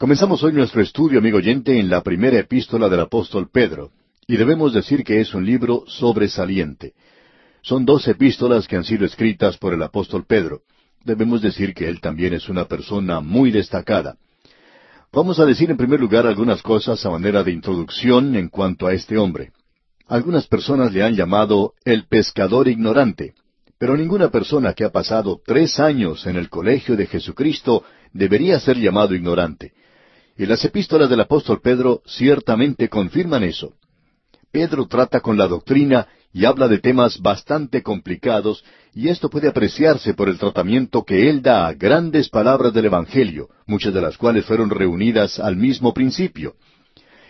Comenzamos hoy nuestro estudio, amigo oyente, en la primera epístola del apóstol Pedro, y debemos decir que es un libro sobresaliente. Son dos epístolas que han sido escritas por el apóstol Pedro. Debemos decir que él también es una persona muy destacada. Vamos a decir en primer lugar algunas cosas a manera de introducción en cuanto a este hombre. Algunas personas le han llamado el pescador ignorante, pero ninguna persona que ha pasado tres años en el colegio de Jesucristo debería ser llamado ignorante. Y las epístolas del apóstol Pedro ciertamente confirman eso. Pedro trata con la doctrina y habla de temas bastante complicados, y esto puede apreciarse por el tratamiento que él da a grandes palabras del Evangelio, muchas de las cuales fueron reunidas al mismo principio.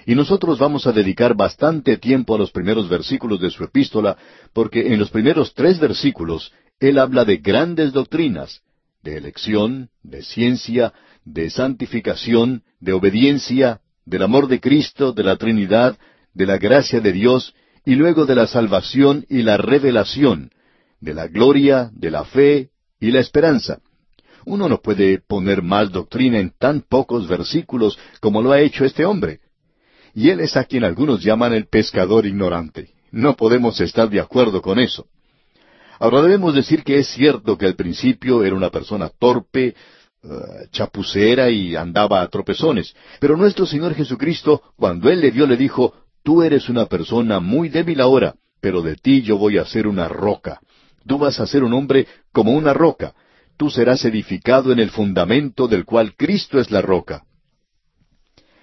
Y nosotros vamos a dedicar bastante tiempo a los primeros versículos de su epístola, porque en los primeros tres versículos él habla de grandes doctrinas, de elección, de ciencia, de santificación, de obediencia, del amor de Cristo, de la Trinidad, de la gracia de Dios, y luego de la salvación y la revelación, de la gloria, de la fe y la esperanza. Uno no puede poner más doctrina en tan pocos versículos como lo ha hecho este hombre. Y él es a quien algunos llaman el pescador ignorante. No podemos estar de acuerdo con eso. Ahora debemos decir que es cierto que al principio era una persona torpe, eh, chapucera y andaba a tropezones. Pero nuestro Señor Jesucristo, cuando Él le vio, le dijo, Tú eres una persona muy débil ahora, pero de ti yo voy a ser una roca. Tú vas a ser un hombre como una roca. Tú serás edificado en el fundamento del cual Cristo es la roca.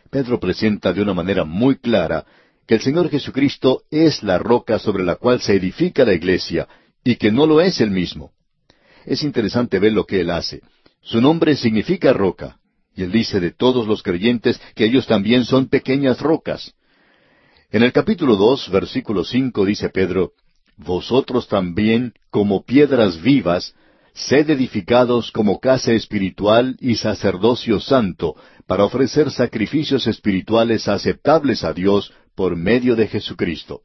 Pedro presenta de una manera muy clara que el Señor Jesucristo es la roca sobre la cual se edifica la iglesia, y que no lo es él mismo. Es interesante ver lo que él hace. Su nombre significa roca. Y él dice de todos los creyentes que ellos también son pequeñas rocas. En el capítulo dos, versículo cinco, dice Pedro, Vosotros también, como piedras vivas, sed edificados como casa espiritual y sacerdocio santo, para ofrecer sacrificios espirituales aceptables a Dios por medio de Jesucristo.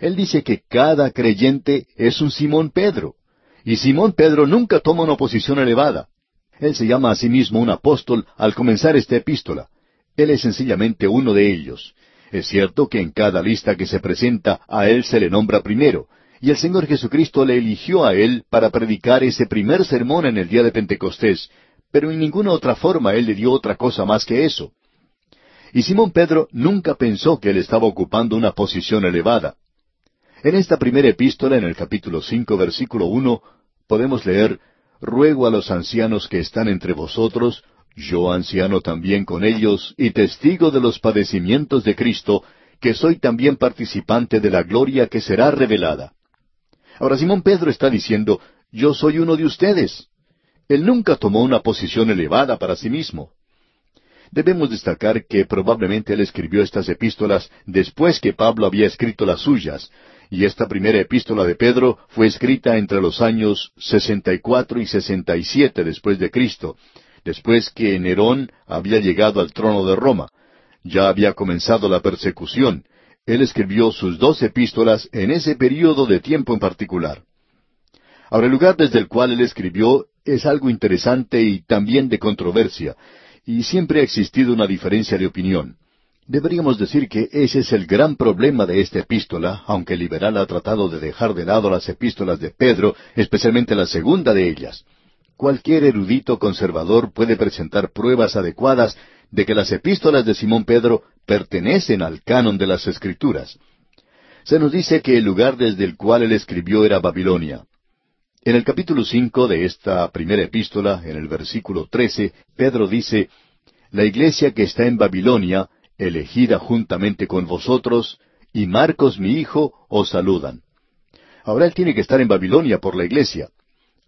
Él dice que cada creyente es un Simón Pedro. Y Simón Pedro nunca toma una posición elevada. Él se llama a sí mismo un apóstol al comenzar esta epístola. Él es sencillamente uno de ellos. Es cierto que en cada lista que se presenta a él se le nombra primero, y el Señor Jesucristo le eligió a él para predicar ese primer sermón en el día de Pentecostés, pero en ninguna otra forma él le dio otra cosa más que eso. Y Simón Pedro nunca pensó que él estaba ocupando una posición elevada. En esta primera epístola, en el capítulo cinco, versículo uno, podemos leer Ruego a los ancianos que están entre vosotros, yo anciano también con ellos, y testigo de los padecimientos de Cristo, que soy también participante de la gloria que será revelada. Ahora Simón Pedro está diciendo, yo soy uno de ustedes. Él nunca tomó una posición elevada para sí mismo. Debemos destacar que probablemente él escribió estas epístolas después que Pablo había escrito las suyas, y esta primera epístola de Pedro fue escrita entre los años 64 y 67 después de Cristo, después que Nerón había llegado al trono de Roma. Ya había comenzado la persecución. Él escribió sus dos epístolas en ese período de tiempo en particular. Ahora el lugar desde el cual él escribió es algo interesante y también de controversia, y siempre ha existido una diferencia de opinión. Deberíamos decir que ese es el gran problema de esta epístola, aunque liberal ha tratado de dejar de lado las epístolas de Pedro, especialmente la segunda de ellas. Cualquier erudito conservador puede presentar pruebas adecuadas de que las epístolas de Simón Pedro pertenecen al canon de las Escrituras. Se nos dice que el lugar desde el cual él escribió era Babilonia. En el capítulo cinco de esta primera epístola, en el versículo trece, Pedro dice, La iglesia que está en Babilonia, elegida juntamente con vosotros, y Marcos mi hijo os saludan. Ahora él tiene que estar en Babilonia por la iglesia.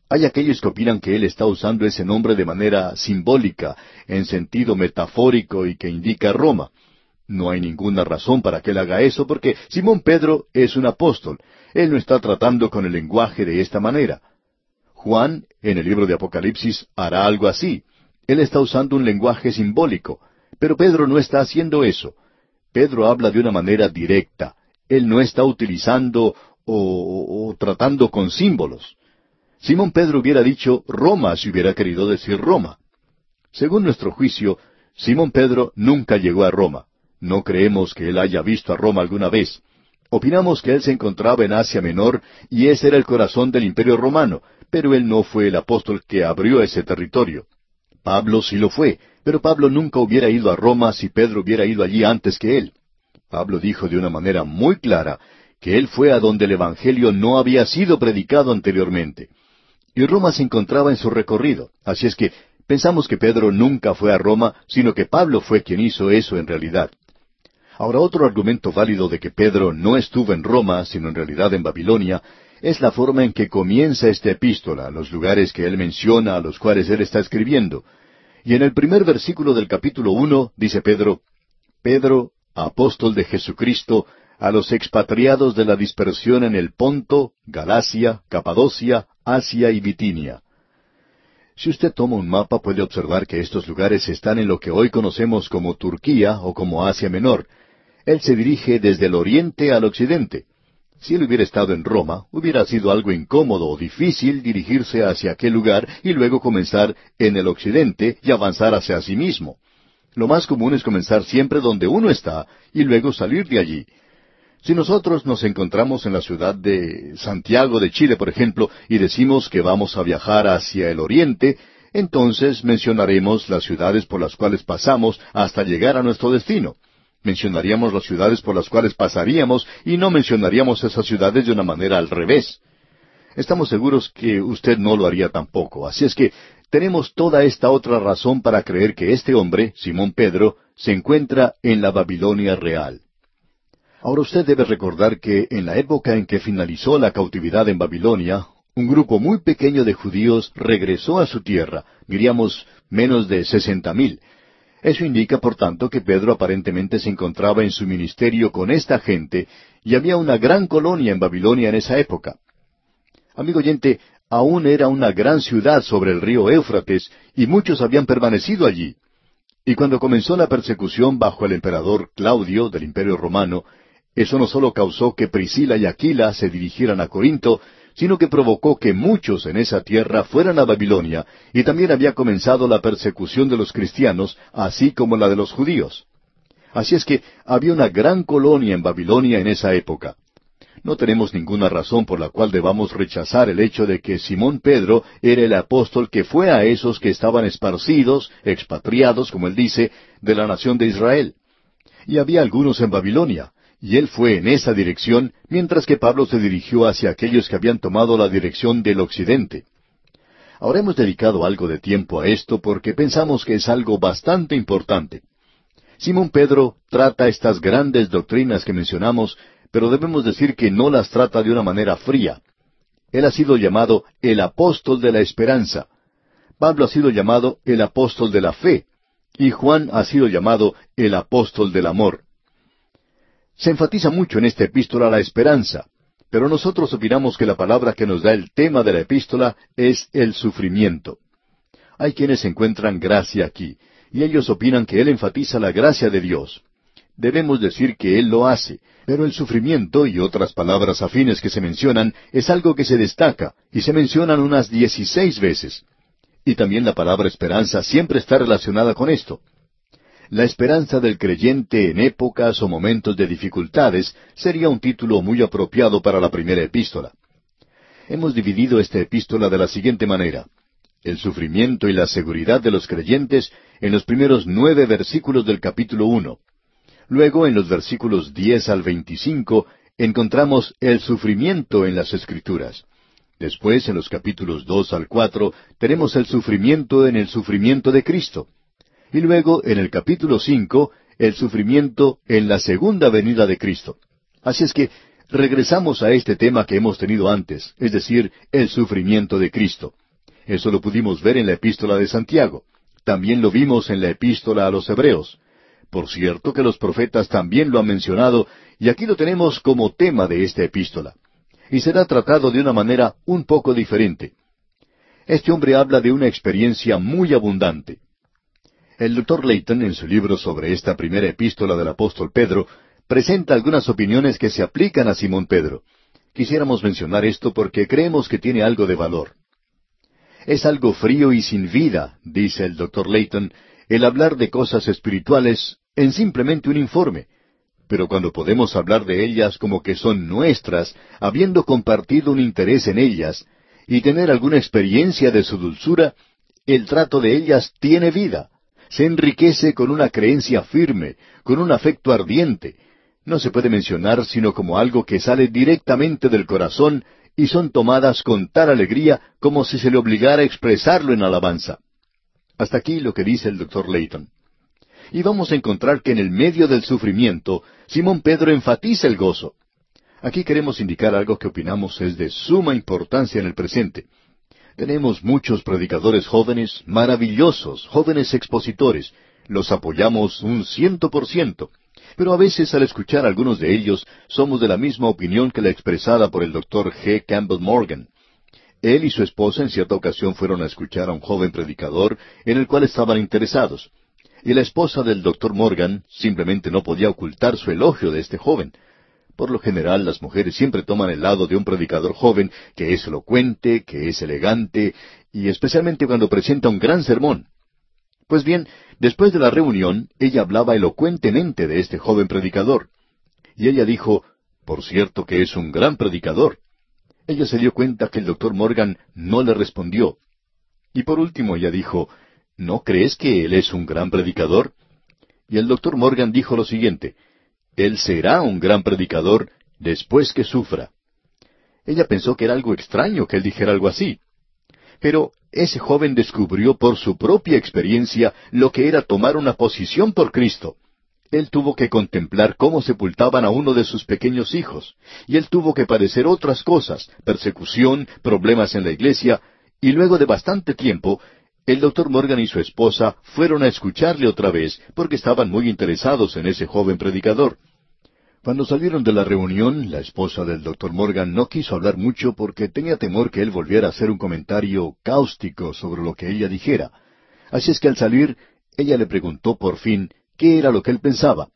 Hay aquellos que opinan que él está usando ese nombre de manera simbólica, en sentido metafórico y que indica Roma. No hay ninguna razón para que él haga eso porque Simón Pedro es un apóstol. Él no está tratando con el lenguaje de esta manera. Juan, en el libro de Apocalipsis, hará algo así. Él está usando un lenguaje simbólico. Pero Pedro no está haciendo eso. Pedro habla de una manera directa. Él no está utilizando o, tratando con símbolos. Simón Pedro hubiera dicho Roma si hubiera querido decir Roma. Según nuestro juicio, Simón Pedro nunca llegó a Roma. No creemos que él haya visto a Roma alguna vez. Opinamos que él se encontraba en Asia Menor y ese era el corazón del imperio romano, pero él no fue el apóstol que abrió ese territorio. Pablo sí lo fue, pero Pablo nunca hubiera ido a Roma si Pedro hubiera ido allí antes que él. Pablo dijo de una manera muy clara que él fue a donde el Evangelio no había sido predicado anteriormente. Y Roma se encontraba en su recorrido, así es que pensamos que Pedro nunca fue a Roma, sino que Pablo fue quien hizo eso en realidad. Ahora, otro argumento válido de que Pedro no estuvo en Roma, sino en realidad en Babilonia, es la forma en que comienza esta epístola, los lugares que él menciona, a los cuales él está escribiendo. Y en el primer versículo del capítulo uno dice Pedro, Pedro, apóstol de Jesucristo, a los expatriados de la dispersión en el Ponto, Galacia, Capadocia, Asia y Bitinia. Si usted toma un mapa puede observar que estos lugares están en lo que hoy conocemos como Turquía o como Asia Menor, él se dirige desde el oriente al occidente. Si él hubiera estado en Roma, hubiera sido algo incómodo o difícil dirigirse hacia aquel lugar y luego comenzar en el occidente y avanzar hacia sí mismo. Lo más común es comenzar siempre donde uno está y luego salir de allí. Si nosotros nos encontramos en la ciudad de Santiago de Chile, por ejemplo, y decimos que vamos a viajar hacia el oriente, entonces mencionaremos las ciudades por las cuales pasamos hasta llegar a nuestro destino mencionaríamos las ciudades por las cuales pasaríamos y no mencionaríamos esas ciudades de una manera al revés. Estamos seguros que usted no lo haría tampoco. Así es que tenemos toda esta otra razón para creer que este hombre, Simón Pedro, se encuentra en la Babilonia real. Ahora usted debe recordar que en la época en que finalizó la cautividad en Babilonia, un grupo muy pequeño de judíos regresó a su tierra, diríamos menos de sesenta mil, eso indica, por tanto, que Pedro aparentemente se encontraba en su ministerio con esta gente y había una gran colonia en Babilonia en esa época. Amigo oyente, aún era una gran ciudad sobre el río Éufrates y muchos habían permanecido allí. Y cuando comenzó la persecución bajo el emperador Claudio del Imperio Romano, eso no solo causó que Priscila y Aquila se dirigieran a Corinto, sino que provocó que muchos en esa tierra fueran a Babilonia, y también había comenzado la persecución de los cristianos, así como la de los judíos. Así es que había una gran colonia en Babilonia en esa época. No tenemos ninguna razón por la cual debamos rechazar el hecho de que Simón Pedro era el apóstol que fue a esos que estaban esparcidos, expatriados, como él dice, de la nación de Israel. Y había algunos en Babilonia, y él fue en esa dirección, mientras que Pablo se dirigió hacia aquellos que habían tomado la dirección del occidente. Ahora hemos dedicado algo de tiempo a esto porque pensamos que es algo bastante importante. Simón Pedro trata estas grandes doctrinas que mencionamos, pero debemos decir que no las trata de una manera fría. Él ha sido llamado el apóstol de la esperanza. Pablo ha sido llamado el apóstol de la fe. Y Juan ha sido llamado el apóstol del amor. Se enfatiza mucho en esta epístola la esperanza, pero nosotros opinamos que la palabra que nos da el tema de la epístola es el sufrimiento. Hay quienes encuentran gracia aquí, y ellos opinan que él enfatiza la gracia de Dios. Debemos decir que él lo hace, pero el sufrimiento y otras palabras afines que se mencionan es algo que se destaca, y se mencionan unas dieciséis veces. Y también la palabra esperanza siempre está relacionada con esto. La esperanza del creyente en épocas o momentos de dificultades sería un título muy apropiado para la primera epístola. Hemos dividido esta epístola de la siguiente manera. El sufrimiento y la seguridad de los creyentes en los primeros nueve versículos del capítulo uno. Luego, en los versículos diez al veinticinco, encontramos el sufrimiento en las Escrituras. Después, en los capítulos dos al cuatro, tenemos el sufrimiento en el sufrimiento de Cristo. Y luego, en el capítulo cinco, el sufrimiento en la segunda venida de Cristo. Así es que regresamos a este tema que hemos tenido antes, es decir, el sufrimiento de Cristo. Eso lo pudimos ver en la epístola de Santiago. También lo vimos en la epístola a los Hebreos. Por cierto que los profetas también lo han mencionado, y aquí lo tenemos como tema de esta epístola. Y será tratado de una manera un poco diferente. Este hombre habla de una experiencia muy abundante. El doctor Leighton, en su libro sobre esta primera epístola del apóstol Pedro, presenta algunas opiniones que se aplican a Simón Pedro. Quisiéramos mencionar esto porque creemos que tiene algo de valor. Es algo frío y sin vida, dice el doctor Leighton, el hablar de cosas espirituales en simplemente un informe, pero cuando podemos hablar de ellas como que son nuestras, habiendo compartido un interés en ellas, y tener alguna experiencia de su dulzura, el trato de ellas tiene vida, se enriquece con una creencia firme, con un afecto ardiente. No se puede mencionar sino como algo que sale directamente del corazón y son tomadas con tal alegría como si se le obligara a expresarlo en alabanza. Hasta aquí lo que dice el doctor Layton. Y vamos a encontrar que en el medio del sufrimiento, Simón Pedro enfatiza el gozo. Aquí queremos indicar algo que opinamos es de suma importancia en el presente. Tenemos muchos predicadores jóvenes, maravillosos, jóvenes expositores. Los apoyamos un ciento por ciento. Pero a veces al escuchar a algunos de ellos somos de la misma opinión que la expresada por el doctor G. Campbell Morgan. Él y su esposa en cierta ocasión fueron a escuchar a un joven predicador en el cual estaban interesados. Y la esposa del doctor Morgan simplemente no podía ocultar su elogio de este joven. Por lo general, las mujeres siempre toman el lado de un predicador joven que es elocuente, que es elegante, y especialmente cuando presenta un gran sermón. Pues bien, después de la reunión, ella hablaba elocuentemente de este joven predicador. Y ella dijo, por cierto que es un gran predicador. Ella se dio cuenta que el doctor Morgan no le respondió. Y por último ella dijo, ¿No crees que él es un gran predicador? Y el doctor Morgan dijo lo siguiente, él será un gran predicador después que sufra. Ella pensó que era algo extraño que él dijera algo así. Pero ese joven descubrió por su propia experiencia lo que era tomar una posición por Cristo. Él tuvo que contemplar cómo sepultaban a uno de sus pequeños hijos, y él tuvo que padecer otras cosas, persecución, problemas en la iglesia, y luego de bastante tiempo, el doctor Morgan y su esposa fueron a escucharle otra vez porque estaban muy interesados en ese joven predicador. Cuando salieron de la reunión, la esposa del doctor Morgan no quiso hablar mucho porque tenía temor que él volviera a hacer un comentario cáustico sobre lo que ella dijera. Así es que al salir, ella le preguntó por fin qué era lo que él pensaba.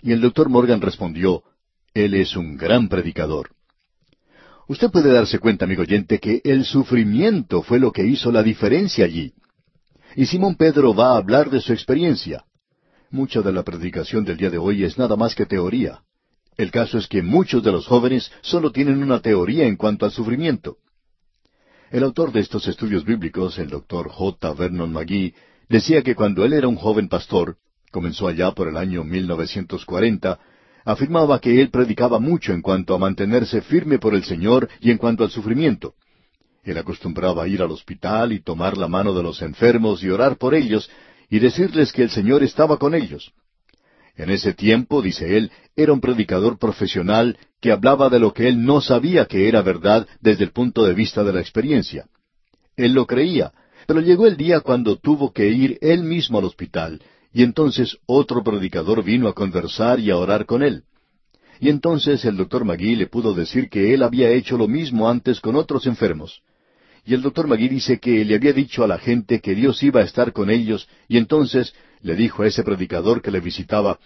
Y el doctor Morgan respondió, Él es un gran predicador. Usted puede darse cuenta, amigo oyente, que el sufrimiento fue lo que hizo la diferencia allí. Y Simón Pedro va a hablar de su experiencia. Mucha de la predicación del día de hoy es nada más que teoría. El caso es que muchos de los jóvenes solo tienen una teoría en cuanto al sufrimiento. El autor de estos estudios bíblicos, el doctor J. Vernon McGee, decía que cuando él era un joven pastor, comenzó allá por el año 1940, afirmaba que él predicaba mucho en cuanto a mantenerse firme por el Señor y en cuanto al sufrimiento. Él acostumbraba ir al hospital y tomar la mano de los enfermos y orar por ellos y decirles que el Señor estaba con ellos. En ese tiempo, dice él, era un predicador profesional que hablaba de lo que él no sabía que era verdad desde el punto de vista de la experiencia. Él lo creía, pero llegó el día cuando tuvo que ir él mismo al hospital, y entonces otro predicador vino a conversar y a orar con él. Y entonces el doctor Magui le pudo decir que él había hecho lo mismo antes con otros enfermos. Y el doctor Magui dice que le había dicho a la gente que Dios iba a estar con ellos, y entonces le dijo a ese predicador que le visitaba,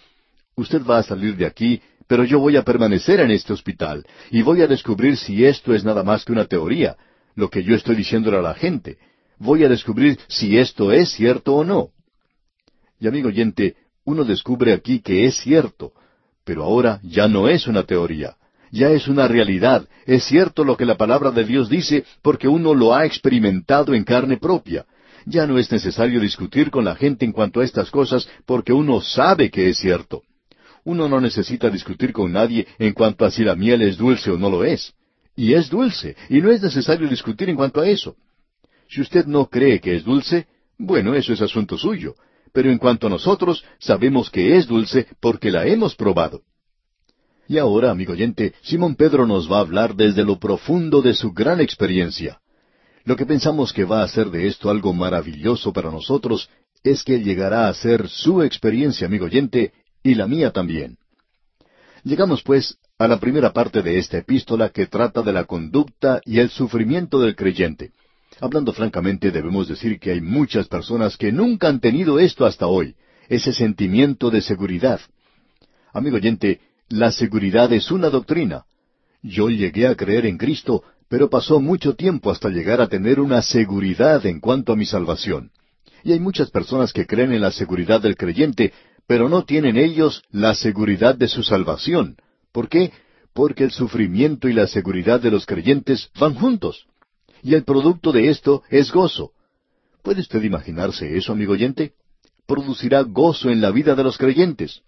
Usted va a salir de aquí, pero yo voy a permanecer en este hospital, y voy a descubrir si esto es nada más que una teoría, lo que yo estoy diciéndole a la gente. Voy a descubrir si esto es cierto o no. Y amigo oyente, uno descubre aquí que es cierto, pero ahora ya no es una teoría, ya es una realidad, es cierto lo que la palabra de Dios dice porque uno lo ha experimentado en carne propia. Ya no es necesario discutir con la gente en cuanto a estas cosas porque uno sabe que es cierto. Uno no necesita discutir con nadie en cuanto a si la miel es dulce o no lo es. Y es dulce, y no es necesario discutir en cuanto a eso. Si usted no cree que es dulce, bueno, eso es asunto suyo. Pero en cuanto a nosotros, sabemos que es dulce porque la hemos probado. Y ahora, amigo oyente, Simón Pedro nos va a hablar desde lo profundo de su gran experiencia. Lo que pensamos que va a hacer de esto algo maravilloso para nosotros es que llegará a ser su experiencia, amigo oyente, y la mía también. Llegamos, pues, a la primera parte de esta epístola que trata de la conducta y el sufrimiento del creyente. Hablando francamente, debemos decir que hay muchas personas que nunca han tenido esto hasta hoy, ese sentimiento de seguridad. Amigo oyente, la seguridad es una doctrina. Yo llegué a creer en Cristo pero pasó mucho tiempo hasta llegar a tener una seguridad en cuanto a mi salvación. Y hay muchas personas que creen en la seguridad del creyente, pero no tienen ellos la seguridad de su salvación. ¿Por qué? Porque el sufrimiento y la seguridad de los creyentes van juntos. Y el producto de esto es gozo. ¿Puede usted imaginarse eso, amigo oyente? Producirá gozo en la vida de los creyentes.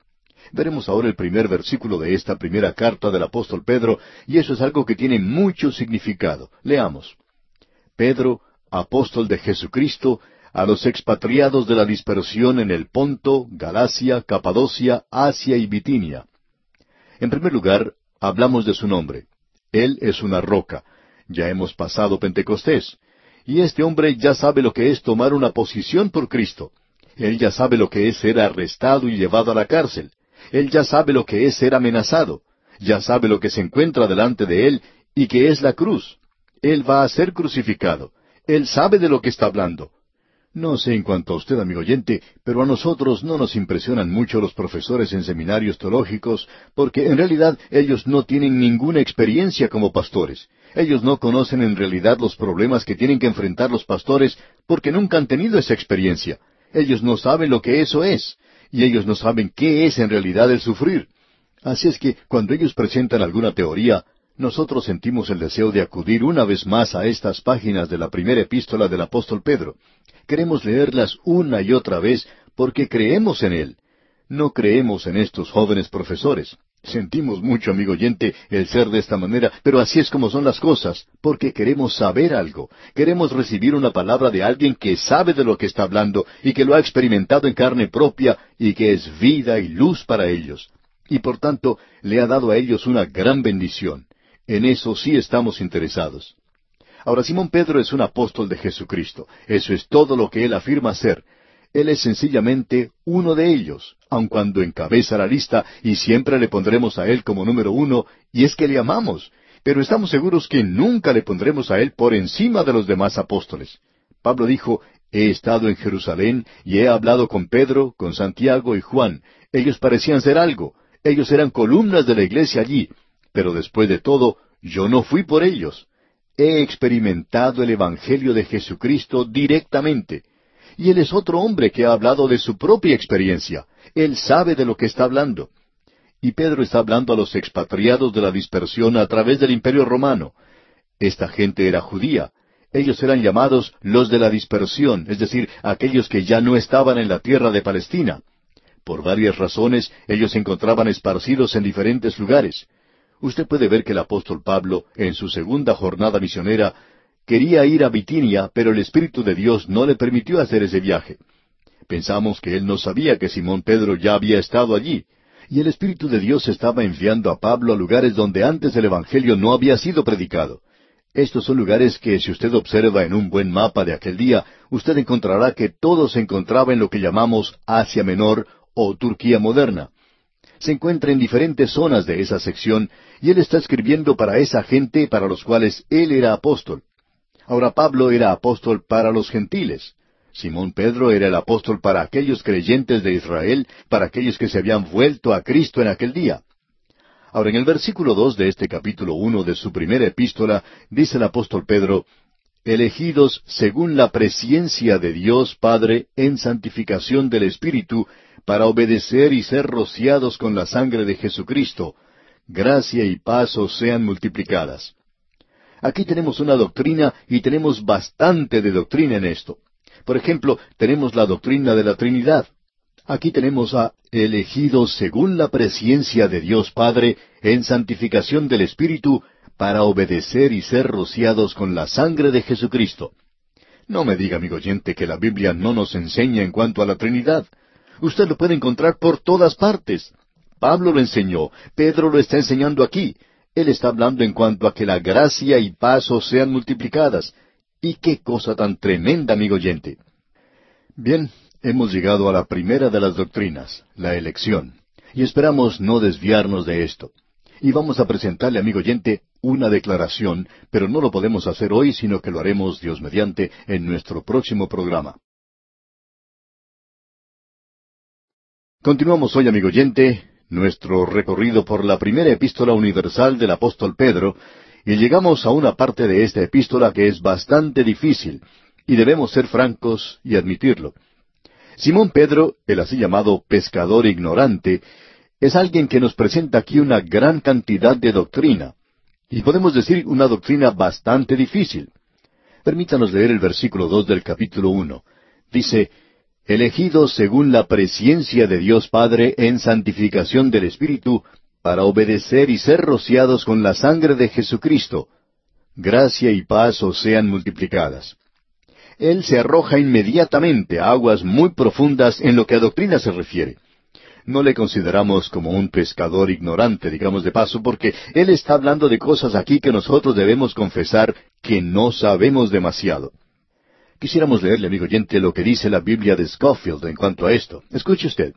Veremos ahora el primer versículo de esta primera carta del apóstol Pedro, y eso es algo que tiene mucho significado. Leamos. Pedro, apóstol de Jesucristo, a los expatriados de la dispersión en el Ponto, Galacia, Capadocia, Asia y Bitinia. En primer lugar, hablamos de su nombre. Él es una roca. Ya hemos pasado Pentecostés. Y este hombre ya sabe lo que es tomar una posición por Cristo. Él ya sabe lo que es ser arrestado y llevado a la cárcel. Él ya sabe lo que es ser amenazado. Ya sabe lo que se encuentra delante de él y que es la cruz. Él va a ser crucificado. Él sabe de lo que está hablando. No sé en cuanto a usted, amigo oyente, pero a nosotros no nos impresionan mucho los profesores en seminarios teológicos, porque en realidad ellos no tienen ninguna experiencia como pastores. Ellos no conocen en realidad los problemas que tienen que enfrentar los pastores porque nunca han tenido esa experiencia. Ellos no saben lo que eso es, y ellos no saben qué es en realidad el sufrir. Así es que cuando ellos presentan alguna teoría, nosotros sentimos el deseo de acudir una vez más a estas páginas de la primera epístola del apóstol Pedro. Queremos leerlas una y otra vez porque creemos en él. No creemos en estos jóvenes profesores. Sentimos mucho, amigo oyente, el ser de esta manera, pero así es como son las cosas, porque queremos saber algo, queremos recibir una palabra de alguien que sabe de lo que está hablando y que lo ha experimentado en carne propia y que es vida y luz para ellos. Y por tanto le ha dado a ellos una gran bendición. En eso sí estamos interesados. Ahora, Simón Pedro es un apóstol de Jesucristo. Eso es todo lo que él afirma ser. Él es sencillamente uno de ellos, aun cuando encabeza la lista, y siempre le pondremos a él como número uno, y es que le amamos, pero estamos seguros que nunca le pondremos a él por encima de los demás apóstoles. Pablo dijo, He estado en Jerusalén y he hablado con Pedro, con Santiago y Juan. Ellos parecían ser algo. Ellos eran columnas de la iglesia allí, pero después de todo, yo no fui por ellos. He experimentado el Evangelio de Jesucristo directamente. Y él es otro hombre que ha hablado de su propia experiencia. Él sabe de lo que está hablando. Y Pedro está hablando a los expatriados de la dispersión a través del imperio romano. Esta gente era judía. Ellos eran llamados los de la dispersión, es decir, aquellos que ya no estaban en la tierra de Palestina. Por varias razones, ellos se encontraban esparcidos en diferentes lugares. Usted puede ver que el apóstol Pablo, en su segunda jornada misionera, quería ir a Bitinia, pero el Espíritu de Dios no le permitió hacer ese viaje. Pensamos que él no sabía que Simón Pedro ya había estado allí, y el Espíritu de Dios estaba enviando a Pablo a lugares donde antes el Evangelio no había sido predicado. Estos son lugares que si usted observa en un buen mapa de aquel día, usted encontrará que todo se encontraba en lo que llamamos Asia Menor o Turquía moderna se encuentra en diferentes zonas de esa sección y él está escribiendo para esa gente para los cuales él era apóstol. Ahora Pablo era apóstol para los gentiles. Simón Pedro era el apóstol para aquellos creyentes de Israel, para aquellos que se habían vuelto a Cristo en aquel día. Ahora en el versículo dos de este capítulo uno de su primera epístola dice el apóstol Pedro, elegidos según la presciencia de Dios Padre en santificación del Espíritu, para obedecer y ser rociados con la sangre de Jesucristo, gracia y paz os sean multiplicadas. Aquí tenemos una doctrina y tenemos bastante de doctrina en esto. Por ejemplo, tenemos la doctrina de la Trinidad. Aquí tenemos a elegidos según la presciencia de Dios Padre en santificación del Espíritu para obedecer y ser rociados con la sangre de Jesucristo. No me diga, amigo oyente, que la Biblia no nos enseña en cuanto a la Trinidad. Usted lo puede encontrar por todas partes. Pablo lo enseñó, Pedro lo está enseñando aquí. Él está hablando en cuanto a que la gracia y paso sean multiplicadas. Y qué cosa tan tremenda, amigo oyente. Bien, hemos llegado a la primera de las doctrinas, la elección, y esperamos no desviarnos de esto. Y vamos a presentarle, amigo oyente, una declaración, pero no lo podemos hacer hoy, sino que lo haremos, Dios mediante, en nuestro próximo programa. Continuamos hoy, amigo oyente, nuestro recorrido por la primera epístola universal del apóstol Pedro, y llegamos a una parte de esta epístola que es bastante difícil, y debemos ser francos y admitirlo. Simón Pedro, el así llamado pescador ignorante, es alguien que nos presenta aquí una gran cantidad de doctrina, y podemos decir una doctrina bastante difícil. Permítanos leer el versículo dos del capítulo uno. Dice, elegidos según la presciencia de Dios Padre en santificación del Espíritu, para obedecer y ser rociados con la sangre de Jesucristo. Gracia y paz os sean multiplicadas. Él se arroja inmediatamente a aguas muy profundas en lo que a doctrina se refiere no le consideramos como un pescador ignorante, digamos de paso, porque él está hablando de cosas aquí que nosotros debemos confesar que no sabemos demasiado. Quisiéramos leerle, amigo oyente, lo que dice la Biblia de Scofield en cuanto a esto. Escuche usted.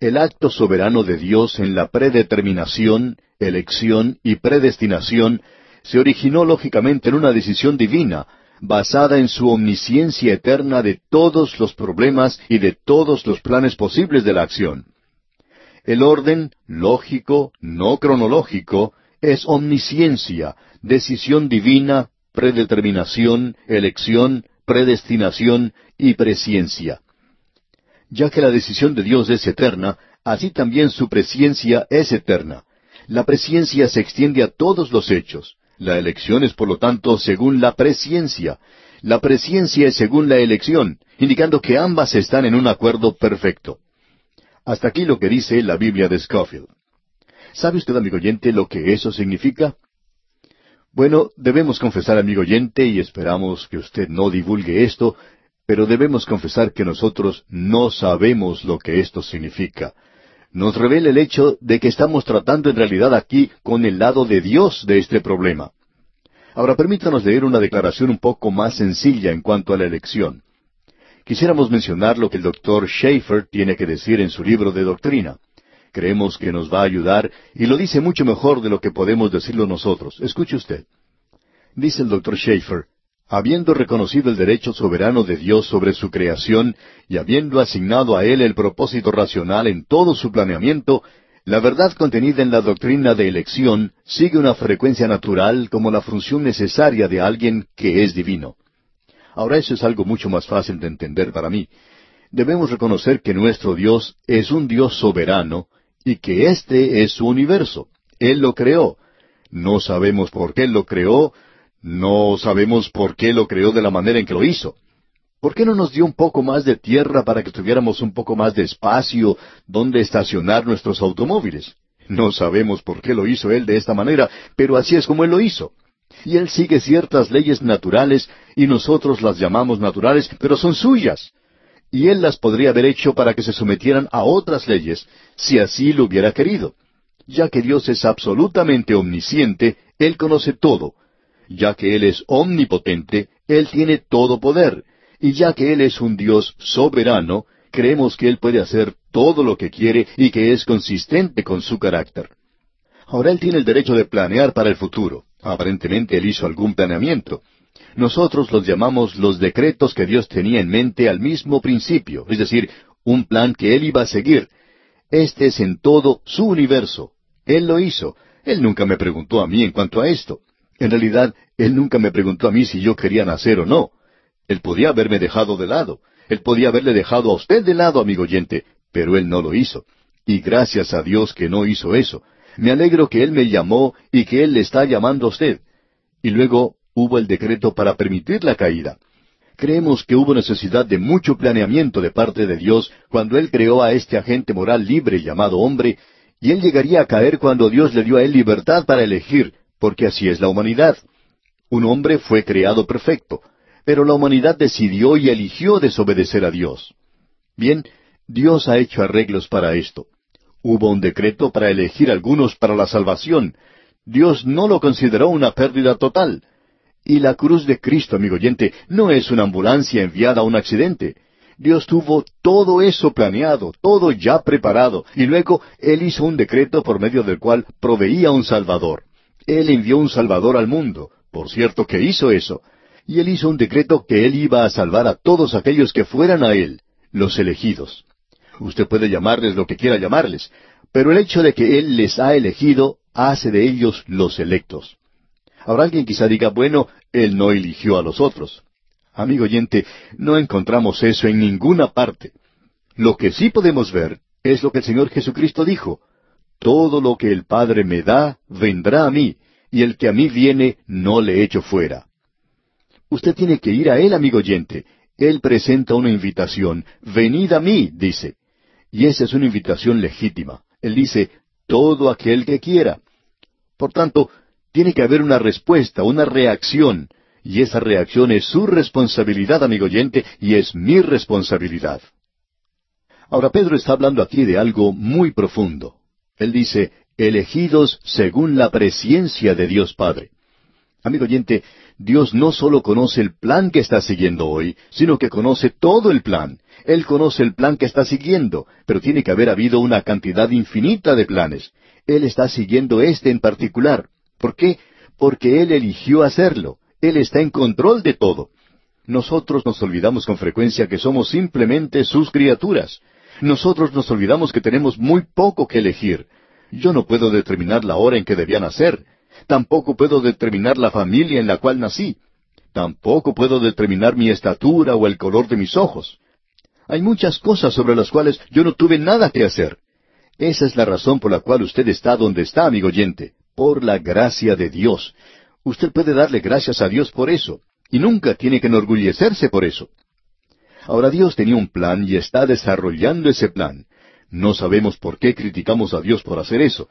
El acto soberano de Dios en la predeterminación, elección y predestinación se originó lógicamente en una decisión divina, basada en su omnisciencia eterna de todos los problemas y de todos los planes posibles de la acción. El orden lógico, no cronológico, es omnisciencia, decisión divina, predeterminación, elección, predestinación y presciencia. Ya que la decisión de Dios es eterna, así también su presciencia es eterna. La presciencia se extiende a todos los hechos. La elección es, por lo tanto, según la presciencia. La presciencia es según la elección, indicando que ambas están en un acuerdo perfecto. Hasta aquí lo que dice la Biblia de Scofield. ¿Sabe usted, amigo oyente, lo que eso significa? Bueno, debemos confesar, amigo oyente, y esperamos que usted no divulgue esto, pero debemos confesar que nosotros no sabemos lo que esto significa. Nos revela el hecho de que estamos tratando en realidad aquí con el lado de Dios de este problema. Ahora permítanos leer una declaración un poco más sencilla en cuanto a la elección. Quisiéramos mencionar lo que el doctor Schaeffer tiene que decir en su libro de doctrina. Creemos que nos va a ayudar y lo dice mucho mejor de lo que podemos decirlo nosotros. Escuche usted. Dice el doctor Schaeffer, habiendo reconocido el derecho soberano de Dios sobre su creación y habiendo asignado a él el propósito racional en todo su planeamiento, la verdad contenida en la doctrina de elección sigue una frecuencia natural como la función necesaria de alguien que es divino. Ahora eso es algo mucho más fácil de entender para mí. Debemos reconocer que nuestro Dios es un Dios soberano y que este es su universo. Él lo creó. No sabemos por qué lo creó, no sabemos por qué lo creó de la manera en que lo hizo. ¿Por qué no nos dio un poco más de tierra para que tuviéramos un poco más de espacio donde estacionar nuestros automóviles? No sabemos por qué lo hizo Él de esta manera, pero así es como Él lo hizo y Él sigue ciertas leyes naturales y nosotros las llamamos naturales, pero son suyas. Y Él las podría haber hecho para que se sometieran a otras leyes, si así lo hubiera querido. Ya que Dios es absolutamente omnisciente, Él conoce todo. Ya que Él es omnipotente, Él tiene todo poder. Y ya que Él es un Dios soberano, creemos que Él puede hacer todo lo que quiere y que es consistente con su carácter. Ahora Él tiene el derecho de planear para el futuro. Aparentemente él hizo algún planeamiento. Nosotros los llamamos los decretos que Dios tenía en mente al mismo principio, es decir, un plan que él iba a seguir. Este es en todo su universo. Él lo hizo. Él nunca me preguntó a mí en cuanto a esto. En realidad, él nunca me preguntó a mí si yo quería nacer o no. Él podía haberme dejado de lado. Él podía haberle dejado a usted de lado, amigo oyente, pero él no lo hizo. Y gracias a Dios que no hizo eso. Me alegro que Él me llamó y que Él le está llamando a usted. Y luego hubo el decreto para permitir la caída. Creemos que hubo necesidad de mucho planeamiento de parte de Dios cuando Él creó a este agente moral libre llamado hombre, y Él llegaría a caer cuando Dios le dio a Él libertad para elegir, porque así es la humanidad. Un hombre fue creado perfecto, pero la humanidad decidió y eligió desobedecer a Dios. Bien, Dios ha hecho arreglos para esto. Hubo un decreto para elegir algunos para la salvación. Dios no lo consideró una pérdida total. Y la cruz de Cristo, amigo oyente, no es una ambulancia enviada a un accidente. Dios tuvo todo eso planeado, todo ya preparado, y luego Él hizo un decreto por medio del cual proveía un Salvador. Él envió un Salvador al mundo, por cierto que hizo eso, y Él hizo un decreto que Él iba a salvar a todos aquellos que fueran a Él, los elegidos. Usted puede llamarles lo que quiera llamarles, pero el hecho de que Él les ha elegido hace de ellos los electos. Ahora alguien quizá diga, bueno, Él no eligió a los otros. Amigo oyente, no encontramos eso en ninguna parte. Lo que sí podemos ver es lo que el Señor Jesucristo dijo. Todo lo que el Padre me da, vendrá a mí, y el que a mí viene, no le echo fuera. Usted tiene que ir a Él, amigo oyente. Él presenta una invitación. Venid a mí, dice. Y esa es una invitación legítima. Él dice, todo aquel que quiera. Por tanto, tiene que haber una respuesta, una reacción. Y esa reacción es su responsabilidad, amigo oyente, y es mi responsabilidad. Ahora Pedro está hablando aquí de algo muy profundo. Él dice, elegidos según la presciencia de Dios Padre. Amigo oyente, Dios no solo conoce el plan que está siguiendo hoy, sino que conoce todo el plan. Él conoce el plan que está siguiendo, pero tiene que haber habido una cantidad infinita de planes. Él está siguiendo este en particular. ¿Por qué? Porque Él eligió hacerlo. Él está en control de todo. Nosotros nos olvidamos con frecuencia que somos simplemente sus criaturas. Nosotros nos olvidamos que tenemos muy poco que elegir. Yo no puedo determinar la hora en que debía nacer. Tampoco puedo determinar la familia en la cual nací. Tampoco puedo determinar mi estatura o el color de mis ojos. Hay muchas cosas sobre las cuales yo no tuve nada que hacer. Esa es la razón por la cual usted está donde está, amigo oyente, por la gracia de Dios. Usted puede darle gracias a Dios por eso, y nunca tiene que enorgullecerse por eso. Ahora Dios tenía un plan y está desarrollando ese plan. No sabemos por qué criticamos a Dios por hacer eso.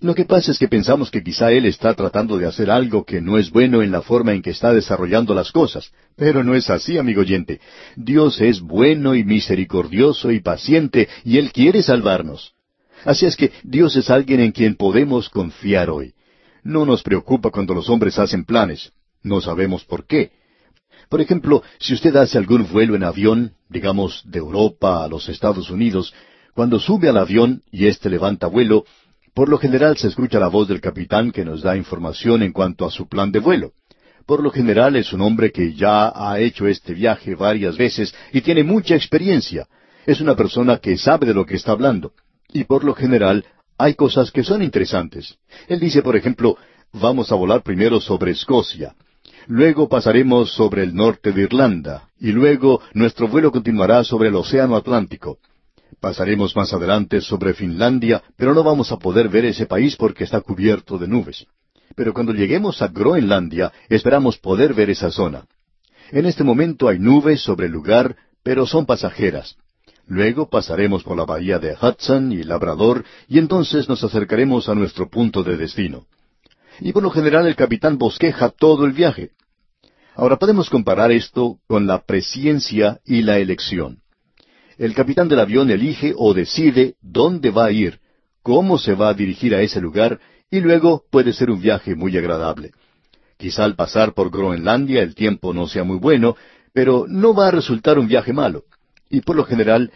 Lo que pasa es que pensamos que quizá Él está tratando de hacer algo que no es bueno en la forma en que está desarrollando las cosas. Pero no es así, amigo oyente. Dios es bueno y misericordioso y paciente y Él quiere salvarnos. Así es que Dios es alguien en quien podemos confiar hoy. No nos preocupa cuando los hombres hacen planes. No sabemos por qué. Por ejemplo, si usted hace algún vuelo en avión, digamos de Europa a los Estados Unidos, cuando sube al avión y éste levanta vuelo, por lo general se escucha la voz del capitán que nos da información en cuanto a su plan de vuelo. Por lo general es un hombre que ya ha hecho este viaje varias veces y tiene mucha experiencia. Es una persona que sabe de lo que está hablando. Y por lo general hay cosas que son interesantes. Él dice, por ejemplo, vamos a volar primero sobre Escocia. Luego pasaremos sobre el norte de Irlanda. Y luego nuestro vuelo continuará sobre el Océano Atlántico. Pasaremos más adelante sobre Finlandia, pero no vamos a poder ver ese país porque está cubierto de nubes. Pero cuando lleguemos a Groenlandia, esperamos poder ver esa zona. En este momento hay nubes sobre el lugar, pero son pasajeras. Luego pasaremos por la bahía de Hudson y Labrador, y entonces nos acercaremos a nuestro punto de destino. Y por lo general el capitán bosqueja todo el viaje. Ahora podemos comparar esto con la presciencia y la elección el capitán del avión elige o decide dónde va a ir, cómo se va a dirigir a ese lugar, y luego puede ser un viaje muy agradable. Quizá al pasar por Groenlandia el tiempo no sea muy bueno, pero no va a resultar un viaje malo. Y por lo general,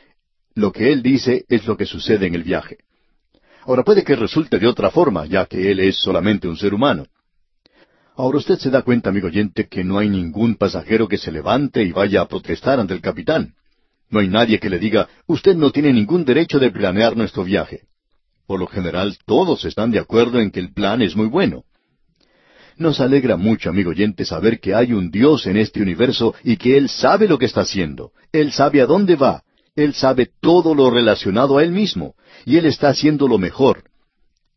lo que él dice es lo que sucede en el viaje. Ahora puede que resulte de otra forma, ya que él es solamente un ser humano. Ahora usted se da cuenta, amigo oyente, que no hay ningún pasajero que se levante y vaya a protestar ante el capitán. No hay nadie que le diga, usted no tiene ningún derecho de planear nuestro viaje. Por lo general, todos están de acuerdo en que el plan es muy bueno. Nos alegra mucho, amigo oyente, saber que hay un Dios en este universo y que Él sabe lo que está haciendo. Él sabe a dónde va. Él sabe todo lo relacionado a Él mismo. Y Él está haciendo lo mejor.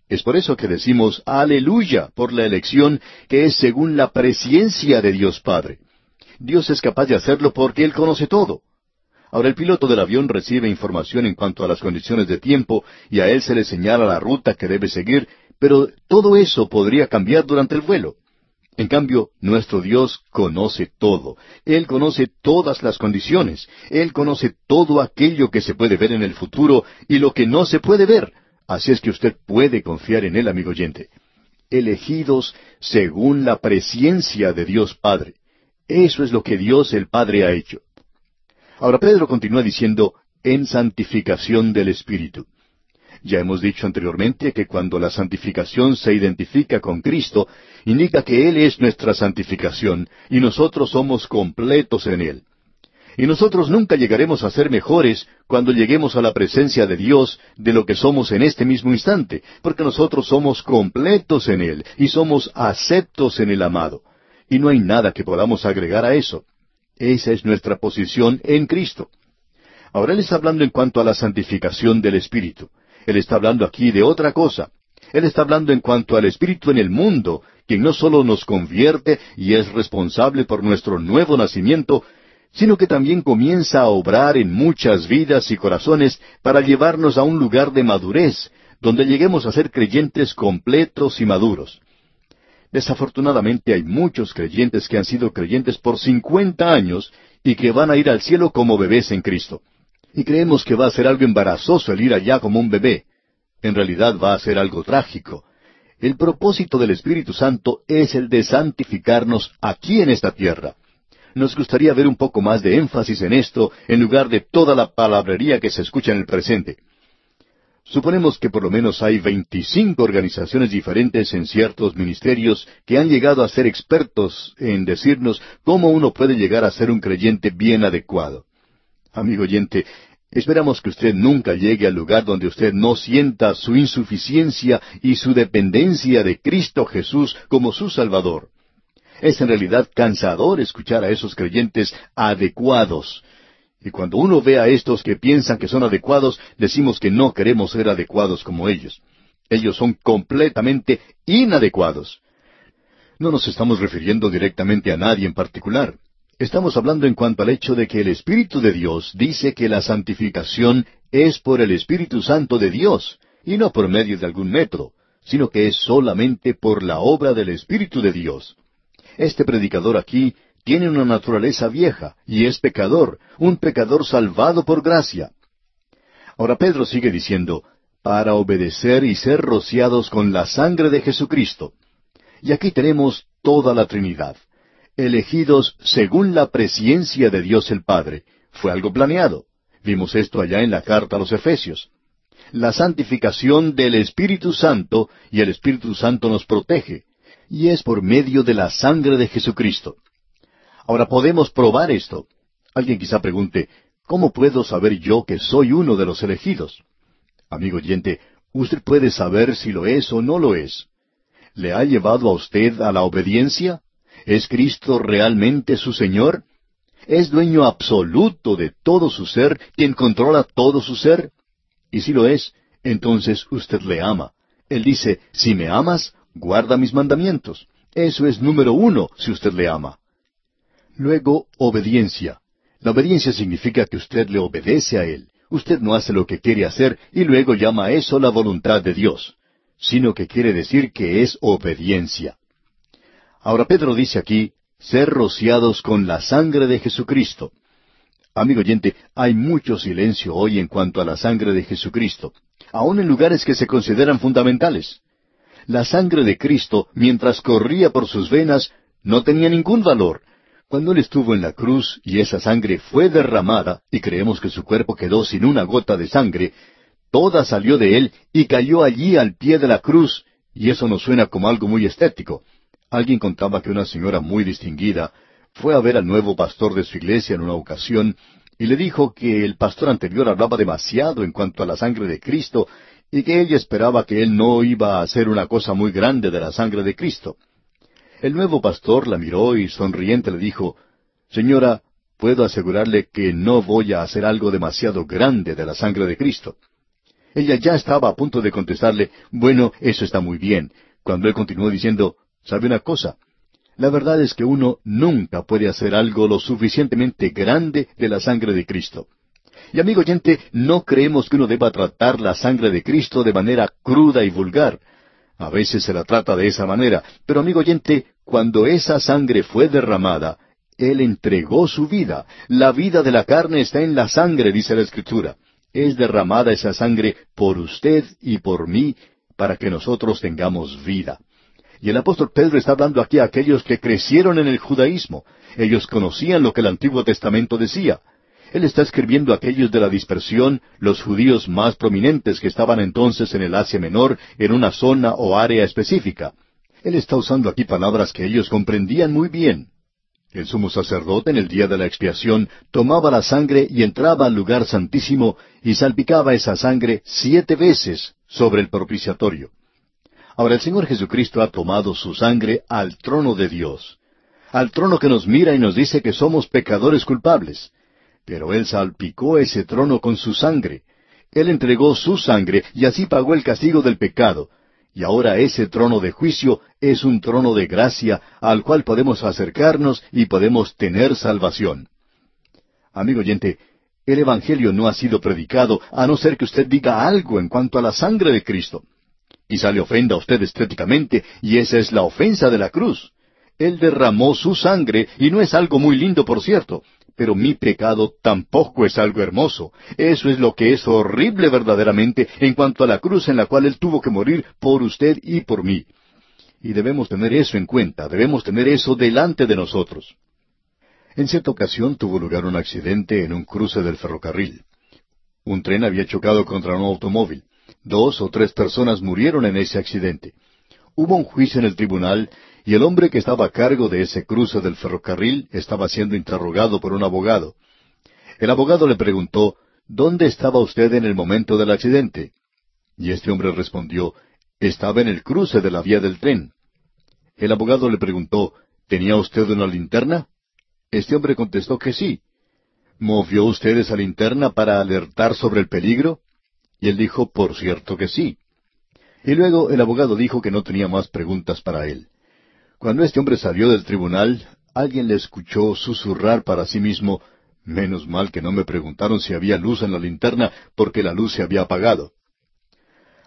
Es por eso que decimos aleluya por la elección que es según la presciencia de Dios Padre. Dios es capaz de hacerlo porque Él conoce todo. Ahora el piloto del avión recibe información en cuanto a las condiciones de tiempo y a él se le señala la ruta que debe seguir, pero todo eso podría cambiar durante el vuelo. En cambio, nuestro Dios conoce todo. Él conoce todas las condiciones. Él conoce todo aquello que se puede ver en el futuro y lo que no se puede ver. Así es que usted puede confiar en Él, amigo oyente. Elegidos según la presciencia de Dios Padre. Eso es lo que Dios el Padre ha hecho. Ahora Pedro continúa diciendo, en santificación del Espíritu. Ya hemos dicho anteriormente que cuando la santificación se identifica con Cristo, indica que Él es nuestra santificación y nosotros somos completos en Él. Y nosotros nunca llegaremos a ser mejores cuando lleguemos a la presencia de Dios de lo que somos en este mismo instante, porque nosotros somos completos en Él y somos aceptos en el amado. Y no hay nada que podamos agregar a eso. Esa es nuestra posición en Cristo. Ahora Él está hablando en cuanto a la santificación del Espíritu. Él está hablando aquí de otra cosa. Él está hablando en cuanto al Espíritu en el mundo, quien no solo nos convierte y es responsable por nuestro nuevo nacimiento, sino que también comienza a obrar en muchas vidas y corazones para llevarnos a un lugar de madurez, donde lleguemos a ser creyentes completos y maduros. Desafortunadamente hay muchos creyentes que han sido creyentes por cincuenta años y que van a ir al cielo como bebés en Cristo. Y creemos que va a ser algo embarazoso el ir allá como un bebé. En realidad va a ser algo trágico. El propósito del Espíritu Santo es el de santificarnos aquí en esta tierra nos gustaría ver un poco más de énfasis en esto en lugar de toda la palabrería que se escucha en el presente. Suponemos que por lo menos hay veinticinco organizaciones diferentes en ciertos ministerios que han llegado a ser expertos en decirnos cómo uno puede llegar a ser un creyente bien adecuado. Amigo oyente, esperamos que usted nunca llegue al lugar donde usted no sienta su insuficiencia y su dependencia de Cristo Jesús como su Salvador. Es en realidad cansador escuchar a esos creyentes adecuados. Y cuando uno ve a estos que piensan que son adecuados, decimos que no queremos ser adecuados como ellos. Ellos son completamente inadecuados. No nos estamos refiriendo directamente a nadie en particular. Estamos hablando en cuanto al hecho de que el Espíritu de Dios dice que la santificación es por el Espíritu Santo de Dios, y no por medio de algún método, sino que es solamente por la obra del Espíritu de Dios. Este predicador aquí tiene una naturaleza vieja y es pecador, un pecador salvado por gracia. Ahora Pedro sigue diciendo, para obedecer y ser rociados con la sangre de Jesucristo. Y aquí tenemos toda la Trinidad, elegidos según la presciencia de Dios el Padre. Fue algo planeado. Vimos esto allá en la carta a los Efesios. La santificación del Espíritu Santo y el Espíritu Santo nos protege y es por medio de la sangre de Jesucristo. Ahora podemos probar esto. Alguien quizá pregunte, ¿cómo puedo saber yo que soy uno de los elegidos? Amigo oyente, usted puede saber si lo es o no lo es. ¿Le ha llevado a usted a la obediencia? ¿Es Cristo realmente su Señor? ¿Es dueño absoluto de todo su ser, quien controla todo su ser? Y si lo es, entonces usted le ama. Él dice, si me amas, guarda mis mandamientos. Eso es número uno si usted le ama. Luego, obediencia. La obediencia significa que usted le obedece a Él. Usted no hace lo que quiere hacer y luego llama a eso la voluntad de Dios, sino que quiere decir que es obediencia. Ahora Pedro dice aquí, ser rociados con la sangre de Jesucristo. Amigo oyente, hay mucho silencio hoy en cuanto a la sangre de Jesucristo, aun en lugares que se consideran fundamentales la sangre de Cristo, mientras corría por sus venas, no tenía ningún valor. Cuando Él estuvo en la cruz y esa sangre fue derramada, y creemos que su cuerpo quedó sin una gota de sangre, toda salió de Él y cayó allí al pie de la cruz, y eso nos suena como algo muy estético. Alguien contaba que una señora muy distinguida fue a ver al nuevo pastor de su iglesia en una ocasión, y le dijo que el pastor anterior hablaba demasiado en cuanto a la sangre de Cristo y que ella esperaba que él no iba a hacer una cosa muy grande de la sangre de Cristo. El nuevo pastor la miró y sonriente le dijo, Señora, puedo asegurarle que no voy a hacer algo demasiado grande de la sangre de Cristo. Ella ya estaba a punto de contestarle, bueno, eso está muy bien, cuando él continuó diciendo, ¿sabe una cosa? La verdad es que uno nunca puede hacer algo lo suficientemente grande de la sangre de Cristo. Y amigo oyente, no creemos que uno deba tratar la sangre de Cristo de manera cruda y vulgar. A veces se la trata de esa manera, pero amigo oyente, cuando esa sangre fue derramada, Él entregó su vida. La vida de la carne está en la sangre, dice la Escritura. Es derramada esa sangre por usted y por mí para que nosotros tengamos vida. Y el apóstol Pedro está hablando aquí a aquellos que crecieron en el judaísmo. Ellos conocían lo que el Antiguo Testamento decía. Él está escribiendo a aquellos de la dispersión, los judíos más prominentes que estaban entonces en el Asia Menor, en una zona o área específica. Él está usando aquí palabras que ellos comprendían muy bien. El sumo sacerdote en el día de la expiación tomaba la sangre y entraba al lugar santísimo y salpicaba esa sangre siete veces sobre el propiciatorio. Ahora el Señor Jesucristo ha tomado su sangre al trono de Dios, al trono que nos mira y nos dice que somos pecadores culpables. Pero Él salpicó ese trono con su sangre. Él entregó su sangre y así pagó el castigo del pecado. Y ahora ese trono de juicio es un trono de gracia al cual podemos acercarnos y podemos tener salvación. Amigo oyente, el Evangelio no ha sido predicado a no ser que usted diga algo en cuanto a la sangre de Cristo. Quizá le ofenda a usted estéticamente, y esa es la ofensa de la cruz. Él derramó su sangre, y no es algo muy lindo, por cierto, pero mi pecado tampoco es algo hermoso. Eso es lo que es horrible verdaderamente en cuanto a la cruz en la cual Él tuvo que morir por usted y por mí. Y debemos tener eso en cuenta, debemos tener eso delante de nosotros. En cierta ocasión tuvo lugar un accidente en un cruce del ferrocarril. Un tren había chocado contra un automóvil. Dos o tres personas murieron en ese accidente. Hubo un juicio en el tribunal y el hombre que estaba a cargo de ese cruce del ferrocarril estaba siendo interrogado por un abogado. El abogado le preguntó, ¿Dónde estaba usted en el momento del accidente? Y este hombre respondió, Estaba en el cruce de la vía del tren. El abogado le preguntó, ¿Tenía usted una linterna? Este hombre contestó que sí. ¿Movió usted esa linterna para alertar sobre el peligro? Y él dijo, por cierto que sí. Y luego el abogado dijo que no tenía más preguntas para él. Cuando este hombre salió del tribunal, alguien le escuchó susurrar para sí mismo, menos mal que no me preguntaron si había luz en la linterna, porque la luz se había apagado.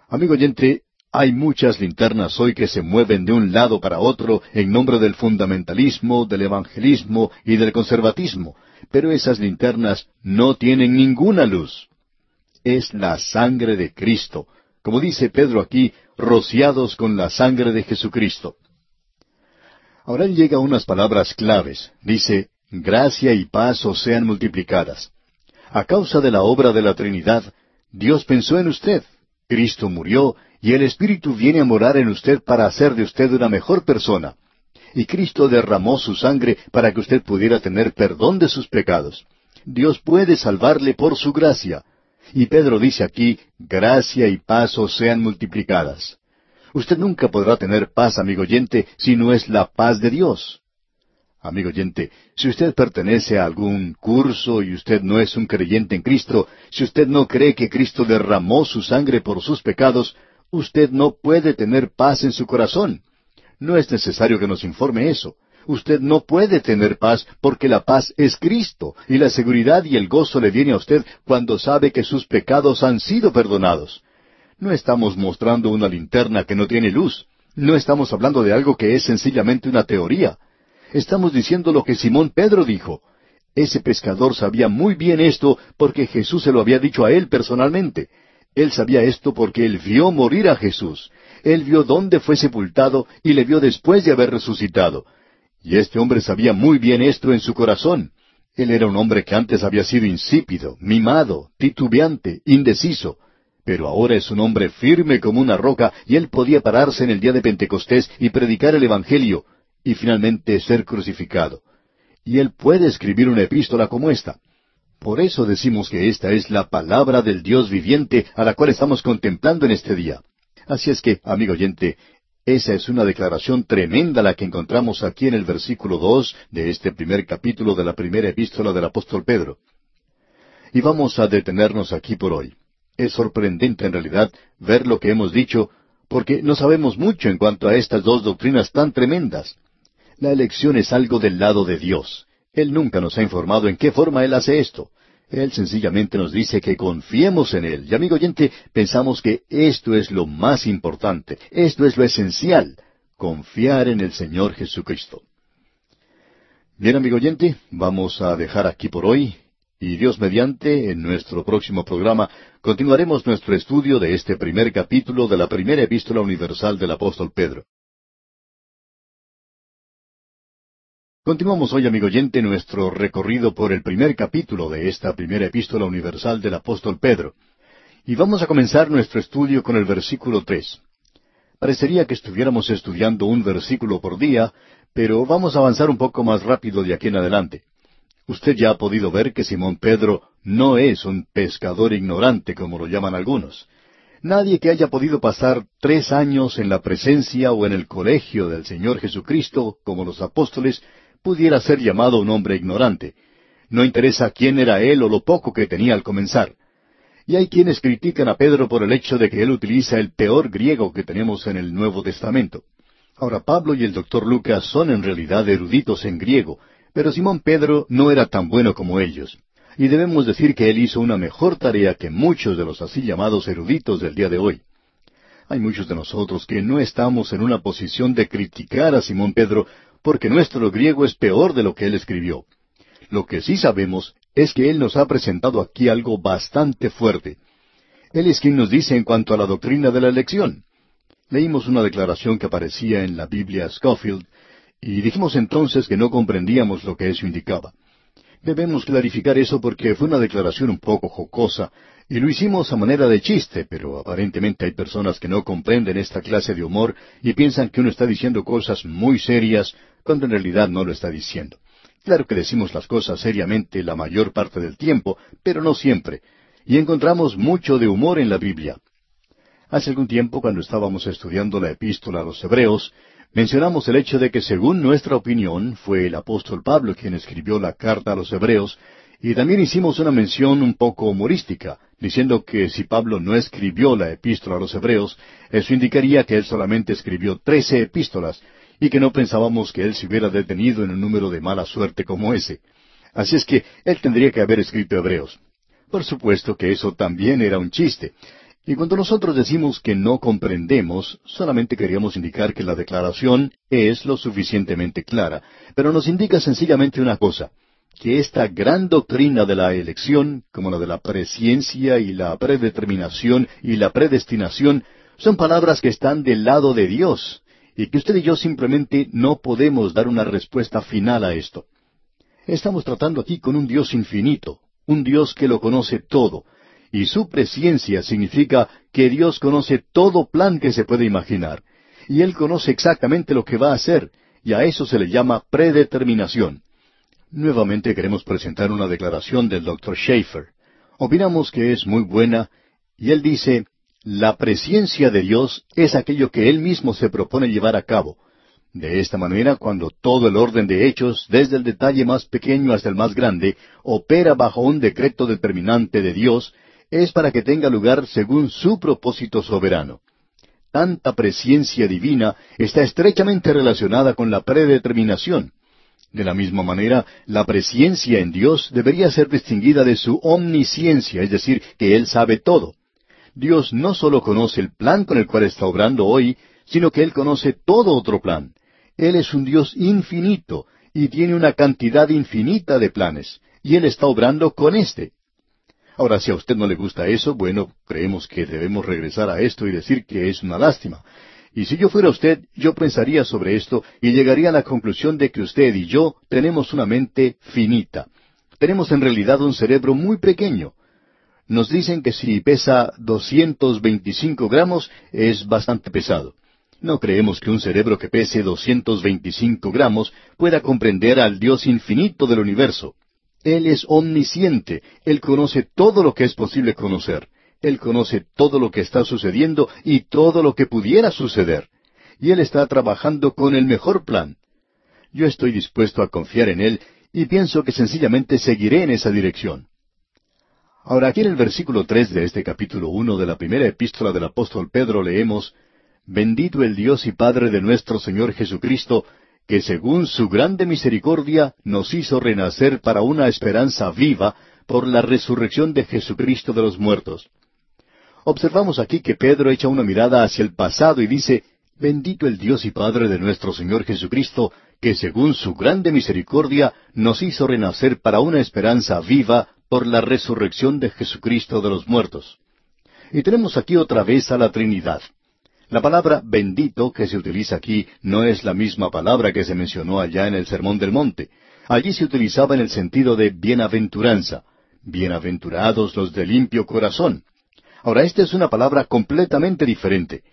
Amigo oyente, hay muchas linternas hoy que se mueven de un lado para otro en nombre del fundamentalismo, del evangelismo y del conservatismo, pero esas linternas no tienen ninguna luz. Es la sangre de Cristo, como dice Pedro aquí, rociados con la sangre de Jesucristo. Ahora él llega a unas palabras claves. Dice, gracia y paz os sean multiplicadas. A causa de la obra de la Trinidad, Dios pensó en usted. Cristo murió y el Espíritu viene a morar en usted para hacer de usted una mejor persona. Y Cristo derramó su sangre para que usted pudiera tener perdón de sus pecados. Dios puede salvarle por su gracia. Y Pedro dice aquí, gracia y paz sean multiplicadas. Usted nunca podrá tener paz, amigo oyente, si no es la paz de Dios. Amigo oyente, si usted pertenece a algún curso y usted no es un creyente en Cristo, si usted no cree que Cristo derramó su sangre por sus pecados, usted no puede tener paz en su corazón. No es necesario que nos informe eso. Usted no puede tener paz porque la paz es Cristo y la seguridad y el gozo le viene a usted cuando sabe que sus pecados han sido perdonados. No estamos mostrando una linterna que no tiene luz. No estamos hablando de algo que es sencillamente una teoría. Estamos diciendo lo que Simón Pedro dijo. Ese pescador sabía muy bien esto porque Jesús se lo había dicho a él personalmente. Él sabía esto porque él vio morir a Jesús. Él vio dónde fue sepultado y le vio después de haber resucitado. Y este hombre sabía muy bien esto en su corazón. Él era un hombre que antes había sido insípido, mimado, titubeante, indeciso, pero ahora es un hombre firme como una roca y él podía pararse en el día de Pentecostés y predicar el Evangelio y finalmente ser crucificado. Y él puede escribir una epístola como esta. Por eso decimos que esta es la palabra del Dios viviente a la cual estamos contemplando en este día. Así es que, amigo oyente, esa es una declaración tremenda la que encontramos aquí en el versículo dos de este primer capítulo de la primera epístola del apóstol Pedro. Y vamos a detenernos aquí por hoy. Es sorprendente en realidad ver lo que hemos dicho, porque no sabemos mucho en cuanto a estas dos doctrinas tan tremendas. La elección es algo del lado de Dios. Él nunca nos ha informado en qué forma Él hace esto. Él sencillamente nos dice que confiemos en Él. Y amigo oyente, pensamos que esto es lo más importante, esto es lo esencial, confiar en el Señor Jesucristo. Bien, amigo oyente, vamos a dejar aquí por hoy y Dios mediante, en nuestro próximo programa, continuaremos nuestro estudio de este primer capítulo de la primera epístola universal del apóstol Pedro. Continuamos hoy, amigo oyente, nuestro recorrido por el primer capítulo de esta primera epístola universal del apóstol Pedro. Y vamos a comenzar nuestro estudio con el versículo tres. Parecería que estuviéramos estudiando un versículo por día, pero vamos a avanzar un poco más rápido de aquí en adelante. Usted ya ha podido ver que Simón Pedro no es un pescador ignorante como lo llaman algunos. Nadie que haya podido pasar tres años en la presencia o en el colegio del Señor Jesucristo, como los apóstoles, pudiera ser llamado un hombre ignorante. no interesa quién era él o lo poco que tenía al comenzar. Y hay quienes critican a Pedro por el hecho de que él utiliza el peor griego que tenemos en el Nuevo Testamento. Ahora, Pablo y el doctor Lucas son en realidad eruditos en griego, pero Simón Pedro no era tan bueno como ellos. Y debemos decir que él hizo una mejor tarea que muchos de los así llamados eruditos del día de hoy. Hay muchos de nosotros que no estamos en una posición de criticar a Simón Pedro porque nuestro griego es peor de lo que él escribió. Lo que sí sabemos es que Él nos ha presentado aquí algo bastante fuerte. Él es quien nos dice en cuanto a la doctrina de la elección. Leímos una declaración que aparecía en la Biblia Scofield y dijimos entonces que no comprendíamos lo que eso indicaba. Debemos clarificar eso porque fue una declaración un poco jocosa y lo hicimos a manera de chiste, pero aparentemente hay personas que no comprenden esta clase de humor y piensan que uno está diciendo cosas muy serias cuando en realidad no lo está diciendo. Claro que decimos las cosas seriamente la mayor parte del tiempo, pero no siempre, y encontramos mucho de humor en la Biblia. Hace algún tiempo, cuando estábamos estudiando la epístola a los Hebreos, mencionamos el hecho de que según nuestra opinión fue el apóstol Pablo quien escribió la carta a los Hebreos, y también hicimos una mención un poco humorística, diciendo que si Pablo no escribió la epístola a los Hebreos, eso indicaría que él solamente escribió trece epístolas, y que no pensábamos que él se hubiera detenido en un número de mala suerte como ese. Así es que él tendría que haber escrito Hebreos. Por supuesto que eso también era un chiste. Y cuando nosotros decimos que no comprendemos, solamente queríamos indicar que la declaración es lo suficientemente clara, pero nos indica sencillamente una cosa, que esta gran doctrina de la elección, como la de la presciencia y la predeterminación y la predestinación, son palabras que están del lado de Dios, y que usted y yo simplemente no podemos dar una respuesta final a esto. Estamos tratando aquí con un Dios infinito, un Dios que lo conoce todo, y su presciencia significa que Dios conoce todo plan que se puede imaginar, y Él conoce exactamente lo que va a hacer, y a eso se le llama predeterminación. Nuevamente queremos presentar una declaración del Dr. Schaeffer. Opinamos que es muy buena, y él dice, la presciencia de Dios es aquello que Él mismo se propone llevar a cabo. De esta manera, cuando todo el orden de hechos, desde el detalle más pequeño hasta el más grande, opera bajo un decreto determinante de Dios, es para que tenga lugar según su propósito soberano. Tanta presciencia divina está estrechamente relacionada con la predeterminación. De la misma manera, la presciencia en Dios debería ser distinguida de su omnisciencia, es decir, que Él sabe todo. Dios no solo conoce el plan con el cual está obrando hoy, sino que Él conoce todo otro plan. Él es un Dios infinito y tiene una cantidad infinita de planes, y Él está obrando con éste. Ahora, si a usted no le gusta eso, bueno, creemos que debemos regresar a esto y decir que es una lástima. Y si yo fuera usted, yo pensaría sobre esto y llegaría a la conclusión de que usted y yo tenemos una mente finita. Tenemos en realidad un cerebro muy pequeño nos dicen que si pesa 225 gramos es bastante pesado. No creemos que un cerebro que pese 225 gramos pueda comprender al Dios infinito del universo. Él es omnisciente, Él conoce todo lo que es posible conocer, Él conoce todo lo que está sucediendo y todo lo que pudiera suceder. Y Él está trabajando con el mejor plan. Yo estoy dispuesto a confiar en Él y pienso que sencillamente seguiré en esa dirección. Ahora aquí en el versículo tres de este capítulo uno de la primera epístola del apóstol Pedro leemos Bendito el Dios y Padre de nuestro Señor Jesucristo, que según su grande misericordia nos hizo renacer para una esperanza viva por la resurrección de Jesucristo de los muertos. Observamos aquí que Pedro echa una mirada hacia el pasado y dice, Bendito el Dios y Padre de nuestro Señor Jesucristo, que según su grande misericordia nos hizo renacer para una esperanza viva por la resurrección de Jesucristo de los muertos. Y tenemos aquí otra vez a la Trinidad. La palabra bendito que se utiliza aquí no es la misma palabra que se mencionó allá en el Sermón del Monte. Allí se utilizaba en el sentido de bienaventuranza. Bienaventurados los de limpio corazón. Ahora, esta es una palabra completamente diferente.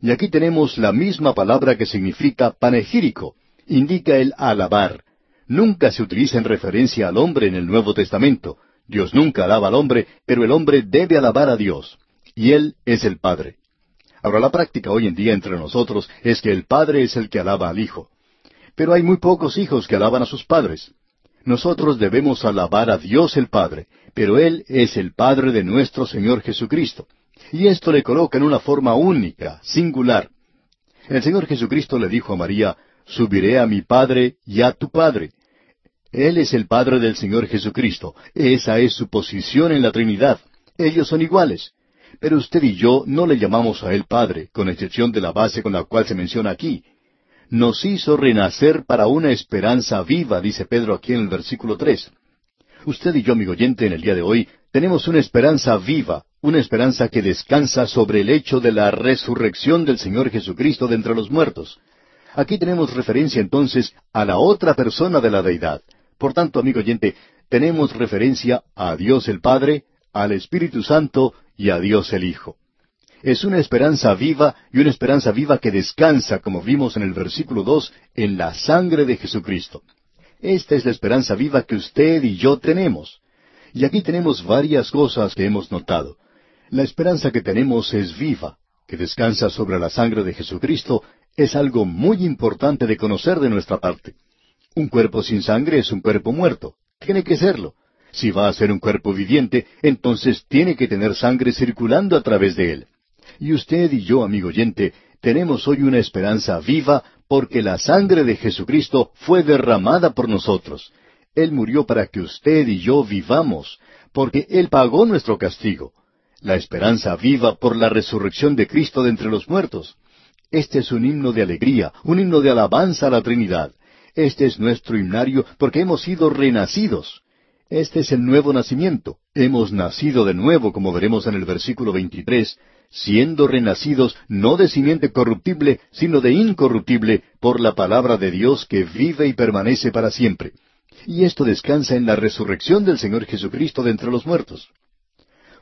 Y aquí tenemos la misma palabra que significa panegírico. Indica el alabar. Nunca se utiliza en referencia al hombre en el Nuevo Testamento. Dios nunca alaba al hombre, pero el hombre debe alabar a Dios. Y Él es el Padre. Ahora la práctica hoy en día entre nosotros es que el Padre es el que alaba al Hijo. Pero hay muy pocos hijos que alaban a sus padres. Nosotros debemos alabar a Dios el Padre, pero Él es el Padre de nuestro Señor Jesucristo. Y esto le coloca en una forma única, singular. El Señor Jesucristo le dijo a María, Subiré a mi Padre y a tu Padre. Él es el Padre del Señor Jesucristo. Esa es su posición en la Trinidad. Ellos son iguales. Pero usted y yo no le llamamos a Él Padre, con excepción de la base con la cual se menciona aquí. Nos hizo renacer para una esperanza viva, dice Pedro aquí en el versículo tres. Usted y yo, amigo oyente, en el día de hoy, tenemos una esperanza viva, una esperanza que descansa sobre el hecho de la resurrección del Señor Jesucristo de entre los muertos. Aquí tenemos referencia entonces a la otra persona de la deidad. Por tanto, amigo oyente, tenemos referencia a Dios el Padre, al Espíritu Santo y a Dios el Hijo. Es una esperanza viva y una esperanza viva que descansa, como vimos en el versículo dos, en la sangre de Jesucristo. Esta es la esperanza viva que usted y yo tenemos. Y aquí tenemos varias cosas que hemos notado. La esperanza que tenemos es viva, que descansa sobre la sangre de Jesucristo, es algo muy importante de conocer de nuestra parte. Un cuerpo sin sangre es un cuerpo muerto. Tiene que serlo. Si va a ser un cuerpo viviente, entonces tiene que tener sangre circulando a través de él. Y usted y yo, amigo oyente, tenemos hoy una esperanza viva porque la sangre de Jesucristo fue derramada por nosotros. Él murió para que usted y yo vivamos, porque Él pagó nuestro castigo la esperanza viva por la resurrección de Cristo de entre los muertos. Este es un himno de alegría, un himno de alabanza a la Trinidad. Este es nuestro himnario porque hemos sido renacidos. Este es el nuevo nacimiento. Hemos nacido de nuevo, como veremos en el versículo 23, siendo renacidos no de simiente corruptible, sino de incorruptible, por la palabra de Dios que vive y permanece para siempre. Y esto descansa en la resurrección del Señor Jesucristo de entre los muertos.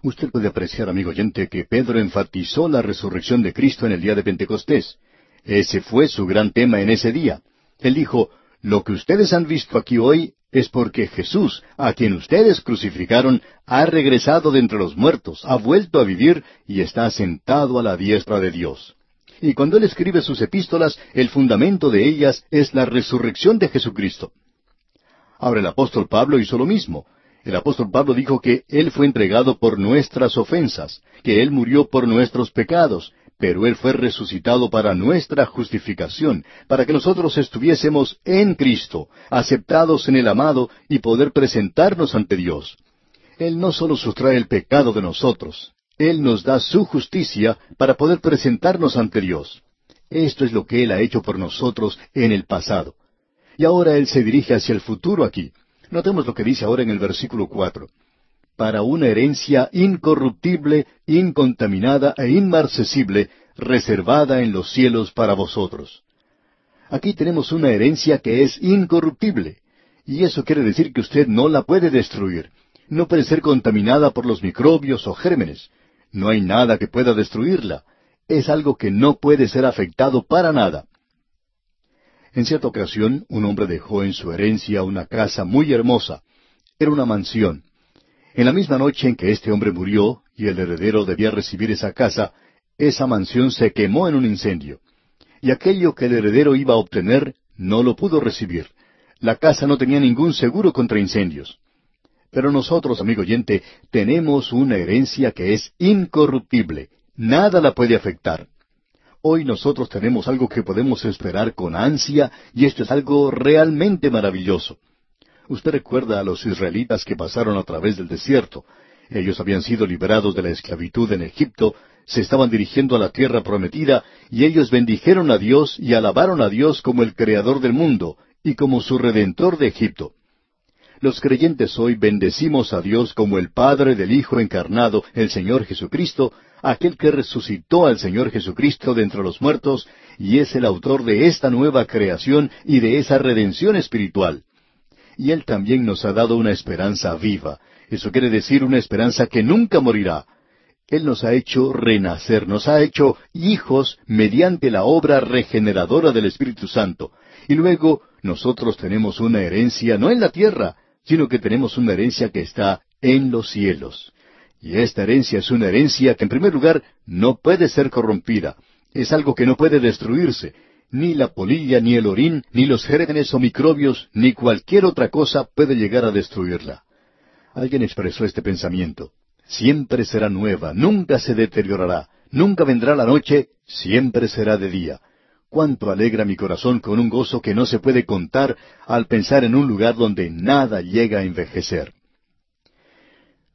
Usted puede apreciar, amigo oyente, que Pedro enfatizó la resurrección de Cristo en el día de Pentecostés. Ese fue su gran tema en ese día. Él dijo, lo que ustedes han visto aquí hoy es porque Jesús, a quien ustedes crucificaron, ha regresado de entre los muertos, ha vuelto a vivir y está sentado a la diestra de Dios. Y cuando Él escribe sus epístolas, el fundamento de ellas es la resurrección de Jesucristo. Ahora el apóstol Pablo hizo lo mismo. El apóstol Pablo dijo que Él fue entregado por nuestras ofensas, que Él murió por nuestros pecados, pero Él fue resucitado para nuestra justificación, para que nosotros estuviésemos en Cristo, aceptados en el amado y poder presentarnos ante Dios. Él no solo sustrae el pecado de nosotros, Él nos da su justicia para poder presentarnos ante Dios. Esto es lo que Él ha hecho por nosotros en el pasado. Y ahora Él se dirige hacia el futuro aquí. Notemos lo que dice ahora en el versículo cuatro. Para una herencia incorruptible, incontaminada e inmarcesible, reservada en los cielos para vosotros. Aquí tenemos una herencia que es incorruptible, y eso quiere decir que usted no la puede destruir. No puede ser contaminada por los microbios o gérmenes. No hay nada que pueda destruirla. Es algo que no puede ser afectado para nada. En cierta ocasión, un hombre dejó en su herencia una casa muy hermosa. Era una mansión. En la misma noche en que este hombre murió y el heredero debía recibir esa casa, esa mansión se quemó en un incendio. Y aquello que el heredero iba a obtener no lo pudo recibir. La casa no tenía ningún seguro contra incendios. Pero nosotros, amigo oyente, tenemos una herencia que es incorruptible. Nada la puede afectar. Hoy nosotros tenemos algo que podemos esperar con ansia y esto es algo realmente maravilloso. Usted recuerda a los israelitas que pasaron a través del desierto. Ellos habían sido liberados de la esclavitud en Egipto, se estaban dirigiendo a la tierra prometida y ellos bendijeron a Dios y alabaron a Dios como el creador del mundo y como su redentor de Egipto. Los creyentes hoy bendecimos a Dios como el Padre del Hijo encarnado, el Señor Jesucristo, aquel que resucitó al Señor Jesucristo de entre los muertos y es el autor de esta nueva creación y de esa redención espiritual. Y Él también nos ha dado una esperanza viva. Eso quiere decir una esperanza que nunca morirá. Él nos ha hecho renacer, nos ha hecho hijos mediante la obra regeneradora del Espíritu Santo. Y luego nosotros tenemos una herencia no en la tierra, sino que tenemos una herencia que está en los cielos. Y esta herencia es una herencia que en primer lugar no puede ser corrompida, es algo que no puede destruirse, Ni la polilla, ni el orín, ni los gérmenes o microbios, ni cualquier otra cosa puede llegar a destruirla. Alguien expresó este pensamiento. Siempre será nueva, nunca se deteriorará, nunca vendrá la noche, siempre será de día. Cuánto alegra mi corazón con un gozo que no se puede contar al pensar en un lugar donde nada llega a envejecer.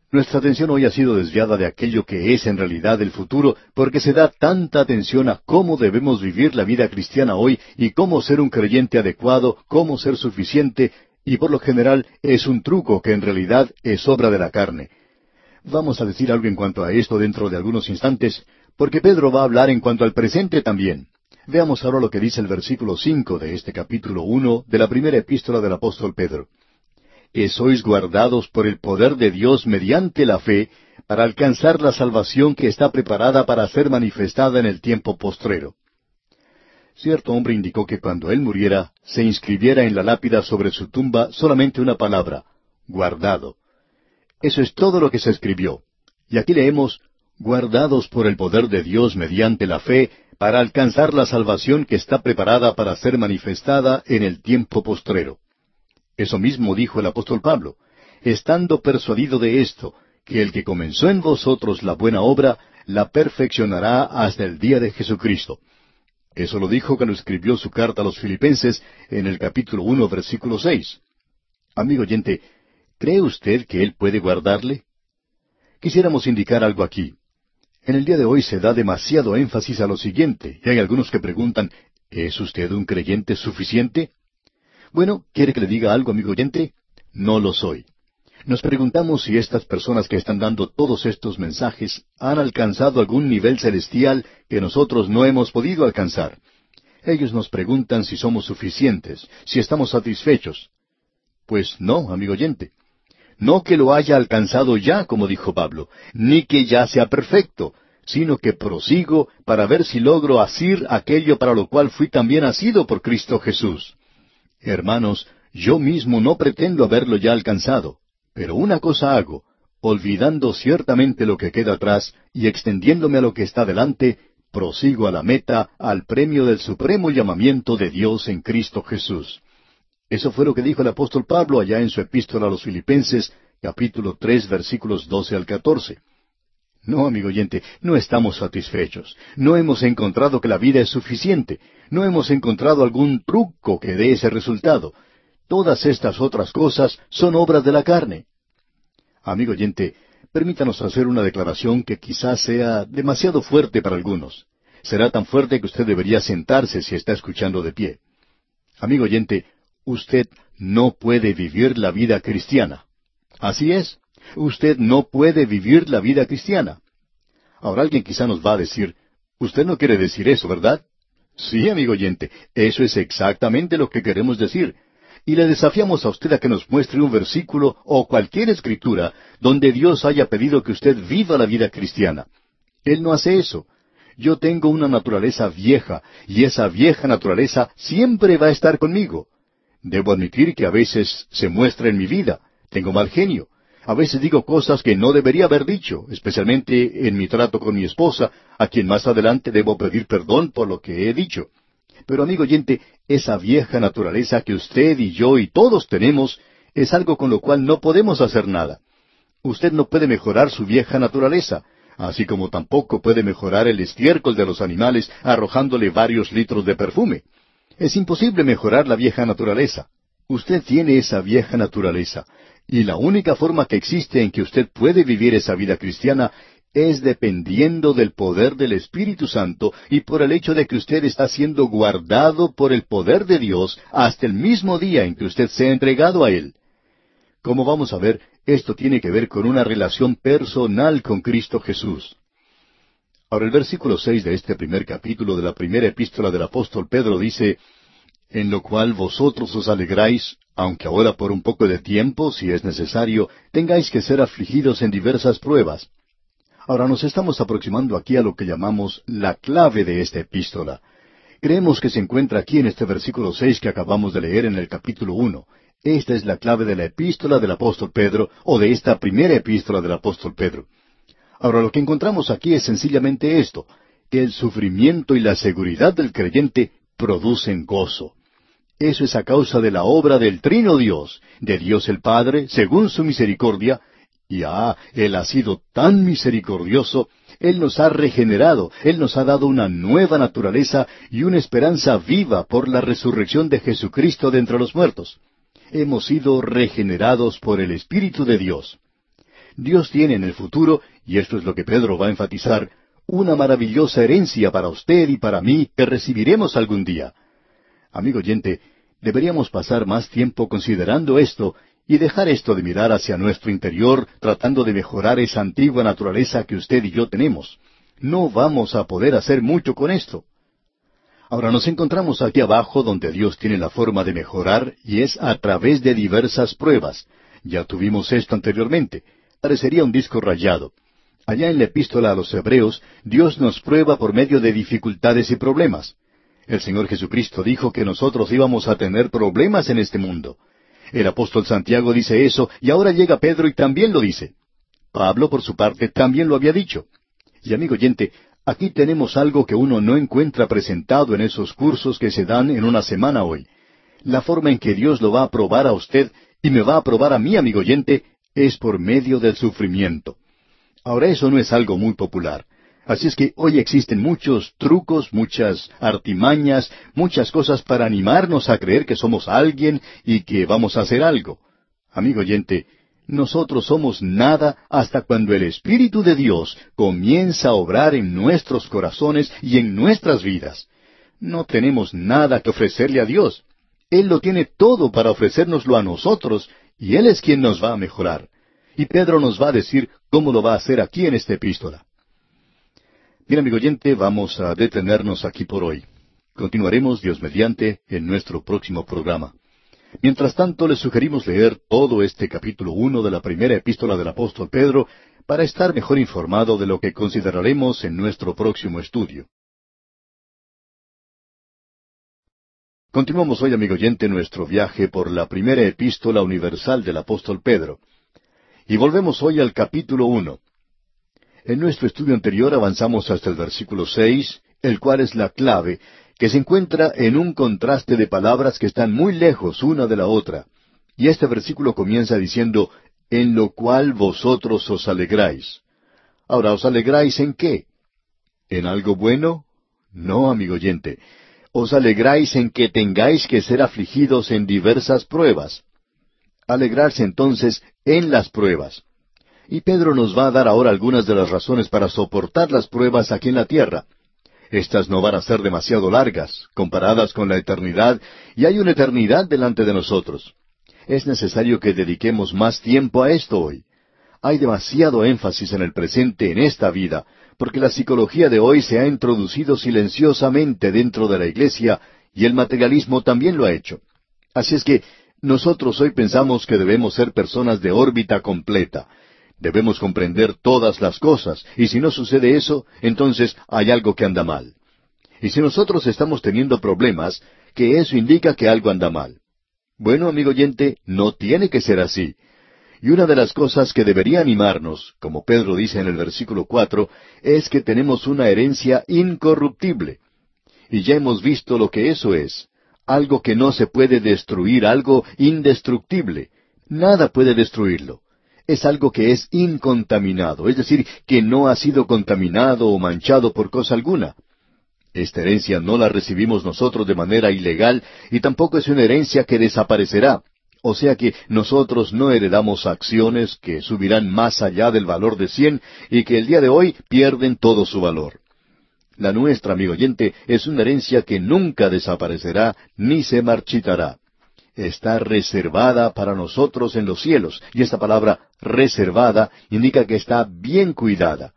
Nuestra atención hoy ha sido desviada de aquello que es en realidad el futuro porque se da tanta atención a cómo debemos vivir la vida cristiana hoy y cómo ser un creyente adecuado, cómo ser suficiente, y por lo general es un truco que en realidad es obra de la carne. Vamos a decir algo en cuanto a esto dentro de algunos instantes, porque Pedro va a hablar en cuanto al presente también. Veamos ahora lo que dice el versículo cinco de este capítulo uno de la primera epístola del apóstol Pedro que sois guardados por el poder de Dios mediante la fe, para alcanzar la salvación que está preparada para ser manifestada en el tiempo postrero. Cierto hombre indicó que cuando él muriera, se inscribiera en la lápida sobre su tumba solamente una palabra, guardado. Eso es todo lo que se escribió. Y aquí leemos, guardados por el poder de Dios mediante la fe, para alcanzar la salvación que está preparada para ser manifestada en el tiempo postrero. Eso mismo dijo el apóstol Pablo, estando persuadido de esto, que el que comenzó en vosotros la buena obra, la perfeccionará hasta el día de Jesucristo. Eso lo dijo cuando escribió su carta a los filipenses en el capítulo uno, versículo seis. Amigo oyente, ¿cree usted que Él puede guardarle? Quisiéramos indicar algo aquí. En el día de hoy se da demasiado énfasis a lo siguiente, y hay algunos que preguntan, ¿es usted un creyente suficiente? Bueno, ¿quiere que le diga algo, amigo oyente? No lo soy. Nos preguntamos si estas personas que están dando todos estos mensajes han alcanzado algún nivel celestial que nosotros no hemos podido alcanzar. Ellos nos preguntan si somos suficientes, si estamos satisfechos. Pues no, amigo oyente. No que lo haya alcanzado ya, como dijo Pablo, ni que ya sea perfecto, sino que prosigo para ver si logro asir aquello para lo cual fui también asido por Cristo Jesús. Hermanos, yo mismo no pretendo haberlo ya alcanzado, pero una cosa hago, olvidando ciertamente lo que queda atrás y extendiéndome a lo que está delante, prosigo a la meta, al premio del supremo llamamiento de Dios en Cristo Jesús. Eso fue lo que dijo el apóstol Pablo allá en su epístola a los Filipenses, capítulo tres, versículos doce al catorce. No, amigo oyente, no estamos satisfechos. No hemos encontrado que la vida es suficiente. No hemos encontrado algún truco que dé ese resultado. Todas estas otras cosas son obras de la carne. Amigo oyente, permítanos hacer una declaración que quizás sea demasiado fuerte para algunos. Será tan fuerte que usted debería sentarse si está escuchando de pie. Amigo oyente, usted no puede vivir la vida cristiana. Así es. Usted no puede vivir la vida cristiana. Ahora alguien quizá nos va a decir, usted no quiere decir eso, ¿verdad? Sí, amigo oyente, eso es exactamente lo que queremos decir. Y le desafiamos a usted a que nos muestre un versículo o cualquier escritura donde Dios haya pedido que usted viva la vida cristiana. Él no hace eso. Yo tengo una naturaleza vieja y esa vieja naturaleza siempre va a estar conmigo. Debo admitir que a veces se muestra en mi vida. Tengo mal genio. A veces digo cosas que no debería haber dicho, especialmente en mi trato con mi esposa, a quien más adelante debo pedir perdón por lo que he dicho. Pero amigo oyente, esa vieja naturaleza que usted y yo y todos tenemos es algo con lo cual no podemos hacer nada. Usted no puede mejorar su vieja naturaleza, así como tampoco puede mejorar el estiércol de los animales arrojándole varios litros de perfume. Es imposible mejorar la vieja naturaleza. Usted tiene esa vieja naturaleza, y la única forma que existe en que usted puede vivir esa vida cristiana es dependiendo del poder del Espíritu Santo y por el hecho de que usted está siendo guardado por el poder de Dios hasta el mismo día en que usted se ha entregado a Él. Como vamos a ver, esto tiene que ver con una relación personal con Cristo Jesús. Ahora el versículo seis de este primer capítulo de la primera epístola del apóstol Pedro dice, en lo cual vosotros os alegráis, aunque ahora por un poco de tiempo, si es necesario, tengáis que ser afligidos en diversas pruebas. Ahora nos estamos aproximando aquí a lo que llamamos la clave de esta epístola. Creemos que se encuentra aquí en este versículo seis que acabamos de leer en el capítulo uno. Esta es la clave de la epístola del apóstol Pedro, o de esta primera epístola del apóstol Pedro. Ahora lo que encontramos aquí es sencillamente esto, que el sufrimiento y la seguridad del creyente producen gozo. Eso es a causa de la obra del Trino Dios, de Dios el Padre, según su misericordia, y ah, Él ha sido tan misericordioso, Él nos ha regenerado, Él nos ha dado una nueva naturaleza y una esperanza viva por la resurrección de Jesucristo de entre los muertos. Hemos sido regenerados por el Espíritu de Dios. Dios tiene en el futuro, y esto es lo que Pedro va a enfatizar, una maravillosa herencia para usted y para mí que recibiremos algún día. Amigo oyente, deberíamos pasar más tiempo considerando esto y dejar esto de mirar hacia nuestro interior tratando de mejorar esa antigua naturaleza que usted y yo tenemos. No vamos a poder hacer mucho con esto. Ahora nos encontramos aquí abajo donde Dios tiene la forma de mejorar y es a través de diversas pruebas. Ya tuvimos esto anteriormente. Parecería un disco rayado. Allá en la epístola a los Hebreos, Dios nos prueba por medio de dificultades y problemas. El Señor Jesucristo dijo que nosotros íbamos a tener problemas en este mundo. El apóstol Santiago dice eso y ahora llega Pedro y también lo dice. Pablo, por su parte, también lo había dicho. Y amigo oyente, aquí tenemos algo que uno no encuentra presentado en esos cursos que se dan en una semana hoy. La forma en que Dios lo va a probar a usted y me va a probar a mí, amigo oyente, es por medio del sufrimiento. Ahora eso no es algo muy popular. Así es que hoy existen muchos trucos, muchas artimañas, muchas cosas para animarnos a creer que somos alguien y que vamos a hacer algo. Amigo oyente, nosotros somos nada hasta cuando el Espíritu de Dios comienza a obrar en nuestros corazones y en nuestras vidas. No tenemos nada que ofrecerle a Dios. Él lo tiene todo para ofrecérnoslo a nosotros y Él es quien nos va a mejorar. Y Pedro nos va a decir cómo lo va a hacer aquí en esta epístola. Bien, amigo oyente, vamos a detenernos aquí por hoy. Continuaremos, Dios mediante, en nuestro próximo programa. Mientras tanto, les sugerimos leer todo este capítulo uno de la primera epístola del apóstol Pedro para estar mejor informado de lo que consideraremos en nuestro próximo estudio. Continuamos hoy, amigo oyente, nuestro viaje por la primera epístola universal del apóstol Pedro. Y volvemos hoy al capítulo uno. En nuestro estudio anterior avanzamos hasta el versículo seis, el cual es la clave, que se encuentra en un contraste de palabras que están muy lejos una de la otra. Y este versículo comienza diciendo, en lo cual vosotros os alegráis. Ahora, ¿os alegráis en qué? ¿En algo bueno? No, amigo oyente. Os alegráis en que tengáis que ser afligidos en diversas pruebas. Alegrarse entonces en las pruebas. Y Pedro nos va a dar ahora algunas de las razones para soportar las pruebas aquí en la tierra. Estas no van a ser demasiado largas, comparadas con la eternidad, y hay una eternidad delante de nosotros. Es necesario que dediquemos más tiempo a esto hoy. Hay demasiado énfasis en el presente en esta vida, porque la psicología de hoy se ha introducido silenciosamente dentro de la iglesia y el materialismo también lo ha hecho. Así es que nosotros hoy pensamos que debemos ser personas de órbita completa, Debemos comprender todas las cosas, y si no sucede eso, entonces hay algo que anda mal. Y si nosotros estamos teniendo problemas, que eso indica que algo anda mal. Bueno, amigo oyente, no tiene que ser así. Y una de las cosas que debería animarnos, como Pedro dice en el versículo cuatro, es que tenemos una herencia incorruptible. Y ya hemos visto lo que eso es. Algo que no se puede destruir, algo indestructible. Nada puede destruirlo es algo que es incontaminado, es decir, que no ha sido contaminado o manchado por cosa alguna. Esta herencia no la recibimos nosotros de manera ilegal y tampoco es una herencia que desaparecerá. O sea que nosotros no heredamos acciones que subirán más allá del valor de cien y que el día de hoy pierden todo su valor. La nuestra, amigo oyente, es una herencia que nunca desaparecerá ni se marchitará está reservada para nosotros en los cielos. Y esta palabra reservada indica que está bien cuidada.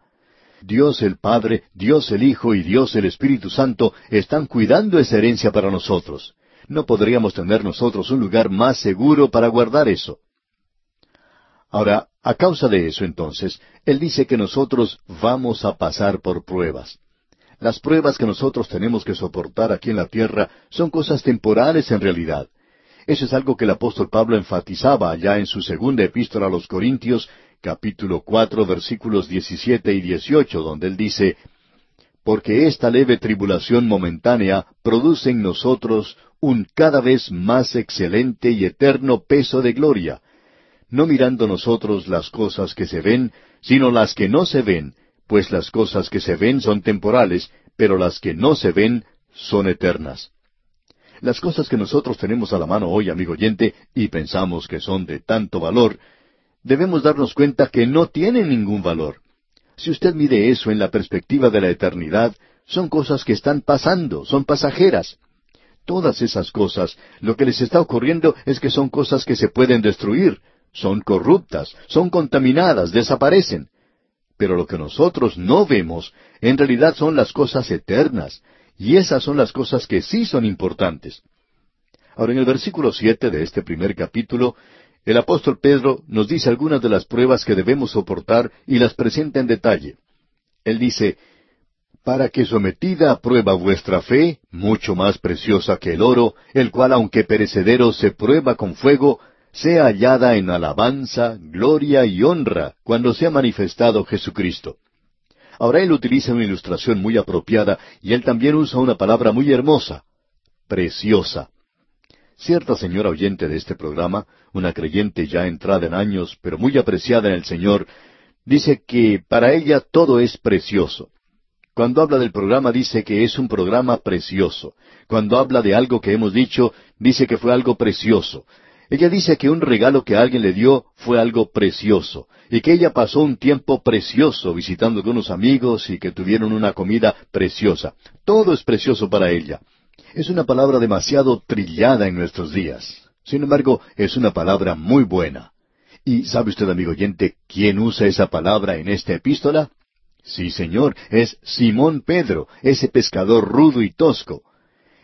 Dios el Padre, Dios el Hijo y Dios el Espíritu Santo están cuidando esa herencia para nosotros. No podríamos tener nosotros un lugar más seguro para guardar eso. Ahora, a causa de eso entonces, Él dice que nosotros vamos a pasar por pruebas. Las pruebas que nosotros tenemos que soportar aquí en la tierra son cosas temporales en realidad. Eso es algo que el apóstol Pablo enfatizaba allá en su segunda epístola a los Corintios, capítulo cuatro, versículos diecisiete y dieciocho, donde él dice, porque esta leve tribulación momentánea produce en nosotros un cada vez más excelente y eterno peso de gloria, no mirando nosotros las cosas que se ven, sino las que no se ven, pues las cosas que se ven son temporales, pero las que no se ven son eternas. Las cosas que nosotros tenemos a la mano hoy, amigo oyente, y pensamos que son de tanto valor, debemos darnos cuenta que no tienen ningún valor. Si usted mide eso en la perspectiva de la eternidad, son cosas que están pasando, son pasajeras. Todas esas cosas, lo que les está ocurriendo es que son cosas que se pueden destruir, son corruptas, son contaminadas, desaparecen. Pero lo que nosotros no vemos, en realidad son las cosas eternas, y esas son las cosas que sí son importantes. Ahora, en el versículo siete de este primer capítulo, el apóstol Pedro nos dice algunas de las pruebas que debemos soportar y las presenta en detalle. Él dice, para que sometida a prueba vuestra fe, mucho más preciosa que el oro, el cual aunque perecedero se prueba con fuego, sea hallada en alabanza, gloria y honra cuando sea manifestado Jesucristo. Ahora él utiliza una ilustración muy apropiada y él también usa una palabra muy hermosa, preciosa. Cierta señora oyente de este programa, una creyente ya entrada en años, pero muy apreciada en el Señor, dice que para ella todo es precioso. Cuando habla del programa dice que es un programa precioso. Cuando habla de algo que hemos dicho, dice que fue algo precioso. Ella dice que un regalo que alguien le dio fue algo precioso, y que ella pasó un tiempo precioso visitando con unos amigos y que tuvieron una comida preciosa. Todo es precioso para ella. Es una palabra demasiado trillada en nuestros días. Sin embargo, es una palabra muy buena. ¿Y sabe usted, amigo oyente, quién usa esa palabra en esta epístola? Sí, señor, es Simón Pedro, ese pescador rudo y tosco.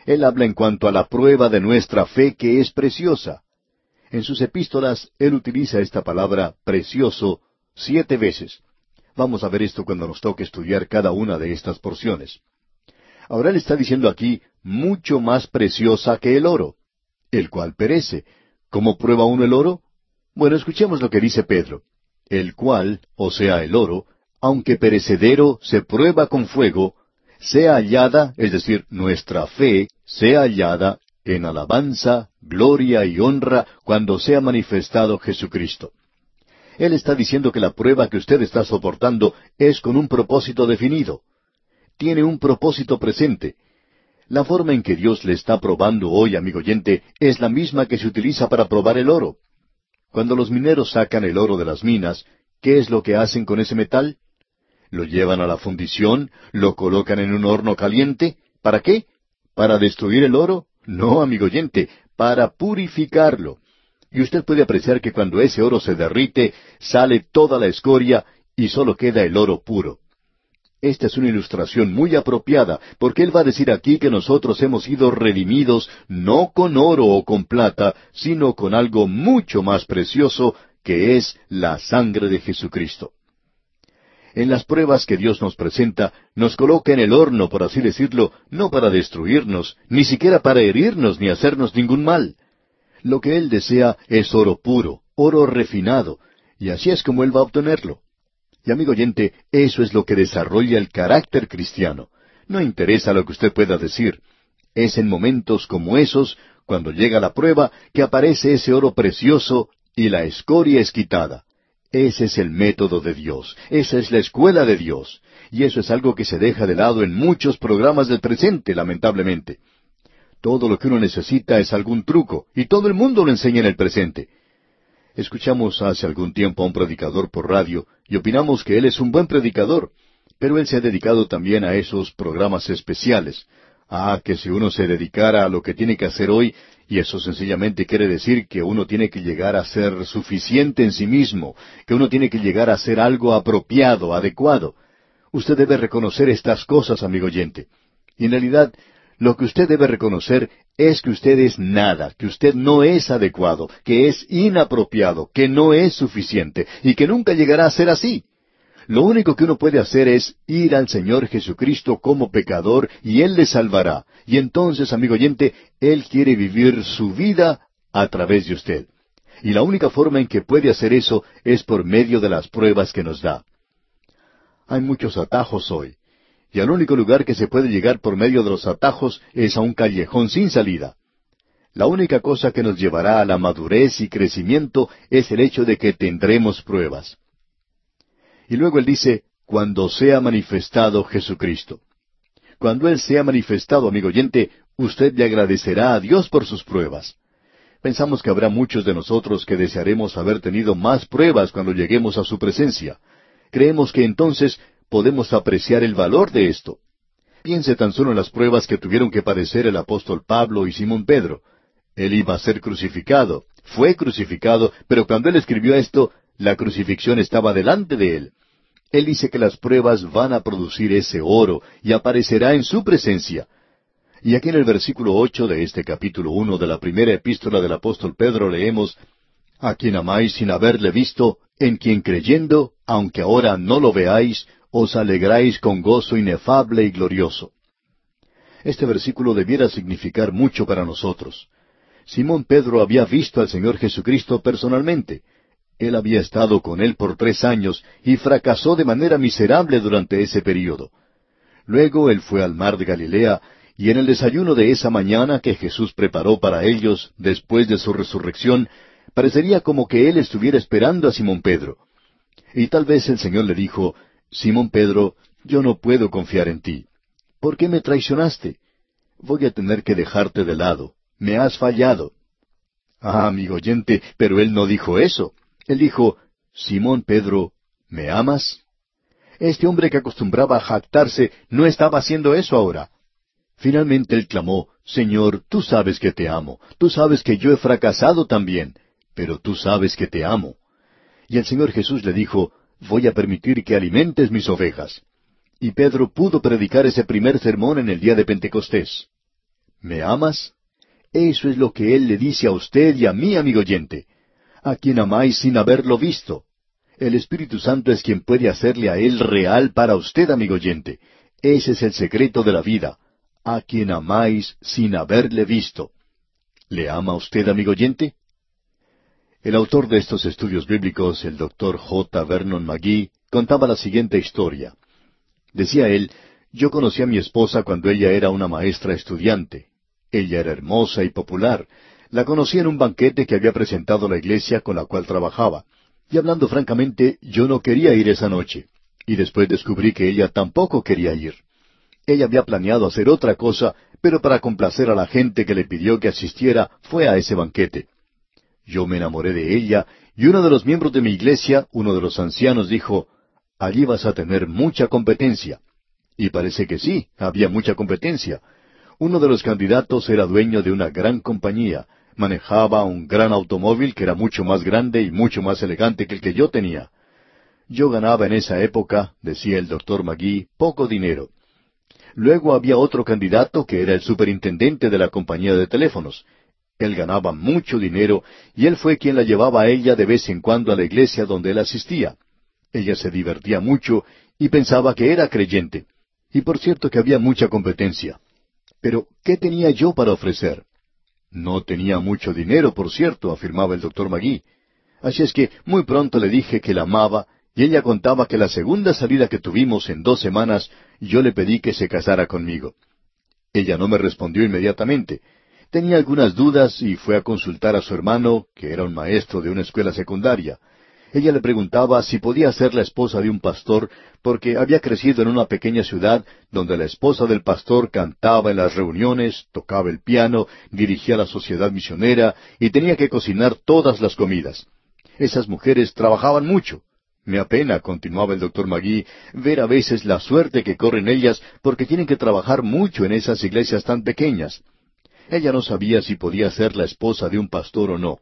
Él habla en cuanto a la prueba de nuestra fe que es preciosa. En sus epístolas él utiliza esta palabra precioso siete veces. Vamos a ver esto cuando nos toque estudiar cada una de estas porciones. Ahora él está diciendo aquí mucho más preciosa que el oro, el cual perece. ¿Cómo prueba uno el oro? Bueno, escuchemos lo que dice Pedro. El cual, o sea, el oro, aunque perecedero, se prueba con fuego, sea hallada, es decir, nuestra fe, sea hallada en alabanza, gloria y honra cuando sea manifestado Jesucristo. Él está diciendo que la prueba que usted está soportando es con un propósito definido. Tiene un propósito presente. La forma en que Dios le está probando hoy, amigo oyente, es la misma que se utiliza para probar el oro. Cuando los mineros sacan el oro de las minas, ¿qué es lo que hacen con ese metal? Lo llevan a la fundición, lo colocan en un horno caliente. ¿Para qué? ¿Para destruir el oro? No, amigo oyente, para purificarlo. Y usted puede apreciar que cuando ese oro se derrite, sale toda la escoria y solo queda el oro puro. Esta es una ilustración muy apropiada, porque él va a decir aquí que nosotros hemos sido redimidos no con oro o con plata, sino con algo mucho más precioso, que es la sangre de Jesucristo en las pruebas que Dios nos presenta, nos coloca en el horno, por así decirlo, no para destruirnos, ni siquiera para herirnos ni hacernos ningún mal. Lo que Él desea es oro puro, oro refinado, y así es como Él va a obtenerlo. Y amigo oyente, eso es lo que desarrolla el carácter cristiano. No interesa lo que usted pueda decir. Es en momentos como esos, cuando llega la prueba, que aparece ese oro precioso y la escoria es quitada. Ese es el método de Dios, esa es la escuela de Dios, y eso es algo que se deja de lado en muchos programas del presente, lamentablemente. Todo lo que uno necesita es algún truco, y todo el mundo lo enseña en el presente. Escuchamos hace algún tiempo a un predicador por radio y opinamos que él es un buen predicador, pero él se ha dedicado también a esos programas especiales. Ah, que si uno se dedicara a lo que tiene que hacer hoy, y eso sencillamente quiere decir que uno tiene que llegar a ser suficiente en sí mismo, que uno tiene que llegar a ser algo apropiado, adecuado. Usted debe reconocer estas cosas, amigo oyente. Y en realidad, lo que usted debe reconocer es que usted es nada, que usted no es adecuado, que es inapropiado, que no es suficiente, y que nunca llegará a ser así. Lo único que uno puede hacer es ir al Señor Jesucristo como pecador y Él le salvará. Y entonces, amigo oyente, Él quiere vivir su vida a través de usted. Y la única forma en que puede hacer eso es por medio de las pruebas que nos da. Hay muchos atajos hoy. y al único lugar que se puede llegar por medio de los atajos es a un callejón sin salida. La única cosa que nos llevará a la madurez y crecimiento es el hecho de que tendremos pruebas. Y luego él dice, cuando sea manifestado Jesucristo. Cuando Él sea manifestado, amigo oyente, usted le agradecerá a Dios por sus pruebas. Pensamos que habrá muchos de nosotros que desearemos haber tenido más pruebas cuando lleguemos a su presencia. Creemos que entonces podemos apreciar el valor de esto. Piense tan solo en las pruebas que tuvieron que padecer el apóstol Pablo y Simón Pedro. Él iba a ser crucificado, fue crucificado, pero cuando él escribió esto, la crucifixión estaba delante de él. Él dice que las pruebas van a producir ese oro y aparecerá en su presencia. Y aquí en el versículo ocho de este capítulo uno de la primera epístola del apóstol Pedro leemos A quien amáis sin haberle visto, en quien creyendo, aunque ahora no lo veáis, os alegráis con gozo inefable y glorioso. Este versículo debiera significar mucho para nosotros. Simón Pedro había visto al Señor Jesucristo personalmente, él había estado con él por tres años y fracasó de manera miserable durante ese período. Luego él fue al mar de Galilea y en el desayuno de esa mañana que Jesús preparó para ellos después de su resurrección, parecería como que él estuviera esperando a Simón Pedro. Y tal vez el Señor le dijo, Simón Pedro, yo no puedo confiar en ti. ¿Por qué me traicionaste? Voy a tener que dejarte de lado. Me has fallado. Ah, amigo oyente, pero él no dijo eso. Él dijo, Simón Pedro, ¿me amas? Este hombre que acostumbraba a jactarse no estaba haciendo eso ahora. Finalmente él clamó, Señor, tú sabes que te amo, tú sabes que yo he fracasado también, pero tú sabes que te amo. Y el Señor Jesús le dijo, voy a permitir que alimentes mis ovejas. Y Pedro pudo predicar ese primer sermón en el día de Pentecostés. ¿Me amas? Eso es lo que Él le dice a usted y a mí, amigo oyente a quien amáis sin haberlo visto. El Espíritu Santo es quien puede hacerle a Él real para usted, amigo oyente. Ese es el secreto de la vida. A quien amáis sin haberle visto. ¿Le ama usted, amigo oyente? El autor de estos estudios bíblicos, el doctor J. Vernon McGee, contaba la siguiente historia. Decía él, yo conocí a mi esposa cuando ella era una maestra estudiante. Ella era hermosa y popular, la conocí en un banquete que había presentado la iglesia con la cual trabajaba. Y hablando francamente, yo no quería ir esa noche. Y después descubrí que ella tampoco quería ir. Ella había planeado hacer otra cosa, pero para complacer a la gente que le pidió que asistiera, fue a ese banquete. Yo me enamoré de ella, y uno de los miembros de mi iglesia, uno de los ancianos, dijo, Allí vas a tener mucha competencia. Y parece que sí, había mucha competencia. Uno de los candidatos era dueño de una gran compañía, manejaba un gran automóvil que era mucho más grande y mucho más elegante que el que yo tenía. Yo ganaba en esa época, decía el doctor Magui, poco dinero. Luego había otro candidato que era el superintendente de la compañía de teléfonos. Él ganaba mucho dinero y él fue quien la llevaba a ella de vez en cuando a la iglesia donde él asistía. Ella se divertía mucho y pensaba que era creyente. Y por cierto que había mucha competencia. Pero, ¿qué tenía yo para ofrecer? No tenía mucho dinero, por cierto, afirmaba el doctor Magui. Así es que muy pronto le dije que la amaba, y ella contaba que la segunda salida que tuvimos en dos semanas, yo le pedí que se casara conmigo. Ella no me respondió inmediatamente. Tenía algunas dudas y fue a consultar a su hermano, que era un maestro de una escuela secundaria. Ella le preguntaba si podía ser la esposa de un pastor, porque había crecido en una pequeña ciudad donde la esposa del pastor cantaba en las reuniones, tocaba el piano, dirigía la sociedad misionera y tenía que cocinar todas las comidas. Esas mujeres trabajaban mucho. Me apena, continuaba el doctor Magui, ver a veces la suerte que corren ellas porque tienen que trabajar mucho en esas iglesias tan pequeñas. Ella no sabía si podía ser la esposa de un pastor o no.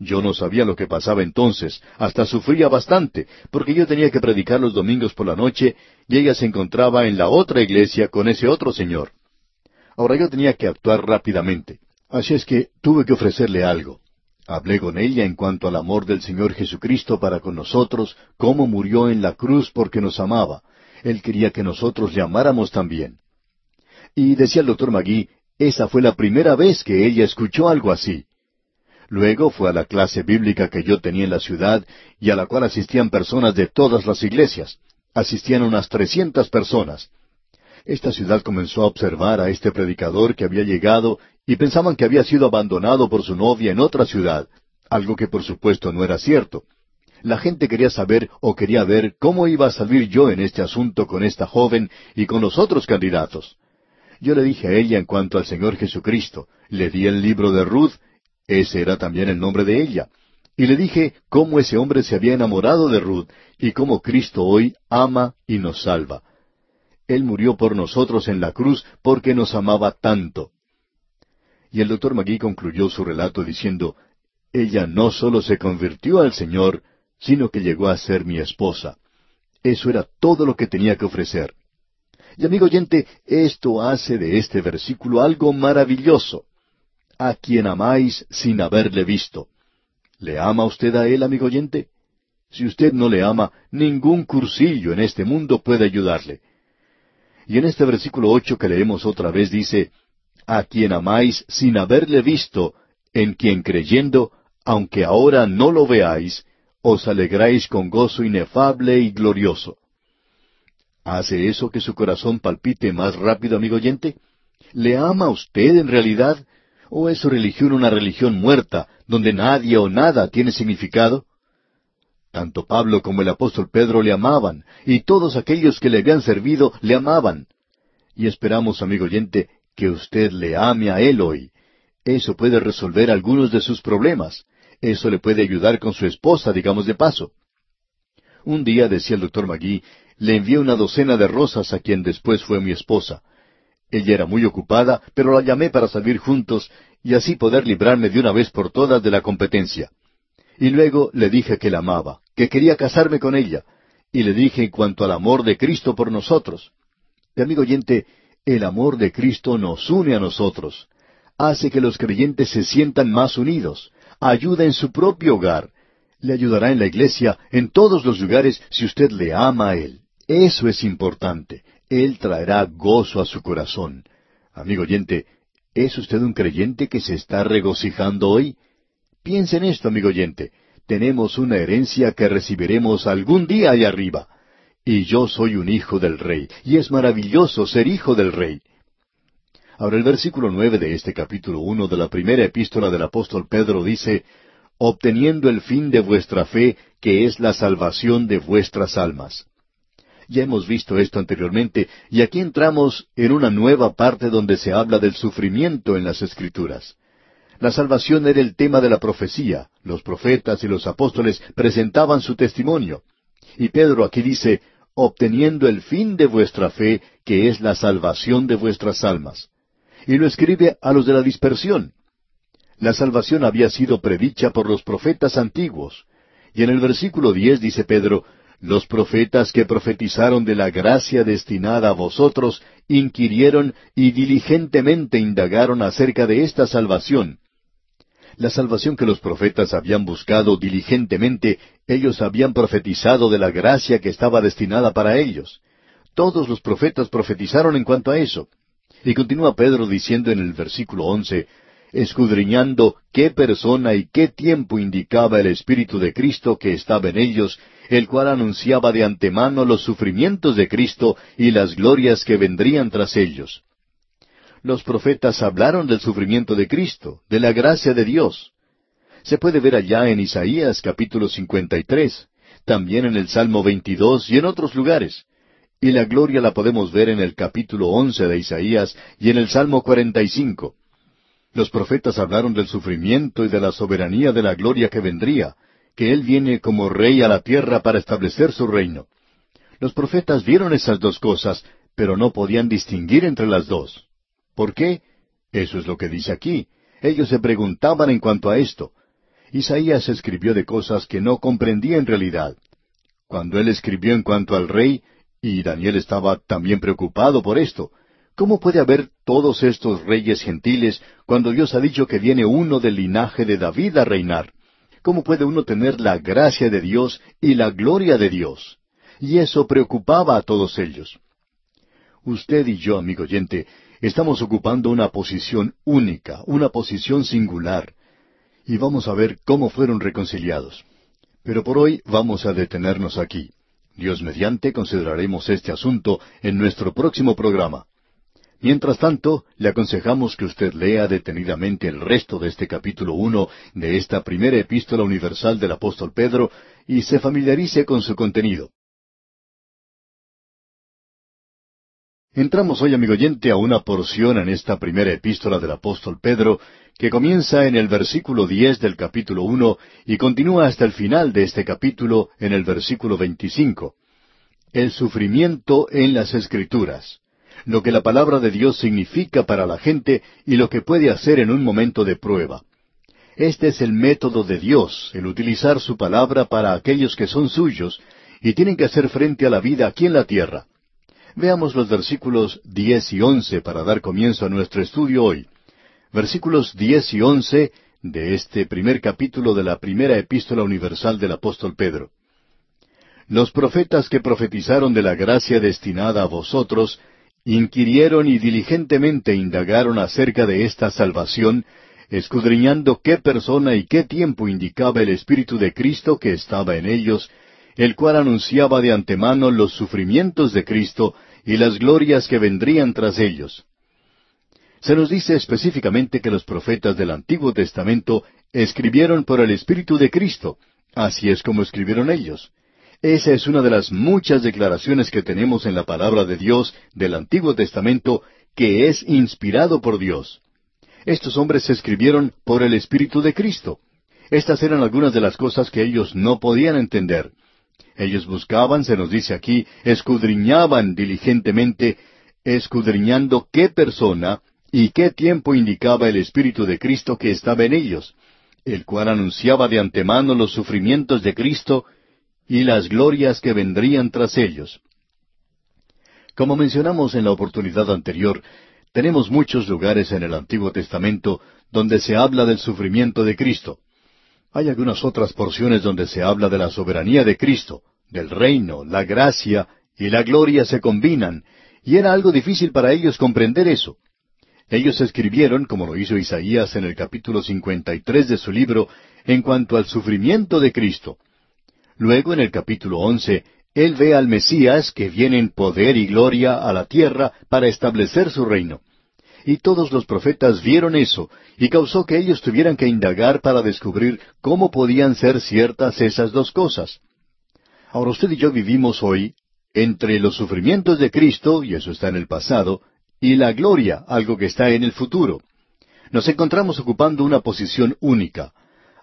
Yo no sabía lo que pasaba entonces, hasta sufría bastante, porque yo tenía que predicar los domingos por la noche y ella se encontraba en la otra iglesia con ese otro señor. Ahora yo tenía que actuar rápidamente, así es que tuve que ofrecerle algo. Hablé con ella en cuanto al amor del Señor Jesucristo para con nosotros, cómo murió en la cruz porque nos amaba. Él quería que nosotros le amáramos también. Y decía el doctor Magui, esa fue la primera vez que ella escuchó algo así. Luego fue a la clase bíblica que yo tenía en la ciudad y a la cual asistían personas de todas las iglesias. Asistían unas trescientas personas. Esta ciudad comenzó a observar a este predicador que había llegado y pensaban que había sido abandonado por su novia en otra ciudad, algo que por supuesto no era cierto. La gente quería saber o quería ver cómo iba a salir yo en este asunto con esta joven y con los otros candidatos. Yo le dije a ella en cuanto al Señor Jesucristo, le di el libro de Ruth, ese era también el nombre de ella, y le dije cómo ese hombre se había enamorado de Ruth y cómo Cristo hoy ama y nos salva. Él murió por nosotros en la cruz porque nos amaba tanto. Y el doctor Magui concluyó su relato diciendo, ella no solo se convirtió al Señor, sino que llegó a ser mi esposa. Eso era todo lo que tenía que ofrecer. Y amigo oyente, esto hace de este versículo algo maravilloso. A quien amáis sin haberle visto. ¿Le ama usted a él, amigo oyente? Si usted no le ama, ningún cursillo en este mundo puede ayudarle. Y en este versículo ocho que leemos otra vez dice, A quien amáis sin haberle visto, en quien creyendo, aunque ahora no lo veáis, os alegráis con gozo inefable y glorioso. ¿Hace eso que su corazón palpite más rápido, amigo oyente? ¿Le ama usted en realidad? ¿O es su religión una religión muerta, donde nadie o nada tiene significado? Tanto Pablo como el apóstol Pedro le amaban, y todos aquellos que le habían servido le amaban. Y esperamos, amigo oyente, que usted le ame a él hoy. Eso puede resolver algunos de sus problemas. Eso le puede ayudar con su esposa, digamos de paso. Un día, decía el doctor Magui, le envié una docena de rosas a quien después fue mi esposa. Ella era muy ocupada, pero la llamé para salir juntos y así poder librarme de una vez por todas de la competencia. Y luego le dije que la amaba, que quería casarme con ella, y le dije en cuanto al amor de Cristo por nosotros. Y amigo oyente, el amor de Cristo nos une a nosotros, hace que los creyentes se sientan más unidos, ayuda en su propio hogar, le ayudará en la iglesia, en todos los lugares, si usted le ama a Él. Eso es importante. Él traerá gozo a su corazón. Amigo oyente, ¿es usted un creyente que se está regocijando hoy? Piense en esto, amigo oyente. Tenemos una herencia que recibiremos algún día allá arriba. Y yo soy un hijo del rey, y es maravilloso ser hijo del rey. Ahora el versículo nueve de este capítulo uno de la primera epístola del apóstol Pedro dice, obteniendo el fin de vuestra fe, que es la salvación de vuestras almas. Ya hemos visto esto anteriormente, y aquí entramos en una nueva parte donde se habla del sufrimiento en las Escrituras. La salvación era el tema de la profecía, los profetas y los apóstoles presentaban su testimonio. Y Pedro aquí dice, obteniendo el fin de vuestra fe, que es la salvación de vuestras almas y lo escribe a los de la dispersión. La salvación había sido predicha por los profetas antiguos. Y en el versículo diez dice Pedro, los profetas que profetizaron de la gracia destinada a vosotros inquirieron y diligentemente indagaron acerca de esta salvación. La salvación que los profetas habían buscado diligentemente, ellos habían profetizado de la gracia que estaba destinada para ellos. Todos los profetas profetizaron en cuanto a eso. Y continúa Pedro diciendo en el versículo once, escudriñando qué persona y qué tiempo indicaba el Espíritu de Cristo que estaba en ellos, el cual anunciaba de antemano los sufrimientos de Cristo y las glorias que vendrían tras ellos. Los profetas hablaron del sufrimiento de Cristo, de la gracia de Dios. Se puede ver allá en Isaías capítulo 53, también en el Salmo 22 y en otros lugares. Y la gloria la podemos ver en el capítulo once de Isaías y en el Salmo cuarenta y cinco. Los profetas hablaron del sufrimiento y de la soberanía de la gloria que vendría, que Él viene como rey a la tierra para establecer su reino. Los profetas vieron esas dos cosas, pero no podían distinguir entre las dos. ¿Por qué? Eso es lo que dice aquí. Ellos se preguntaban en cuanto a esto. Isaías escribió de cosas que no comprendía en realidad. Cuando él escribió en cuanto al rey, y Daniel estaba también preocupado por esto. ¿Cómo puede haber todos estos reyes gentiles cuando Dios ha dicho que viene uno del linaje de David a reinar? ¿Cómo puede uno tener la gracia de Dios y la gloria de Dios? Y eso preocupaba a todos ellos. Usted y yo, amigo oyente, estamos ocupando una posición única, una posición singular, y vamos a ver cómo fueron reconciliados. Pero por hoy vamos a detenernos aquí. Dios mediante consideraremos este asunto en nuestro próximo programa. Mientras tanto, le aconsejamos que usted lea detenidamente el resto de este capítulo uno de esta primera epístola universal del apóstol Pedro y se familiarice con su contenido. Entramos hoy, amigo oyente, a una porción en esta primera epístola del apóstol Pedro que comienza en el versículo diez del capítulo uno y continúa hasta el final de este capítulo en el versículo veinticinco. El sufrimiento en las Escrituras lo que la palabra de Dios significa para la gente y lo que puede hacer en un momento de prueba. Este es el método de Dios, el utilizar su palabra para aquellos que son suyos y tienen que hacer frente a la vida aquí en la tierra. Veamos los versículos diez y once para dar comienzo a nuestro estudio hoy. Versículos diez y once de este primer capítulo de la primera epístola universal del apóstol Pedro. Los profetas que profetizaron de la gracia destinada a vosotros inquirieron y diligentemente indagaron acerca de esta salvación, escudriñando qué persona y qué tiempo indicaba el Espíritu de Cristo que estaba en ellos, el cual anunciaba de antemano los sufrimientos de Cristo y las glorias que vendrían tras ellos. Se nos dice específicamente que los profetas del Antiguo Testamento escribieron por el Espíritu de Cristo, así es como escribieron ellos. Esa es una de las muchas declaraciones que tenemos en la palabra de Dios del Antiguo Testamento que es inspirado por Dios. Estos hombres escribieron por el Espíritu de Cristo. Estas eran algunas de las cosas que ellos no podían entender. Ellos buscaban, se nos dice aquí, escudriñaban diligentemente, escudriñando qué persona y qué tiempo indicaba el Espíritu de Cristo que estaba en ellos, el cual anunciaba de antemano los sufrimientos de Cristo y las glorias que vendrían tras ellos. Como mencionamos en la oportunidad anterior, tenemos muchos lugares en el Antiguo Testamento donde se habla del sufrimiento de Cristo. Hay algunas otras porciones donde se habla de la soberanía de Cristo, del reino, la gracia y la gloria se combinan, y era algo difícil para ellos comprender eso. Ellos escribieron, como lo hizo Isaías en el capítulo 53 de su libro, en cuanto al sufrimiento de Cristo, Luego, en el capítulo once, él ve al Mesías que viene en poder y gloria a la tierra para establecer su reino. Y todos los profetas vieron eso, y causó que ellos tuvieran que indagar para descubrir cómo podían ser ciertas esas dos cosas. Ahora usted y yo vivimos hoy entre los sufrimientos de Cristo, y eso está en el pasado, y la gloria, algo que está en el futuro. Nos encontramos ocupando una posición única.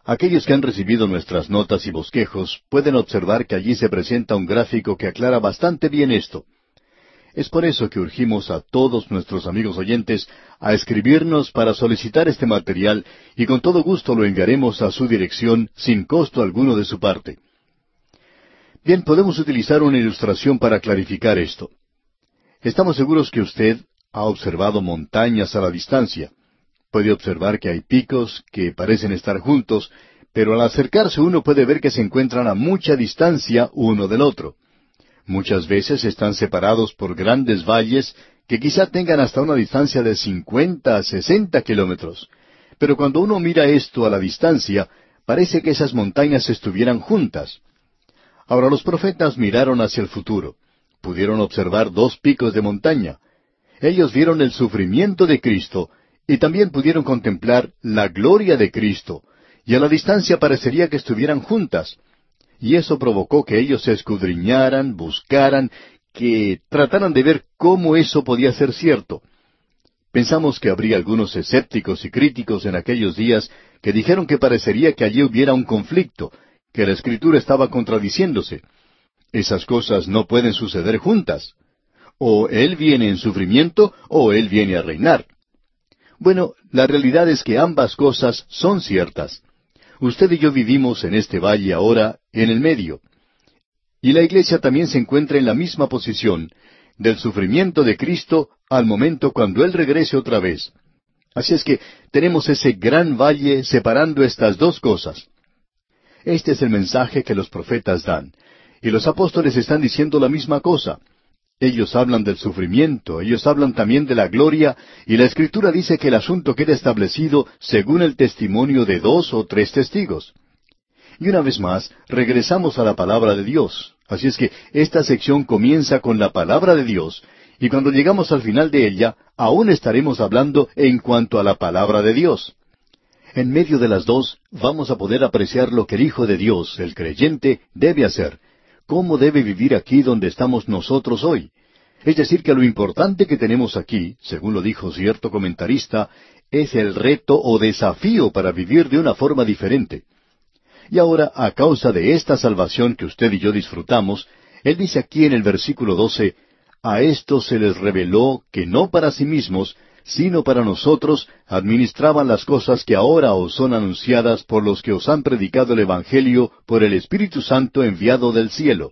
Aquellos que han recibido nuestras notas y bosquejos pueden observar que allí se presenta un gráfico que aclara bastante bien esto. Es por eso que urgimos a todos nuestros amigos oyentes a escribirnos para solicitar este material y con todo gusto lo enviaremos a su dirección sin costo alguno de su parte. Bien, podemos utilizar una ilustración para clarificar esto. Estamos seguros que usted ha observado montañas a la distancia puede observar que hay picos que parecen estar juntos, pero al acercarse uno puede ver que se encuentran a mucha distancia uno del otro. Muchas veces están separados por grandes valles que quizá tengan hasta una distancia de cincuenta a sesenta kilómetros. Pero cuando uno mira esto a la distancia, parece que esas montañas estuvieran juntas. Ahora los profetas miraron hacia el futuro. Pudieron observar dos picos de montaña. Ellos vieron el sufrimiento de Cristo y también pudieron contemplar la gloria de Cristo, y a la distancia parecería que estuvieran juntas. Y eso provocó que ellos se escudriñaran, buscaran, que trataran de ver cómo eso podía ser cierto. Pensamos que habría algunos escépticos y críticos en aquellos días que dijeron que parecería que allí hubiera un conflicto, que la escritura estaba contradiciéndose. Esas cosas no pueden suceder juntas. O Él viene en sufrimiento o Él viene a reinar. Bueno, la realidad es que ambas cosas son ciertas. Usted y yo vivimos en este valle ahora, en el medio. Y la iglesia también se encuentra en la misma posición, del sufrimiento de Cristo al momento cuando Él regrese otra vez. Así es que tenemos ese gran valle separando estas dos cosas. Este es el mensaje que los profetas dan. Y los apóstoles están diciendo la misma cosa. Ellos hablan del sufrimiento, ellos hablan también de la gloria, y la Escritura dice que el asunto queda establecido según el testimonio de dos o tres testigos. Y una vez más, regresamos a la palabra de Dios, Así es que esta sección comienza con la palabra de Dios, y cuando llegamos al final de ella, aún estaremos hablando en cuanto a la palabra de Dios. En medio de las dos, vamos a poder apreciar lo que el Hijo de Dios, el creyente, debe hacer, cómo debe vivir aquí donde estamos nosotros hoy. Es decir, que lo importante que tenemos aquí, según lo dijo cierto comentarista, es el reto o desafío para vivir de una forma diferente. Y ahora, a causa de esta salvación que usted y yo disfrutamos, Él dice aquí en el versículo 12, a estos se les reveló que no para sí mismos, sino para nosotros administraban las cosas que ahora os son anunciadas por los que os han predicado el Evangelio por el Espíritu Santo enviado del cielo,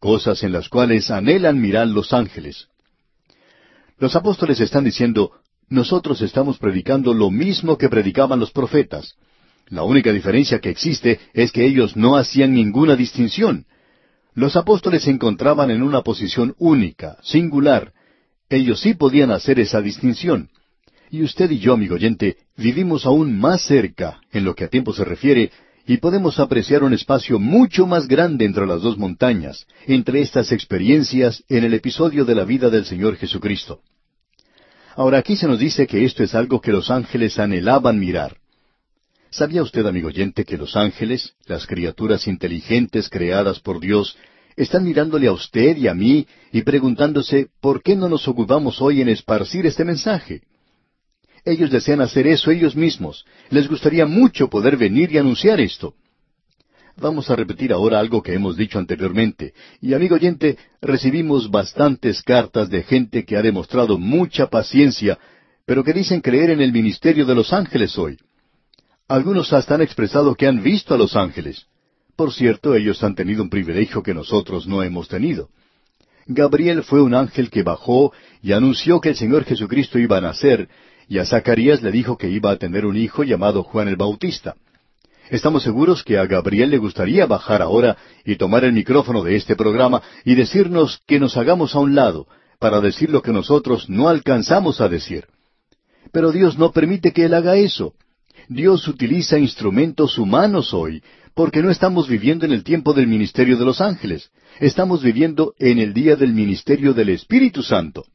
cosas en las cuales anhelan mirar los ángeles. Los apóstoles están diciendo, nosotros estamos predicando lo mismo que predicaban los profetas. La única diferencia que existe es que ellos no hacían ninguna distinción. Los apóstoles se encontraban en una posición única, singular. Ellos sí podían hacer esa distinción. Y usted y yo, amigo oyente, vivimos aún más cerca, en lo que a tiempo se refiere, y podemos apreciar un espacio mucho más grande entre las dos montañas, entre estas experiencias en el episodio de la vida del Señor Jesucristo. Ahora aquí se nos dice que esto es algo que los ángeles anhelaban mirar. ¿Sabía usted, amigo oyente, que los ángeles, las criaturas inteligentes creadas por Dios, están mirándole a usted y a mí y preguntándose por qué no nos ocupamos hoy en esparcir este mensaje? Ellos desean hacer eso ellos mismos. Les gustaría mucho poder venir y anunciar esto. Vamos a repetir ahora algo que hemos dicho anteriormente. Y amigo oyente, recibimos bastantes cartas de gente que ha demostrado mucha paciencia, pero que dicen creer en el ministerio de los ángeles hoy. Algunos hasta han expresado que han visto a los ángeles. Por cierto, ellos han tenido un privilegio que nosotros no hemos tenido. Gabriel fue un ángel que bajó y anunció que el Señor Jesucristo iba a nacer, y a Zacarías le dijo que iba a tener un hijo llamado Juan el Bautista. Estamos seguros que a Gabriel le gustaría bajar ahora y tomar el micrófono de este programa y decirnos que nos hagamos a un lado, para decir lo que nosotros no alcanzamos a decir. Pero Dios no permite que Él haga eso. Dios utiliza instrumentos humanos hoy, porque no estamos viviendo en el tiempo del ministerio de los ángeles, estamos viviendo en el día del ministerio del Espíritu Santo.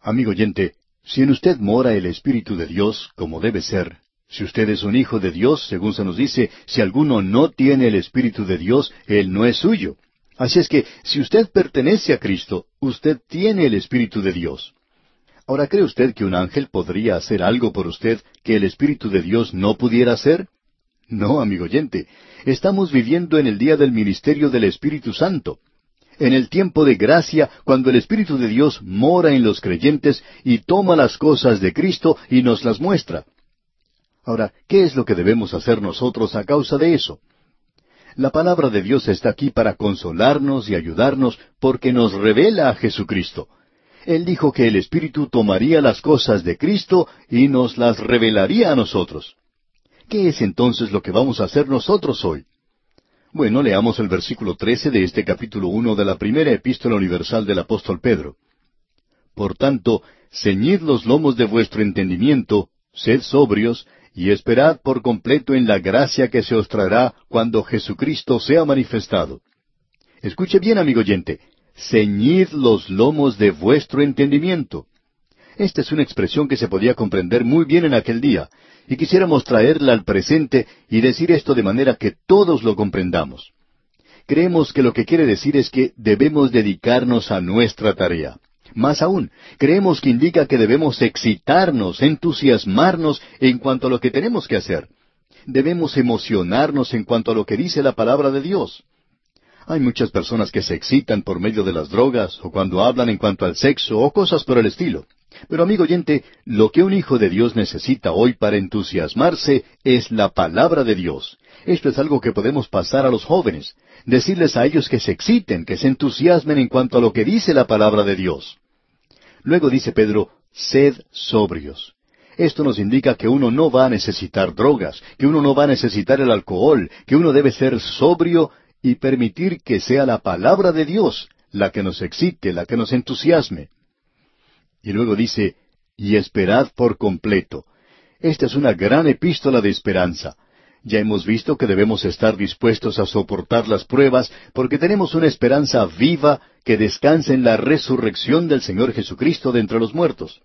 Amigo oyente, si en usted mora el Espíritu de Dios, como debe ser, si usted es un hijo de Dios, según se nos dice, si alguno no tiene el Espíritu de Dios, él no es suyo. Así es que, si usted pertenece a Cristo, usted tiene el Espíritu de Dios. Ahora, ¿cree usted que un ángel podría hacer algo por usted que el Espíritu de Dios no pudiera hacer? No, amigo oyente, estamos viviendo en el día del ministerio del Espíritu Santo en el tiempo de gracia, cuando el Espíritu de Dios mora en los creyentes y toma las cosas de Cristo y nos las muestra. Ahora, ¿qué es lo que debemos hacer nosotros a causa de eso? La palabra de Dios está aquí para consolarnos y ayudarnos porque nos revela a Jesucristo. Él dijo que el Espíritu tomaría las cosas de Cristo y nos las revelaría a nosotros. ¿Qué es entonces lo que vamos a hacer nosotros hoy? Bueno, leamos el versículo trece de este capítulo uno de la primera epístola universal del apóstol Pedro. Por tanto, ceñid los lomos de vuestro entendimiento, sed sobrios, y esperad por completo en la gracia que se os traerá cuando Jesucristo sea manifestado. Escuche bien, amigo oyente, ceñid los lomos de vuestro entendimiento. Esta es una expresión que se podía comprender muy bien en aquel día, y quisiéramos traerla al presente y decir esto de manera que todos lo comprendamos. Creemos que lo que quiere decir es que debemos dedicarnos a nuestra tarea. Más aún, creemos que indica que debemos excitarnos, entusiasmarnos en cuanto a lo que tenemos que hacer. Debemos emocionarnos en cuanto a lo que dice la palabra de Dios. Hay muchas personas que se excitan por medio de las drogas o cuando hablan en cuanto al sexo o cosas por el estilo. Pero amigo oyente, lo que un hijo de Dios necesita hoy para entusiasmarse es la palabra de Dios. Esto es algo que podemos pasar a los jóvenes, decirles a ellos que se exciten, que se entusiasmen en cuanto a lo que dice la palabra de Dios. Luego dice Pedro, sed sobrios. Esto nos indica que uno no va a necesitar drogas, que uno no va a necesitar el alcohol, que uno debe ser sobrio y permitir que sea la palabra de Dios la que nos excite, la que nos entusiasme. Y luego dice, y esperad por completo. Esta es una gran epístola de esperanza. Ya hemos visto que debemos estar dispuestos a soportar las pruebas porque tenemos una esperanza viva que descansa en la resurrección del Señor Jesucristo de entre los muertos.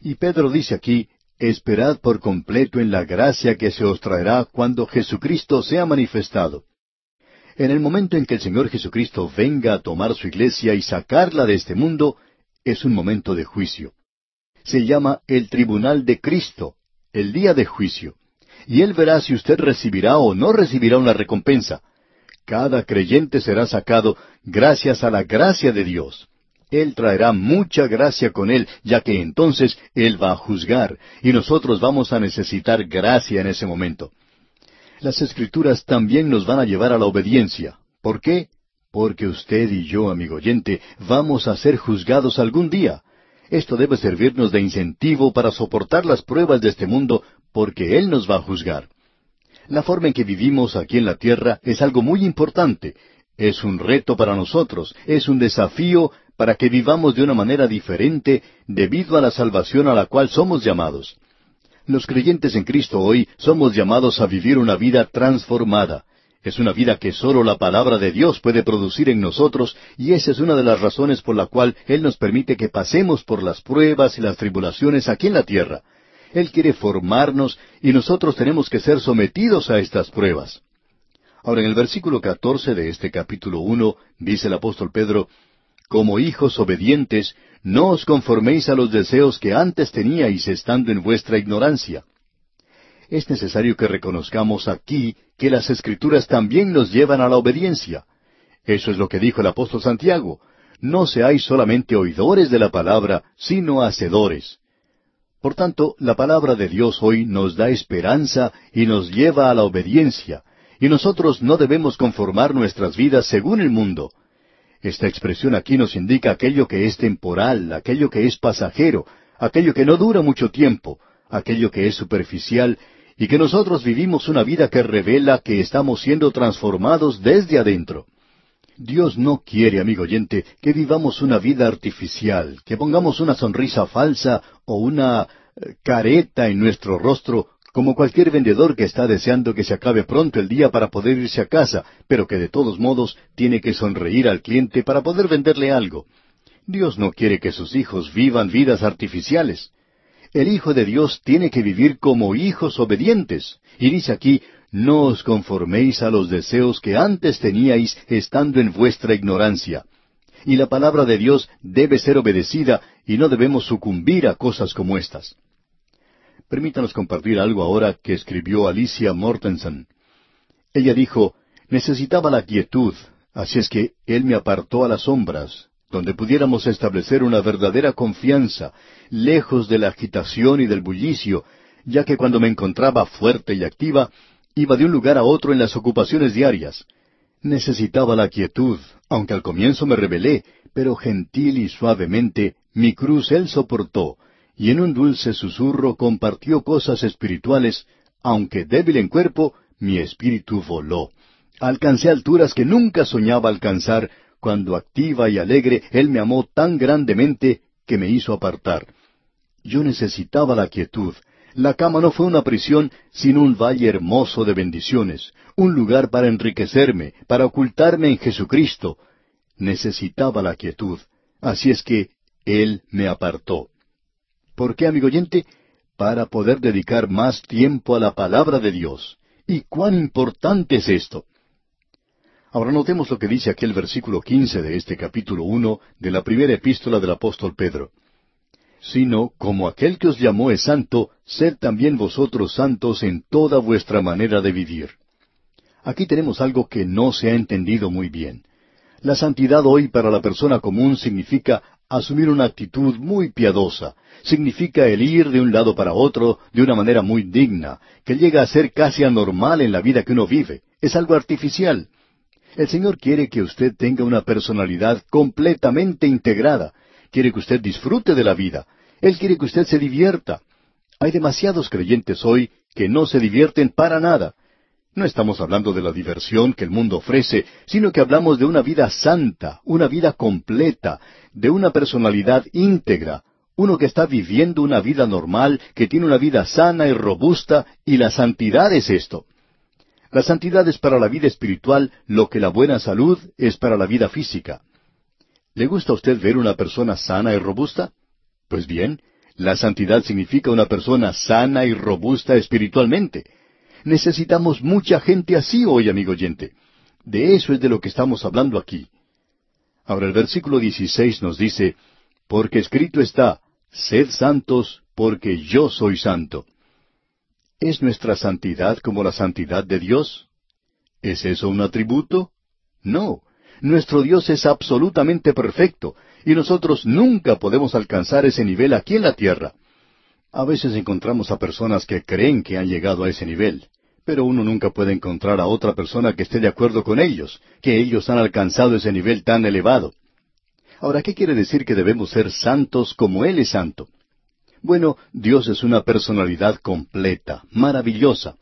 Y Pedro dice aquí, Esperad por completo en la gracia que se os traerá cuando Jesucristo sea manifestado. En el momento en que el Señor Jesucristo venga a tomar su iglesia y sacarla de este mundo, es un momento de juicio. Se llama el tribunal de Cristo, el día de juicio y Él verá si usted recibirá o no recibirá una recompensa. Cada creyente será sacado gracias a la gracia de Dios. Él traerá mucha gracia con Él, ya que entonces Él va a juzgar, y nosotros vamos a necesitar gracia en ese momento. Las escrituras también nos van a llevar a la obediencia. ¿Por qué? Porque usted y yo, amigo oyente, vamos a ser juzgados algún día. Esto debe servirnos de incentivo para soportar las pruebas de este mundo porque Él nos va a juzgar. La forma en que vivimos aquí en la tierra es algo muy importante. Es un reto para nosotros, es un desafío para que vivamos de una manera diferente debido a la salvación a la cual somos llamados. Los creyentes en Cristo hoy somos llamados a vivir una vida transformada. Es una vida que sólo la palabra de Dios puede producir en nosotros y esa es una de las razones por la cual Él nos permite que pasemos por las pruebas y las tribulaciones aquí en la tierra. Él quiere formarnos y nosotros tenemos que ser sometidos a estas pruebas. Ahora, en el versículo catorce de este capítulo uno, dice el apóstol Pedro, Como hijos obedientes, no os conforméis a los deseos que antes teníais estando en vuestra ignorancia. Es necesario que reconozcamos aquí que las escrituras también nos llevan a la obediencia. Eso es lo que dijo el apóstol Santiago. No seáis solamente oidores de la palabra, sino hacedores. Por tanto, la palabra de Dios hoy nos da esperanza y nos lleva a la obediencia, y nosotros no debemos conformar nuestras vidas según el mundo. Esta expresión aquí nos indica aquello que es temporal, aquello que es pasajero, aquello que no dura mucho tiempo, aquello que es superficial, y que nosotros vivimos una vida que revela que estamos siendo transformados desde adentro. Dios no quiere, amigo oyente, que vivamos una vida artificial, que pongamos una sonrisa falsa o una eh, careta en nuestro rostro, como cualquier vendedor que está deseando que se acabe pronto el día para poder irse a casa, pero que de todos modos tiene que sonreír al cliente para poder venderle algo. Dios no quiere que sus hijos vivan vidas artificiales. El Hijo de Dios tiene que vivir como hijos obedientes. Y dice aquí, no os conforméis a los deseos que antes teníais estando en vuestra ignorancia. Y la palabra de Dios debe ser obedecida y no debemos sucumbir a cosas como estas. Permítanos compartir algo ahora que escribió Alicia Mortensen. Ella dijo, necesitaba la quietud, así es que Él me apartó a las sombras, donde pudiéramos establecer una verdadera confianza, lejos de la agitación y del bullicio, ya que cuando me encontraba fuerte y activa, Iba de un lugar a otro en las ocupaciones diarias. Necesitaba la quietud, aunque al comienzo me rebelé, pero gentil y suavemente mi cruz él soportó, y en un dulce susurro compartió cosas espirituales, aunque débil en cuerpo, mi espíritu voló. Alcancé alturas que nunca soñaba alcanzar, cuando activa y alegre él me amó tan grandemente que me hizo apartar. Yo necesitaba la quietud, la cama no fue una prisión, sino un valle hermoso de bendiciones, un lugar para enriquecerme, para ocultarme en Jesucristo. Necesitaba la quietud, así es que Él me apartó. ¿Por qué, amigo oyente? Para poder dedicar más tiempo a la palabra de Dios. ¿Y cuán importante es esto? Ahora notemos lo que dice aquel versículo quince de este capítulo uno de la primera epístola del apóstol Pedro sino como aquel que os llamó es santo, sed también vosotros santos en toda vuestra manera de vivir. Aquí tenemos algo que no se ha entendido muy bien. La santidad hoy para la persona común significa asumir una actitud muy piadosa, significa el ir de un lado para otro de una manera muy digna, que llega a ser casi anormal en la vida que uno vive. Es algo artificial. El Señor quiere que usted tenga una personalidad completamente integrada, quiere que usted disfrute de la vida. Él quiere que usted se divierta. Hay demasiados creyentes hoy que no se divierten para nada. No estamos hablando de la diversión que el mundo ofrece, sino que hablamos de una vida santa, una vida completa, de una personalidad íntegra, uno que está viviendo una vida normal, que tiene una vida sana y robusta, y la santidad es esto. La santidad es para la vida espiritual lo que la buena salud es para la vida física. ¿Le gusta a usted ver una persona sana y robusta? Pues bien, la santidad significa una persona sana y robusta espiritualmente. Necesitamos mucha gente así hoy, amigo oyente. De eso es de lo que estamos hablando aquí. Ahora el versículo 16 nos dice, Porque escrito está, Sed santos, porque yo soy santo. ¿Es nuestra santidad como la santidad de Dios? ¿Es eso un atributo? No. Nuestro Dios es absolutamente perfecto, y nosotros nunca podemos alcanzar ese nivel aquí en la tierra. A veces encontramos a personas que creen que han llegado a ese nivel, pero uno nunca puede encontrar a otra persona que esté de acuerdo con ellos, que ellos han alcanzado ese nivel tan elevado. Ahora, ¿qué quiere decir que debemos ser santos como Él es santo? Bueno, Dios es una personalidad completa, maravillosa.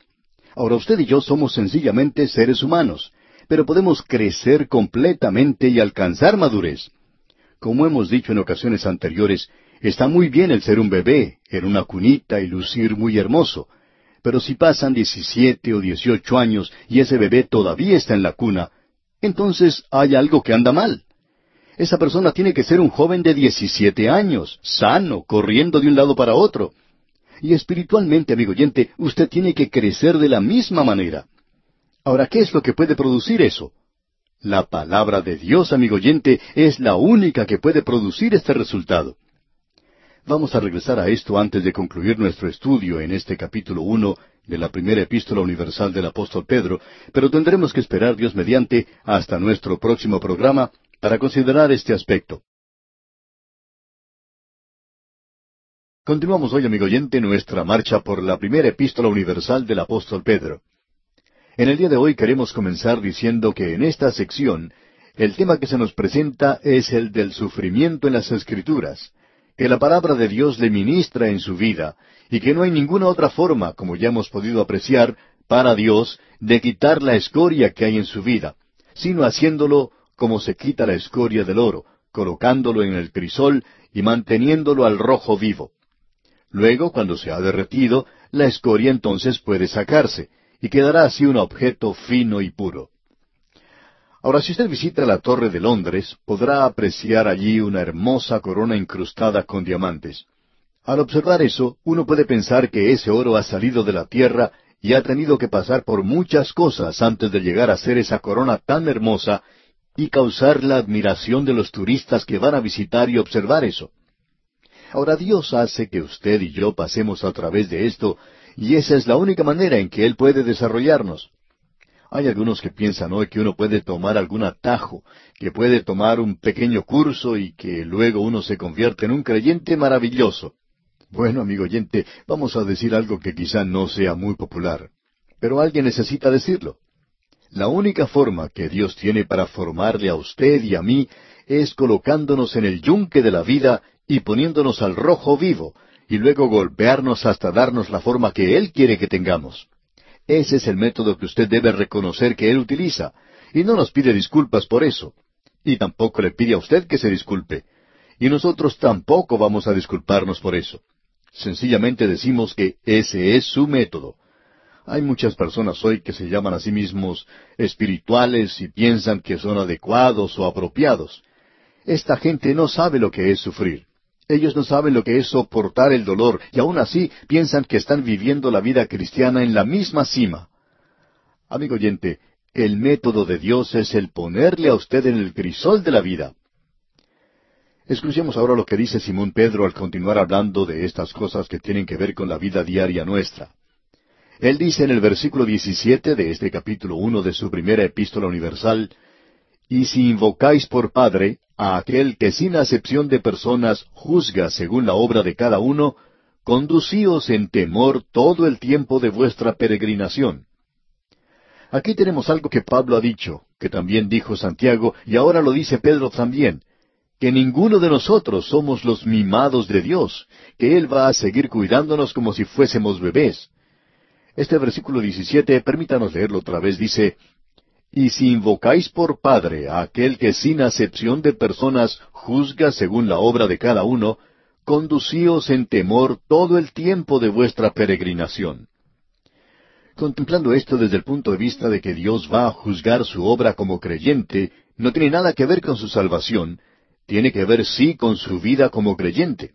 Ahora usted y yo somos sencillamente seres humanos, pero podemos crecer completamente y alcanzar madurez. Como hemos dicho en ocasiones anteriores, está muy bien el ser un bebé, en una cunita y lucir muy hermoso, pero si pasan diecisiete o dieciocho años y ese bebé todavía está en la cuna, entonces hay algo que anda mal. Esa persona tiene que ser un joven de diecisiete años, sano, corriendo de un lado para otro. Y espiritualmente, amigo oyente, usted tiene que crecer de la misma manera. Ahora, ¿qué es lo que puede producir eso? La palabra de Dios, amigo oyente, es la única que puede producir este resultado. Vamos a regresar a esto antes de concluir nuestro estudio en este capítulo uno de la primera epístola universal del apóstol Pedro, pero tendremos que esperar Dios mediante hasta nuestro próximo programa para considerar este aspecto. Continuamos hoy, amigo oyente, nuestra marcha por la primera epístola universal del apóstol Pedro. En el día de hoy queremos comenzar diciendo que en esta sección el tema que se nos presenta es el del sufrimiento en las Escrituras, que la palabra de Dios le ministra en su vida y que no hay ninguna otra forma, como ya hemos podido apreciar, para Dios de quitar la escoria que hay en su vida, sino haciéndolo como se quita la escoria del oro, colocándolo en el crisol y manteniéndolo al rojo vivo. Luego, cuando se ha derretido, la escoria entonces puede sacarse, y quedará así un objeto fino y puro. Ahora, si usted visita la Torre de Londres, podrá apreciar allí una hermosa corona incrustada con diamantes. Al observar eso, uno puede pensar que ese oro ha salido de la tierra y ha tenido que pasar por muchas cosas antes de llegar a ser esa corona tan hermosa y causar la admiración de los turistas que van a visitar y observar eso. Ahora Dios hace que usted y yo pasemos a través de esto, y esa es la única manera en que Él puede desarrollarnos. Hay algunos que piensan hoy que uno puede tomar algún atajo, que puede tomar un pequeño curso y que luego uno se convierte en un creyente maravilloso. Bueno, amigo oyente, vamos a decir algo que quizá no sea muy popular, pero alguien necesita decirlo. La única forma que Dios tiene para formarle a usted y a mí es colocándonos en el yunque de la vida y poniéndonos al rojo vivo, y luego golpearnos hasta darnos la forma que Él quiere que tengamos. Ese es el método que usted debe reconocer que Él utiliza, y no nos pide disculpas por eso. Y tampoco le pide a usted que se disculpe. Y nosotros tampoco vamos a disculparnos por eso. Sencillamente decimos que ese es su método. Hay muchas personas hoy que se llaman a sí mismos espirituales y piensan que son adecuados o apropiados. Esta gente no sabe lo que es sufrir. Ellos no saben lo que es soportar el dolor y aún así piensan que están viviendo la vida cristiana en la misma cima. Amigo oyente, el método de Dios es el ponerle a usted en el crisol de la vida. Escuchemos ahora lo que dice Simón Pedro al continuar hablando de estas cosas que tienen que ver con la vida diaria nuestra. Él dice en el versículo 17 de este capítulo uno de su primera epístola universal, Y si invocáis por Padre a aquel que sin acepción de personas juzga según la obra de cada uno, conducíos en temor todo el tiempo de vuestra peregrinación. Aquí tenemos algo que Pablo ha dicho, que también dijo Santiago, y ahora lo dice Pedro también, que ninguno de nosotros somos los mimados de Dios, que Él va a seguir cuidándonos como si fuésemos bebés. Este versículo 17, permítanos leerlo otra vez, dice, Y si invocáis por Padre a aquel que sin acepción de personas juzga según la obra de cada uno, conducíos en temor todo el tiempo de vuestra peregrinación. Contemplando esto desde el punto de vista de que Dios va a juzgar su obra como creyente, no tiene nada que ver con su salvación, tiene que ver sí con su vida como creyente.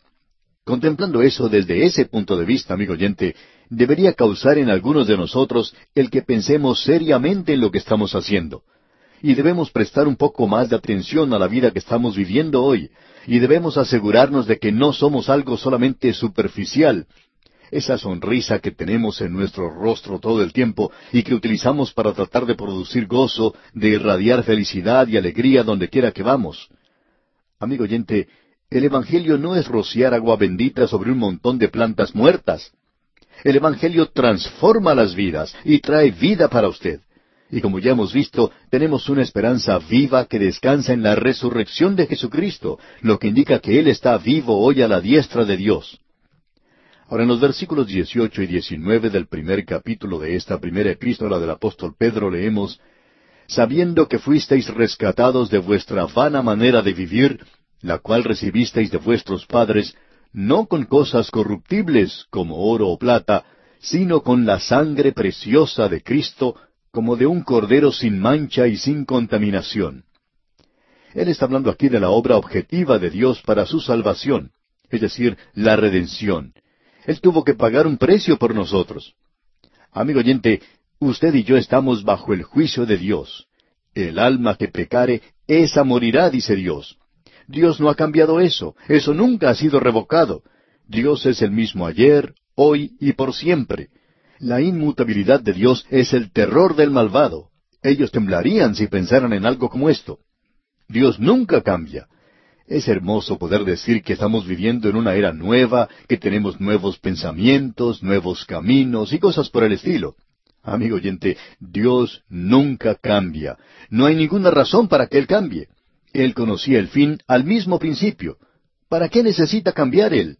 Contemplando eso desde ese punto de vista, amigo oyente, debería causar en algunos de nosotros el que pensemos seriamente en lo que estamos haciendo. Y debemos prestar un poco más de atención a la vida que estamos viviendo hoy, y debemos asegurarnos de que no somos algo solamente superficial, esa sonrisa que tenemos en nuestro rostro todo el tiempo y que utilizamos para tratar de producir gozo, de irradiar felicidad y alegría donde quiera que vamos. Amigo oyente, el Evangelio no es rociar agua bendita sobre un montón de plantas muertas. El Evangelio transforma las vidas y trae vida para usted. Y como ya hemos visto, tenemos una esperanza viva que descansa en la resurrección de Jesucristo, lo que indica que Él está vivo hoy a la diestra de Dios. Ahora en los versículos 18 y 19 del primer capítulo de esta primera epístola del apóstol Pedro leemos, Sabiendo que fuisteis rescatados de vuestra vana manera de vivir, la cual recibisteis de vuestros padres, no con cosas corruptibles como oro o plata, sino con la sangre preciosa de Cristo, como de un cordero sin mancha y sin contaminación. Él está hablando aquí de la obra objetiva de Dios para su salvación, es decir, la redención. Él tuvo que pagar un precio por nosotros. Amigo oyente, usted y yo estamos bajo el juicio de Dios. El alma que pecare, esa morirá, dice Dios. Dios no ha cambiado eso, eso nunca ha sido revocado. Dios es el mismo ayer, hoy y por siempre. La inmutabilidad de Dios es el terror del malvado. Ellos temblarían si pensaran en algo como esto. Dios nunca cambia. Es hermoso poder decir que estamos viviendo en una era nueva, que tenemos nuevos pensamientos, nuevos caminos y cosas por el estilo. Amigo oyente, Dios nunca cambia. No hay ninguna razón para que Él cambie. Él conocía el fin al mismo principio. ¿Para qué necesita cambiar Él?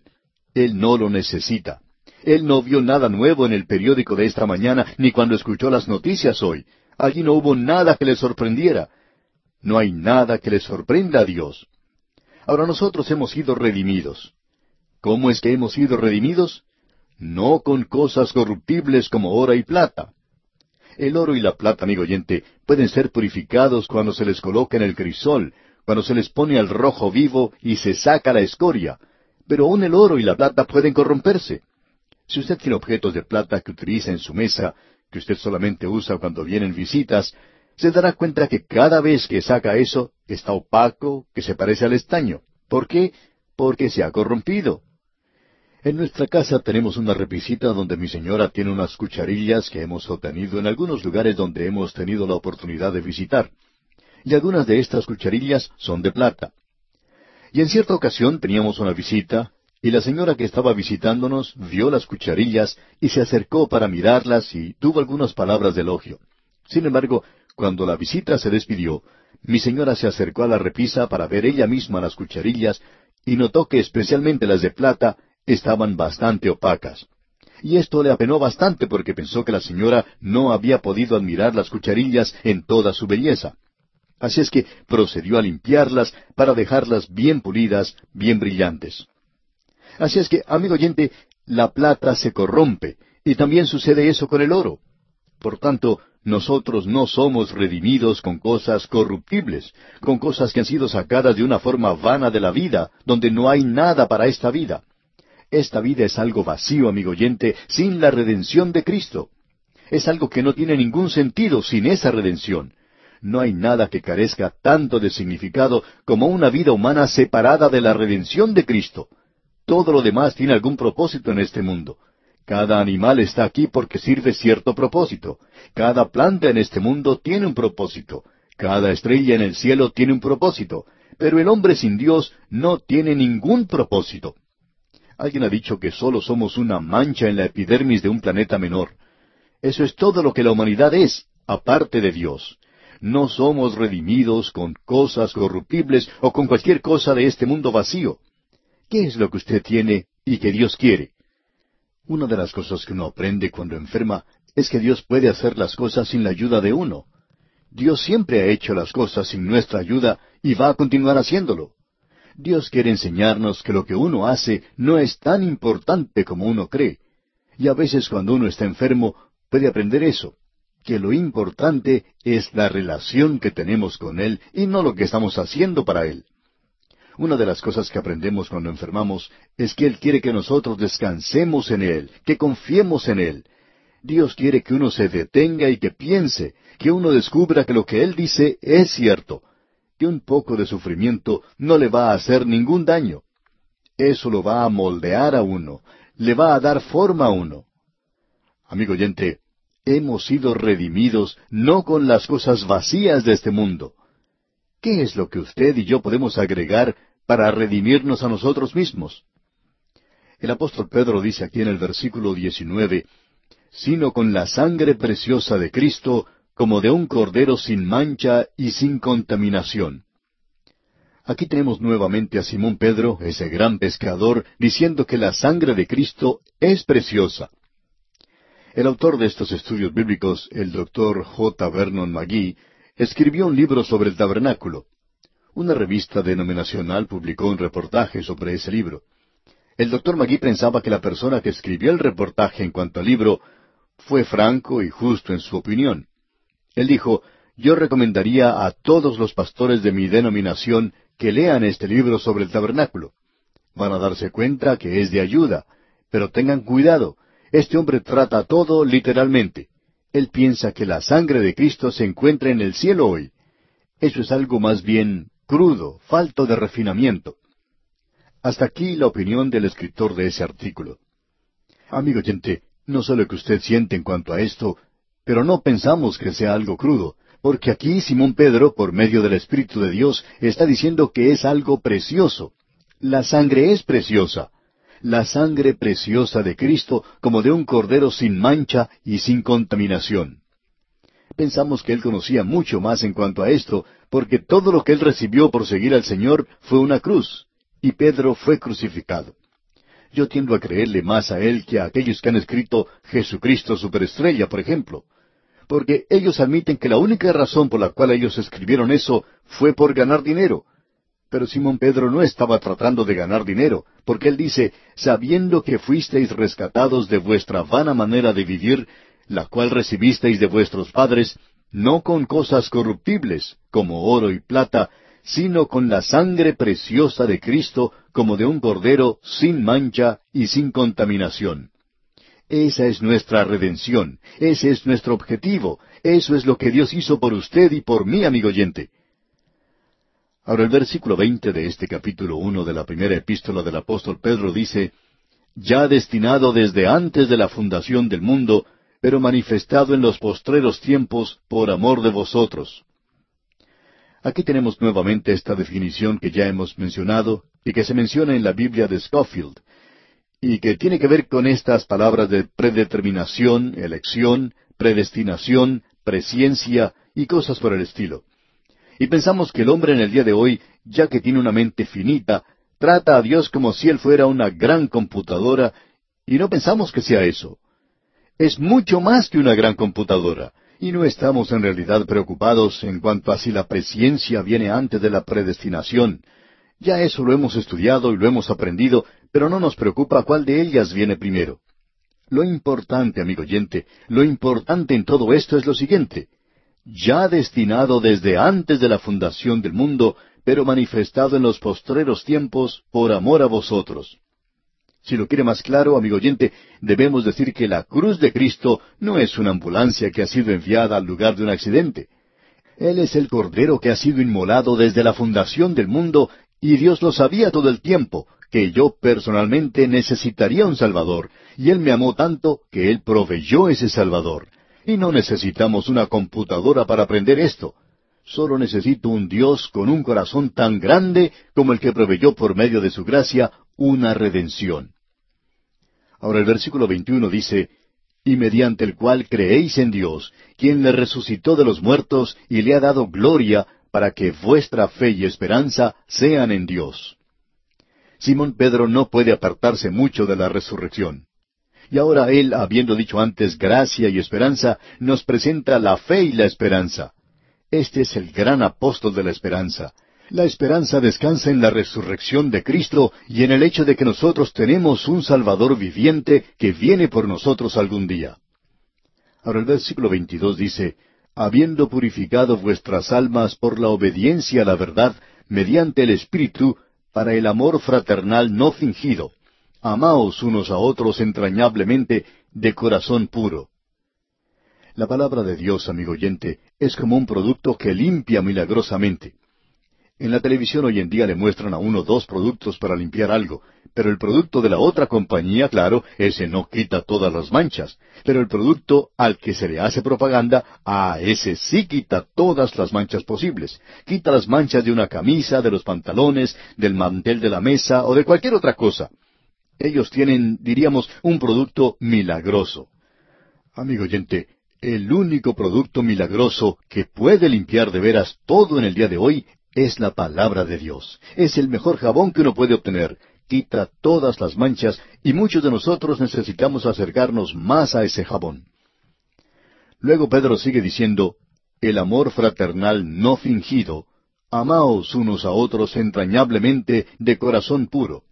Él no lo necesita. Él no vio nada nuevo en el periódico de esta mañana ni cuando escuchó las noticias hoy. Allí no hubo nada que le sorprendiera. No hay nada que le sorprenda a Dios. Ahora nosotros hemos sido redimidos. ¿Cómo es que hemos sido redimidos? No con cosas corruptibles como oro y plata. El oro y la plata, amigo oyente, pueden ser purificados cuando se les coloca en el crisol, cuando se les pone al rojo vivo y se saca la escoria. Pero aún el oro y la plata pueden corromperse. Si usted tiene objetos de plata que utiliza en su mesa, que usted solamente usa cuando vienen visitas, se dará cuenta que cada vez que saca eso está opaco, que se parece al estaño. ¿Por qué? Porque se ha corrompido. En nuestra casa tenemos una repisita donde mi señora tiene unas cucharillas que hemos obtenido en algunos lugares donde hemos tenido la oportunidad de visitar. Y algunas de estas cucharillas son de plata. Y en cierta ocasión teníamos una visita, y la señora que estaba visitándonos vio las cucharillas y se acercó para mirarlas y tuvo algunas palabras de elogio. Sin embargo, cuando la visita se despidió, mi señora se acercó a la repisa para ver ella misma las cucharillas y notó que especialmente las de plata estaban bastante opacas. Y esto le apenó bastante porque pensó que la señora no había podido admirar las cucharillas en toda su belleza. Así es que procedió a limpiarlas para dejarlas bien pulidas, bien brillantes. Así es que, amigo oyente, la plata se corrompe, y también sucede eso con el oro. Por tanto, nosotros no somos redimidos con cosas corruptibles, con cosas que han sido sacadas de una forma vana de la vida, donde no hay nada para esta vida. Esta vida es algo vacío, amigo oyente, sin la redención de Cristo. Es algo que no tiene ningún sentido sin esa redención. No hay nada que carezca tanto de significado como una vida humana separada de la redención de Cristo. Todo lo demás tiene algún propósito en este mundo. Cada animal está aquí porque sirve cierto propósito. Cada planta en este mundo tiene un propósito. Cada estrella en el cielo tiene un propósito. Pero el hombre sin Dios no tiene ningún propósito. Alguien ha dicho que solo somos una mancha en la epidermis de un planeta menor. Eso es todo lo que la humanidad es, aparte de Dios. No somos redimidos con cosas corruptibles o con cualquier cosa de este mundo vacío. ¿Qué es lo que usted tiene y que Dios quiere? Una de las cosas que uno aprende cuando enferma es que Dios puede hacer las cosas sin la ayuda de uno. Dios siempre ha hecho las cosas sin nuestra ayuda y va a continuar haciéndolo. Dios quiere enseñarnos que lo que uno hace no es tan importante como uno cree. Y a veces cuando uno está enfermo, puede aprender eso, que lo importante es la relación que tenemos con Él y no lo que estamos haciendo para Él. Una de las cosas que aprendemos cuando enfermamos es que Él quiere que nosotros descansemos en Él, que confiemos en Él. Dios quiere que uno se detenga y que piense, que uno descubra que lo que Él dice es cierto, que un poco de sufrimiento no le va a hacer ningún daño. Eso lo va a moldear a uno, le va a dar forma a uno. Amigo oyente, hemos sido redimidos no con las cosas vacías de este mundo. ¿Qué es lo que usted y yo podemos agregar para redimirnos a nosotros mismos? El apóstol Pedro dice aquí en el versículo 19, sino con la sangre preciosa de Cristo, como de un cordero sin mancha y sin contaminación. Aquí tenemos nuevamente a Simón Pedro, ese gran pescador, diciendo que la sangre de Cristo es preciosa. El autor de estos estudios bíblicos, el doctor J. Vernon McGee, escribió un libro sobre el tabernáculo. Una revista denominacional publicó un reportaje sobre ese libro. El doctor McGee pensaba que la persona que escribió el reportaje en cuanto al libro fue franco y justo en su opinión. Él dijo, yo recomendaría a todos los pastores de mi denominación que lean este libro sobre el tabernáculo. Van a darse cuenta que es de ayuda, pero tengan cuidado, este hombre trata todo literalmente. Él piensa que la sangre de Cristo se encuentra en el cielo hoy. Eso es algo más bien crudo, falto de refinamiento. Hasta aquí la opinión del escritor de ese artículo. Amigo oyente, no sé lo que usted siente en cuanto a esto, pero no pensamos que sea algo crudo, porque aquí Simón Pedro, por medio del Espíritu de Dios, está diciendo que es algo precioso. La sangre es preciosa. La sangre preciosa de Cristo como de un cordero sin mancha y sin contaminación. Pensamos que él conocía mucho más en cuanto a esto, porque todo lo que él recibió por seguir al Señor fue una cruz, y Pedro fue crucificado. Yo tiendo a creerle más a él que a aquellos que han escrito Jesucristo superestrella, por ejemplo porque ellos admiten que la única razón por la cual ellos escribieron eso fue por ganar dinero. Pero Simón Pedro no estaba tratando de ganar dinero, porque él dice, sabiendo que fuisteis rescatados de vuestra vana manera de vivir, la cual recibisteis de vuestros padres, no con cosas corruptibles, como oro y plata, sino con la sangre preciosa de Cristo, como de un cordero sin mancha y sin contaminación. Esa es nuestra redención, ese es nuestro objetivo, eso es lo que Dios hizo por usted y por mí, amigo oyente. Ahora el versículo veinte de este capítulo uno de la primera epístola del apóstol Pedro dice, ya destinado desde antes de la fundación del mundo, pero manifestado en los postreros tiempos por amor de vosotros. Aquí tenemos nuevamente esta definición que ya hemos mencionado y que se menciona en la Biblia de Scofield, y que tiene que ver con estas palabras de predeterminación, elección, predestinación, presciencia y cosas por el estilo. Y pensamos que el hombre en el día de hoy, ya que tiene una mente finita, trata a Dios como si Él fuera una gran computadora, y no pensamos que sea eso. Es mucho más que una gran computadora, y no estamos en realidad preocupados en cuanto a si la presciencia viene antes de la predestinación. Ya eso lo hemos estudiado y lo hemos aprendido, pero no nos preocupa cuál de ellas viene primero. Lo importante, amigo oyente, lo importante en todo esto es lo siguiente. Ya destinado desde antes de la fundación del mundo, pero manifestado en los postreros tiempos por amor a vosotros. Si lo quiere más claro, amigo oyente, debemos decir que la cruz de Cristo no es una ambulancia que ha sido enviada al lugar de un accidente. Él es el Cordero que ha sido inmolado desde la fundación del mundo y Dios lo sabía todo el tiempo, que yo personalmente necesitaría un Salvador, y Él me amó tanto que Él proveyó ese Salvador. Y no necesitamos una computadora para aprender esto. Solo necesito un Dios con un corazón tan grande como el que proveyó por medio de su gracia una redención. Ahora el versículo 21 dice, y mediante el cual creéis en Dios, quien le resucitó de los muertos y le ha dado gloria para que vuestra fe y esperanza sean en Dios. Simón Pedro no puede apartarse mucho de la resurrección. Y ahora él, habiendo dicho antes gracia y esperanza, nos presenta la fe y la esperanza. Este es el gran apóstol de la esperanza. La esperanza descansa en la resurrección de Cristo y en el hecho de que nosotros tenemos un Salvador viviente que viene por nosotros algún día. Ahora el versículo 22 dice, habiendo purificado vuestras almas por la obediencia a la verdad, mediante el Espíritu, para el amor fraternal no fingido. Amaos unos a otros entrañablemente, de corazón puro. La palabra de Dios, amigo oyente, es como un producto que limpia milagrosamente. En la televisión hoy en día le muestran a uno dos productos para limpiar algo, pero el producto de la otra compañía, claro, ese no quita todas las manchas, pero el producto al que se le hace propaganda, a ese sí quita todas las manchas posibles. Quita las manchas de una camisa, de los pantalones, del mantel de la mesa o de cualquier otra cosa. Ellos tienen, diríamos, un producto milagroso. Amigo oyente, el único producto milagroso que puede limpiar de veras todo en el día de hoy es la palabra de Dios. Es el mejor jabón que uno puede obtener. Quita todas las manchas y muchos de nosotros necesitamos acercarnos más a ese jabón. Luego Pedro sigue diciendo, el amor fraternal no fingido, amaos unos a otros entrañablemente de corazón puro.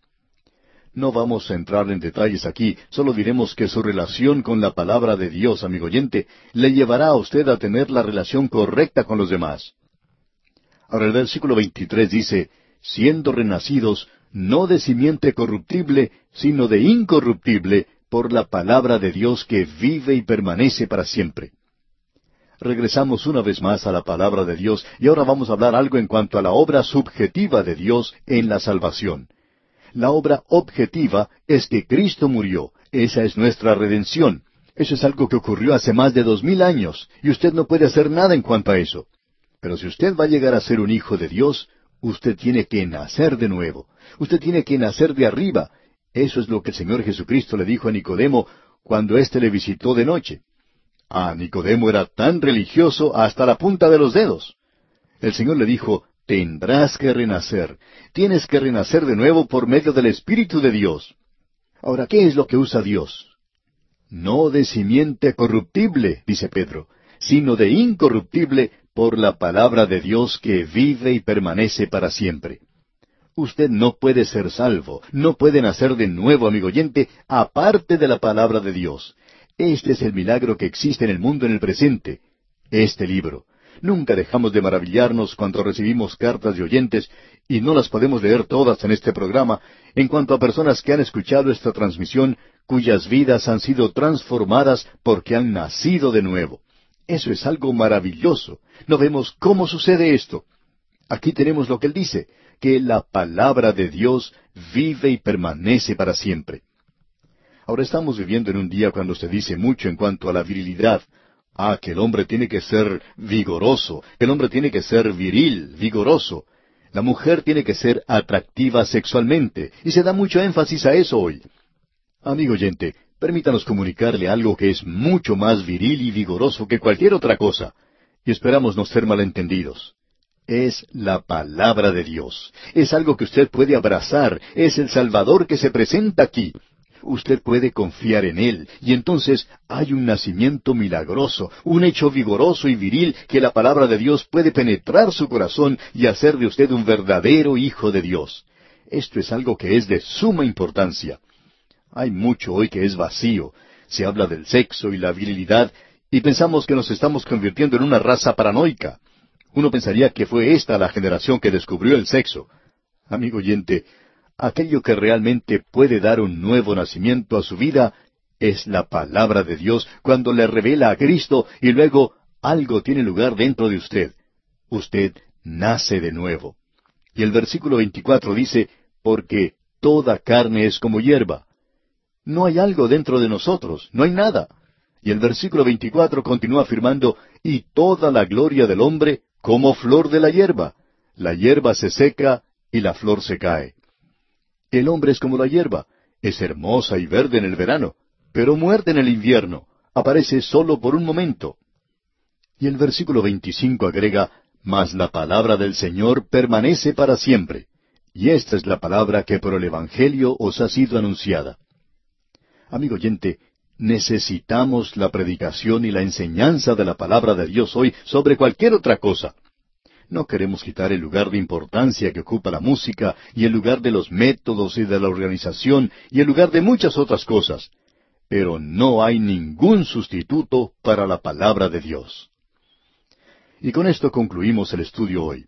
No vamos a entrar en detalles aquí, solo diremos que su relación con la palabra de Dios, amigo oyente, le llevará a usted a tener la relación correcta con los demás. Ahora el versículo 23 dice, siendo renacidos no de simiente corruptible, sino de incorruptible, por la palabra de Dios que vive y permanece para siempre. Regresamos una vez más a la palabra de Dios y ahora vamos a hablar algo en cuanto a la obra subjetiva de Dios en la salvación. La obra objetiva es que Cristo murió, esa es nuestra redención. Eso es algo que ocurrió hace más de dos mil años, y usted no puede hacer nada en cuanto a eso. Pero si usted va a llegar a ser un hijo de Dios, usted tiene que nacer de nuevo. Usted tiene que nacer de arriba. Eso es lo que el Señor Jesucristo le dijo a Nicodemo cuando éste le visitó de noche. Ah, Nicodemo era tan religioso hasta la punta de los dedos. El Señor le dijo, tendrás que renacer. Tienes que renacer de nuevo por medio del Espíritu de Dios. Ahora, ¿qué es lo que usa Dios? No de simiente corruptible, dice Pedro, sino de incorruptible por la palabra de Dios que vive y permanece para siempre. Usted no puede ser salvo, no puede nacer de nuevo, amigo oyente, aparte de la palabra de Dios. Este es el milagro que existe en el mundo en el presente, este libro. Nunca dejamos de maravillarnos cuando recibimos cartas de oyentes, y no las podemos leer todas en este programa, en cuanto a personas que han escuchado esta transmisión, cuyas vidas han sido transformadas porque han nacido de nuevo. Eso es algo maravilloso. No vemos cómo sucede esto. Aquí tenemos lo que él dice, que la palabra de Dios vive y permanece para siempre. Ahora estamos viviendo en un día cuando se dice mucho en cuanto a la virilidad. Ah, que el hombre tiene que ser vigoroso, que el hombre tiene que ser viril, vigoroso. La mujer tiene que ser atractiva sexualmente, y se da mucho énfasis a eso hoy. Amigo oyente, permítanos comunicarle algo que es mucho más viril y vigoroso que cualquier otra cosa, y esperamos no ser malentendidos. Es la palabra de Dios. Es algo que usted puede abrazar. Es el Salvador que se presenta aquí. Usted puede confiar en Él, y entonces hay un nacimiento milagroso, un hecho vigoroso y viril que la palabra de Dios puede penetrar su corazón y hacer de usted un verdadero hijo de Dios. Esto es algo que es de suma importancia. Hay mucho hoy que es vacío. Se habla del sexo y la virilidad y pensamos que nos estamos convirtiendo en una raza paranoica. Uno pensaría que fue esta la generación que descubrió el sexo. Amigo oyente, aquello que realmente puede dar un nuevo nacimiento a su vida es la palabra de Dios cuando le revela a Cristo y luego algo tiene lugar dentro de usted. Usted nace de nuevo. Y el versículo 24 dice, porque toda carne es como hierba, no hay algo dentro de nosotros, no hay nada. Y el versículo 24 continúa afirmando, y toda la gloria del hombre como flor de la hierba. La hierba se seca y la flor se cae. El hombre es como la hierba, es hermosa y verde en el verano, pero muerde en el invierno, aparece solo por un momento. Y el versículo 25 agrega, Mas la palabra del Señor permanece para siempre. Y esta es la palabra que por el Evangelio os ha sido anunciada. Amigo oyente, necesitamos la predicación y la enseñanza de la palabra de Dios hoy sobre cualquier otra cosa. No queremos quitar el lugar de importancia que ocupa la música y el lugar de los métodos y de la organización y el lugar de muchas otras cosas. Pero no hay ningún sustituto para la palabra de Dios. Y con esto concluimos el estudio hoy.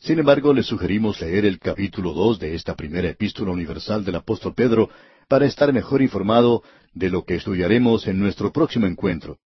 Sin embargo, le sugerimos leer el capítulo dos de esta primera epístola universal del apóstol Pedro para estar mejor informado de lo que estudiaremos en nuestro próximo encuentro.